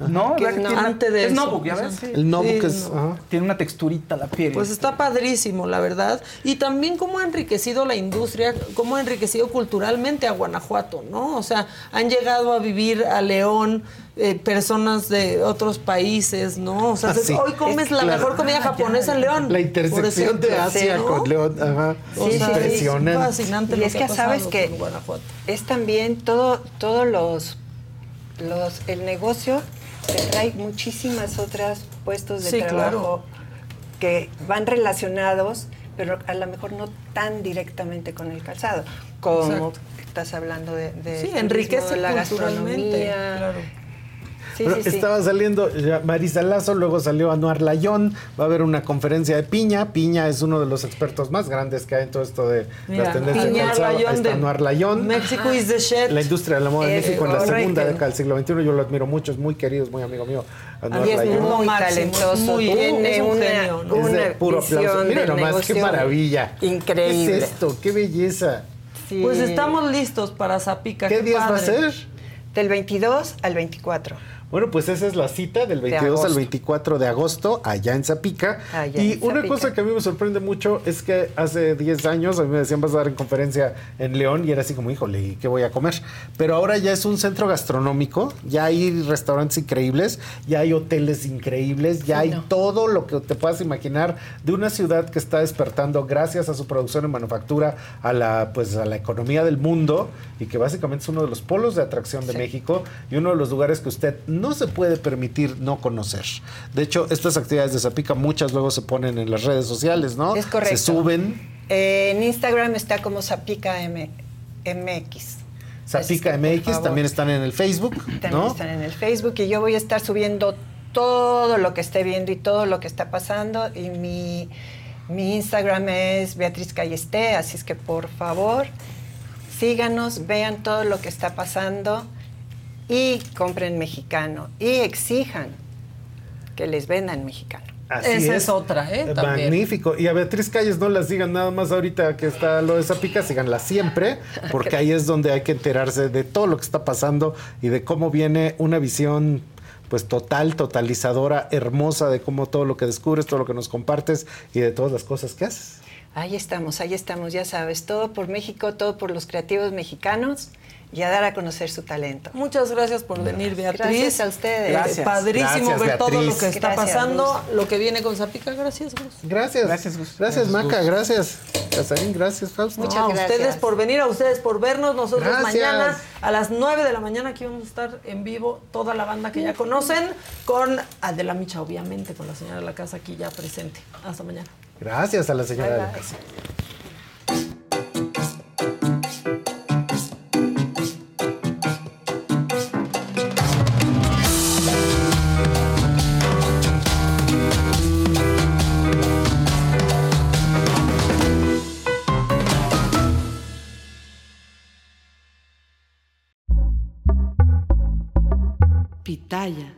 No,
¿Qué
¿verdad
es
que
ante de
Es
eso?
Nobuk, ya ves. sí.
El Nobuk
Sí,
es...
no.
ajá.
Tiene una texturita la piel.
Pues está padrísimo, la verdad. Y también cómo ha enriquecido la industria, cómo ha enriquecido culturalmente a Guanajuato, ¿no? O sea, han llegado a vivir a León eh, personas de otros países, ¿no? O sea,
Ah, sí.
hoy comes
Es
la
claro.
mejor comida japonesa en León.
La intersección de Asia
¿no?
con León, ajá.
O sea, es
impresionante.
fascinante
Y
lo
es
que,
que sabes que es también todo, todos los, los, el negocio te trae muchísimas otras puestos de
Sí,
trabajo que van relacionados, pero a lo mejor no tan directamente con el calzado, como
Exacto.
estás hablando de, de
Sí, enriquece
la
culturalmente,
gastronomía.
claro.
Sí,
Bueno,
sí, sí.
estaba saliendo ya Marisa Lazo, luego salió Anuar Layón, va a haber una conferencia de Piña. Piña es uno de los expertos más grandes que hay en todo esto de
Mira,
las tendencias de
Piña
calzado.
Layón de
Anuar Layón.
México is the shit.
La industria de la moda en
Eh,
México en la segunda década del siglo XXI, yo lo admiro mucho, es muy querido, es muy amigo mío. Anuar
Y es
Layón.
muy talentoso,
muy-
tiene
es un
una,
genio, ¿no?
Es de puro aplauso. Mira nomás, qué maravilla.
Increíble.
¿Qué es esto? ¡Qué belleza!
Sí.
Pues estamos listos para Zapica.
¿Qué días va a
padre.
ser?
Del 22 al 24.
Bueno, pues esa es la cita del 22 al
agosto.
24 de agosto allá en Zapica.
Allá
y
en
una
Zapica.
cosa que a mí me sorprende mucho es que hace 10 años a mí me decían vas a dar en conferencia en León y era así como, híjole, ¿y qué voy a comer? Pero ahora ya es un centro gastronómico, ya hay restaurantes increíbles, ya hay hoteles increíbles, ya hay todo lo que te puedas imaginar de una ciudad que está despertando gracias a su producción en manufactura a la pues a la economía del mundo y que básicamente es uno de los polos de atracción de México y uno de los lugares que usted no se puede permitir no conocer. De hecho, estas actividades de Zapica muchas luego se ponen en las redes sociales, ¿no?
Es correcto.
Se suben.
Eh, en Instagram está como Zapica M- MX.
Zapica MX también están en el Facebook,
También
¿no?
están en el Facebook y yo voy a estar subiendo todo lo que esté viendo y todo lo que está pasando y mi, mi Instagram es Beatriz Callesté, así es que por favor síganos, vean todo lo que está pasando y compren mexicano y exijan que les vendan mexicano.
Así
Esa es otra, ¿eh? También.
Magnífico. Y a Beatriz Calles no las digan nada más ahorita que está lo de Zapica, síganla siempre, porque ahí es donde hay que enterarse de todo lo que está pasando y de cómo viene una visión pues total, totalizadora, hermosa de cómo todo lo que descubres, todo lo que nos compartes y de todas las cosas que haces.
Ahí estamos, ahí estamos, ya sabes, todo por México, todo por los creativos mexicanos y a dar a conocer su talento.
Muchas gracias por venir, Beatriz.
Gracias a ustedes.
Eh,
Gracias.
Padrísimo
Gracias,
ver todo lo que está
Gracias,
pasando, lo que viene con Zapica. Gracias, Gus.
Gracias. Gracias, Gracias, Maca, gracias. Casarín, gracias, Fausto.
No, a ustedes por venir, a ustedes por vernos. Nosotros
Gracias.
mañana a las 9 de la mañana aquí vamos a estar en vivo, toda la banda que ya conocen, con Adela Micha, obviamente, con la señora de la casa aquí ya presente. Hasta mañana.
Gracias a la señora de la casa.
Pitaya.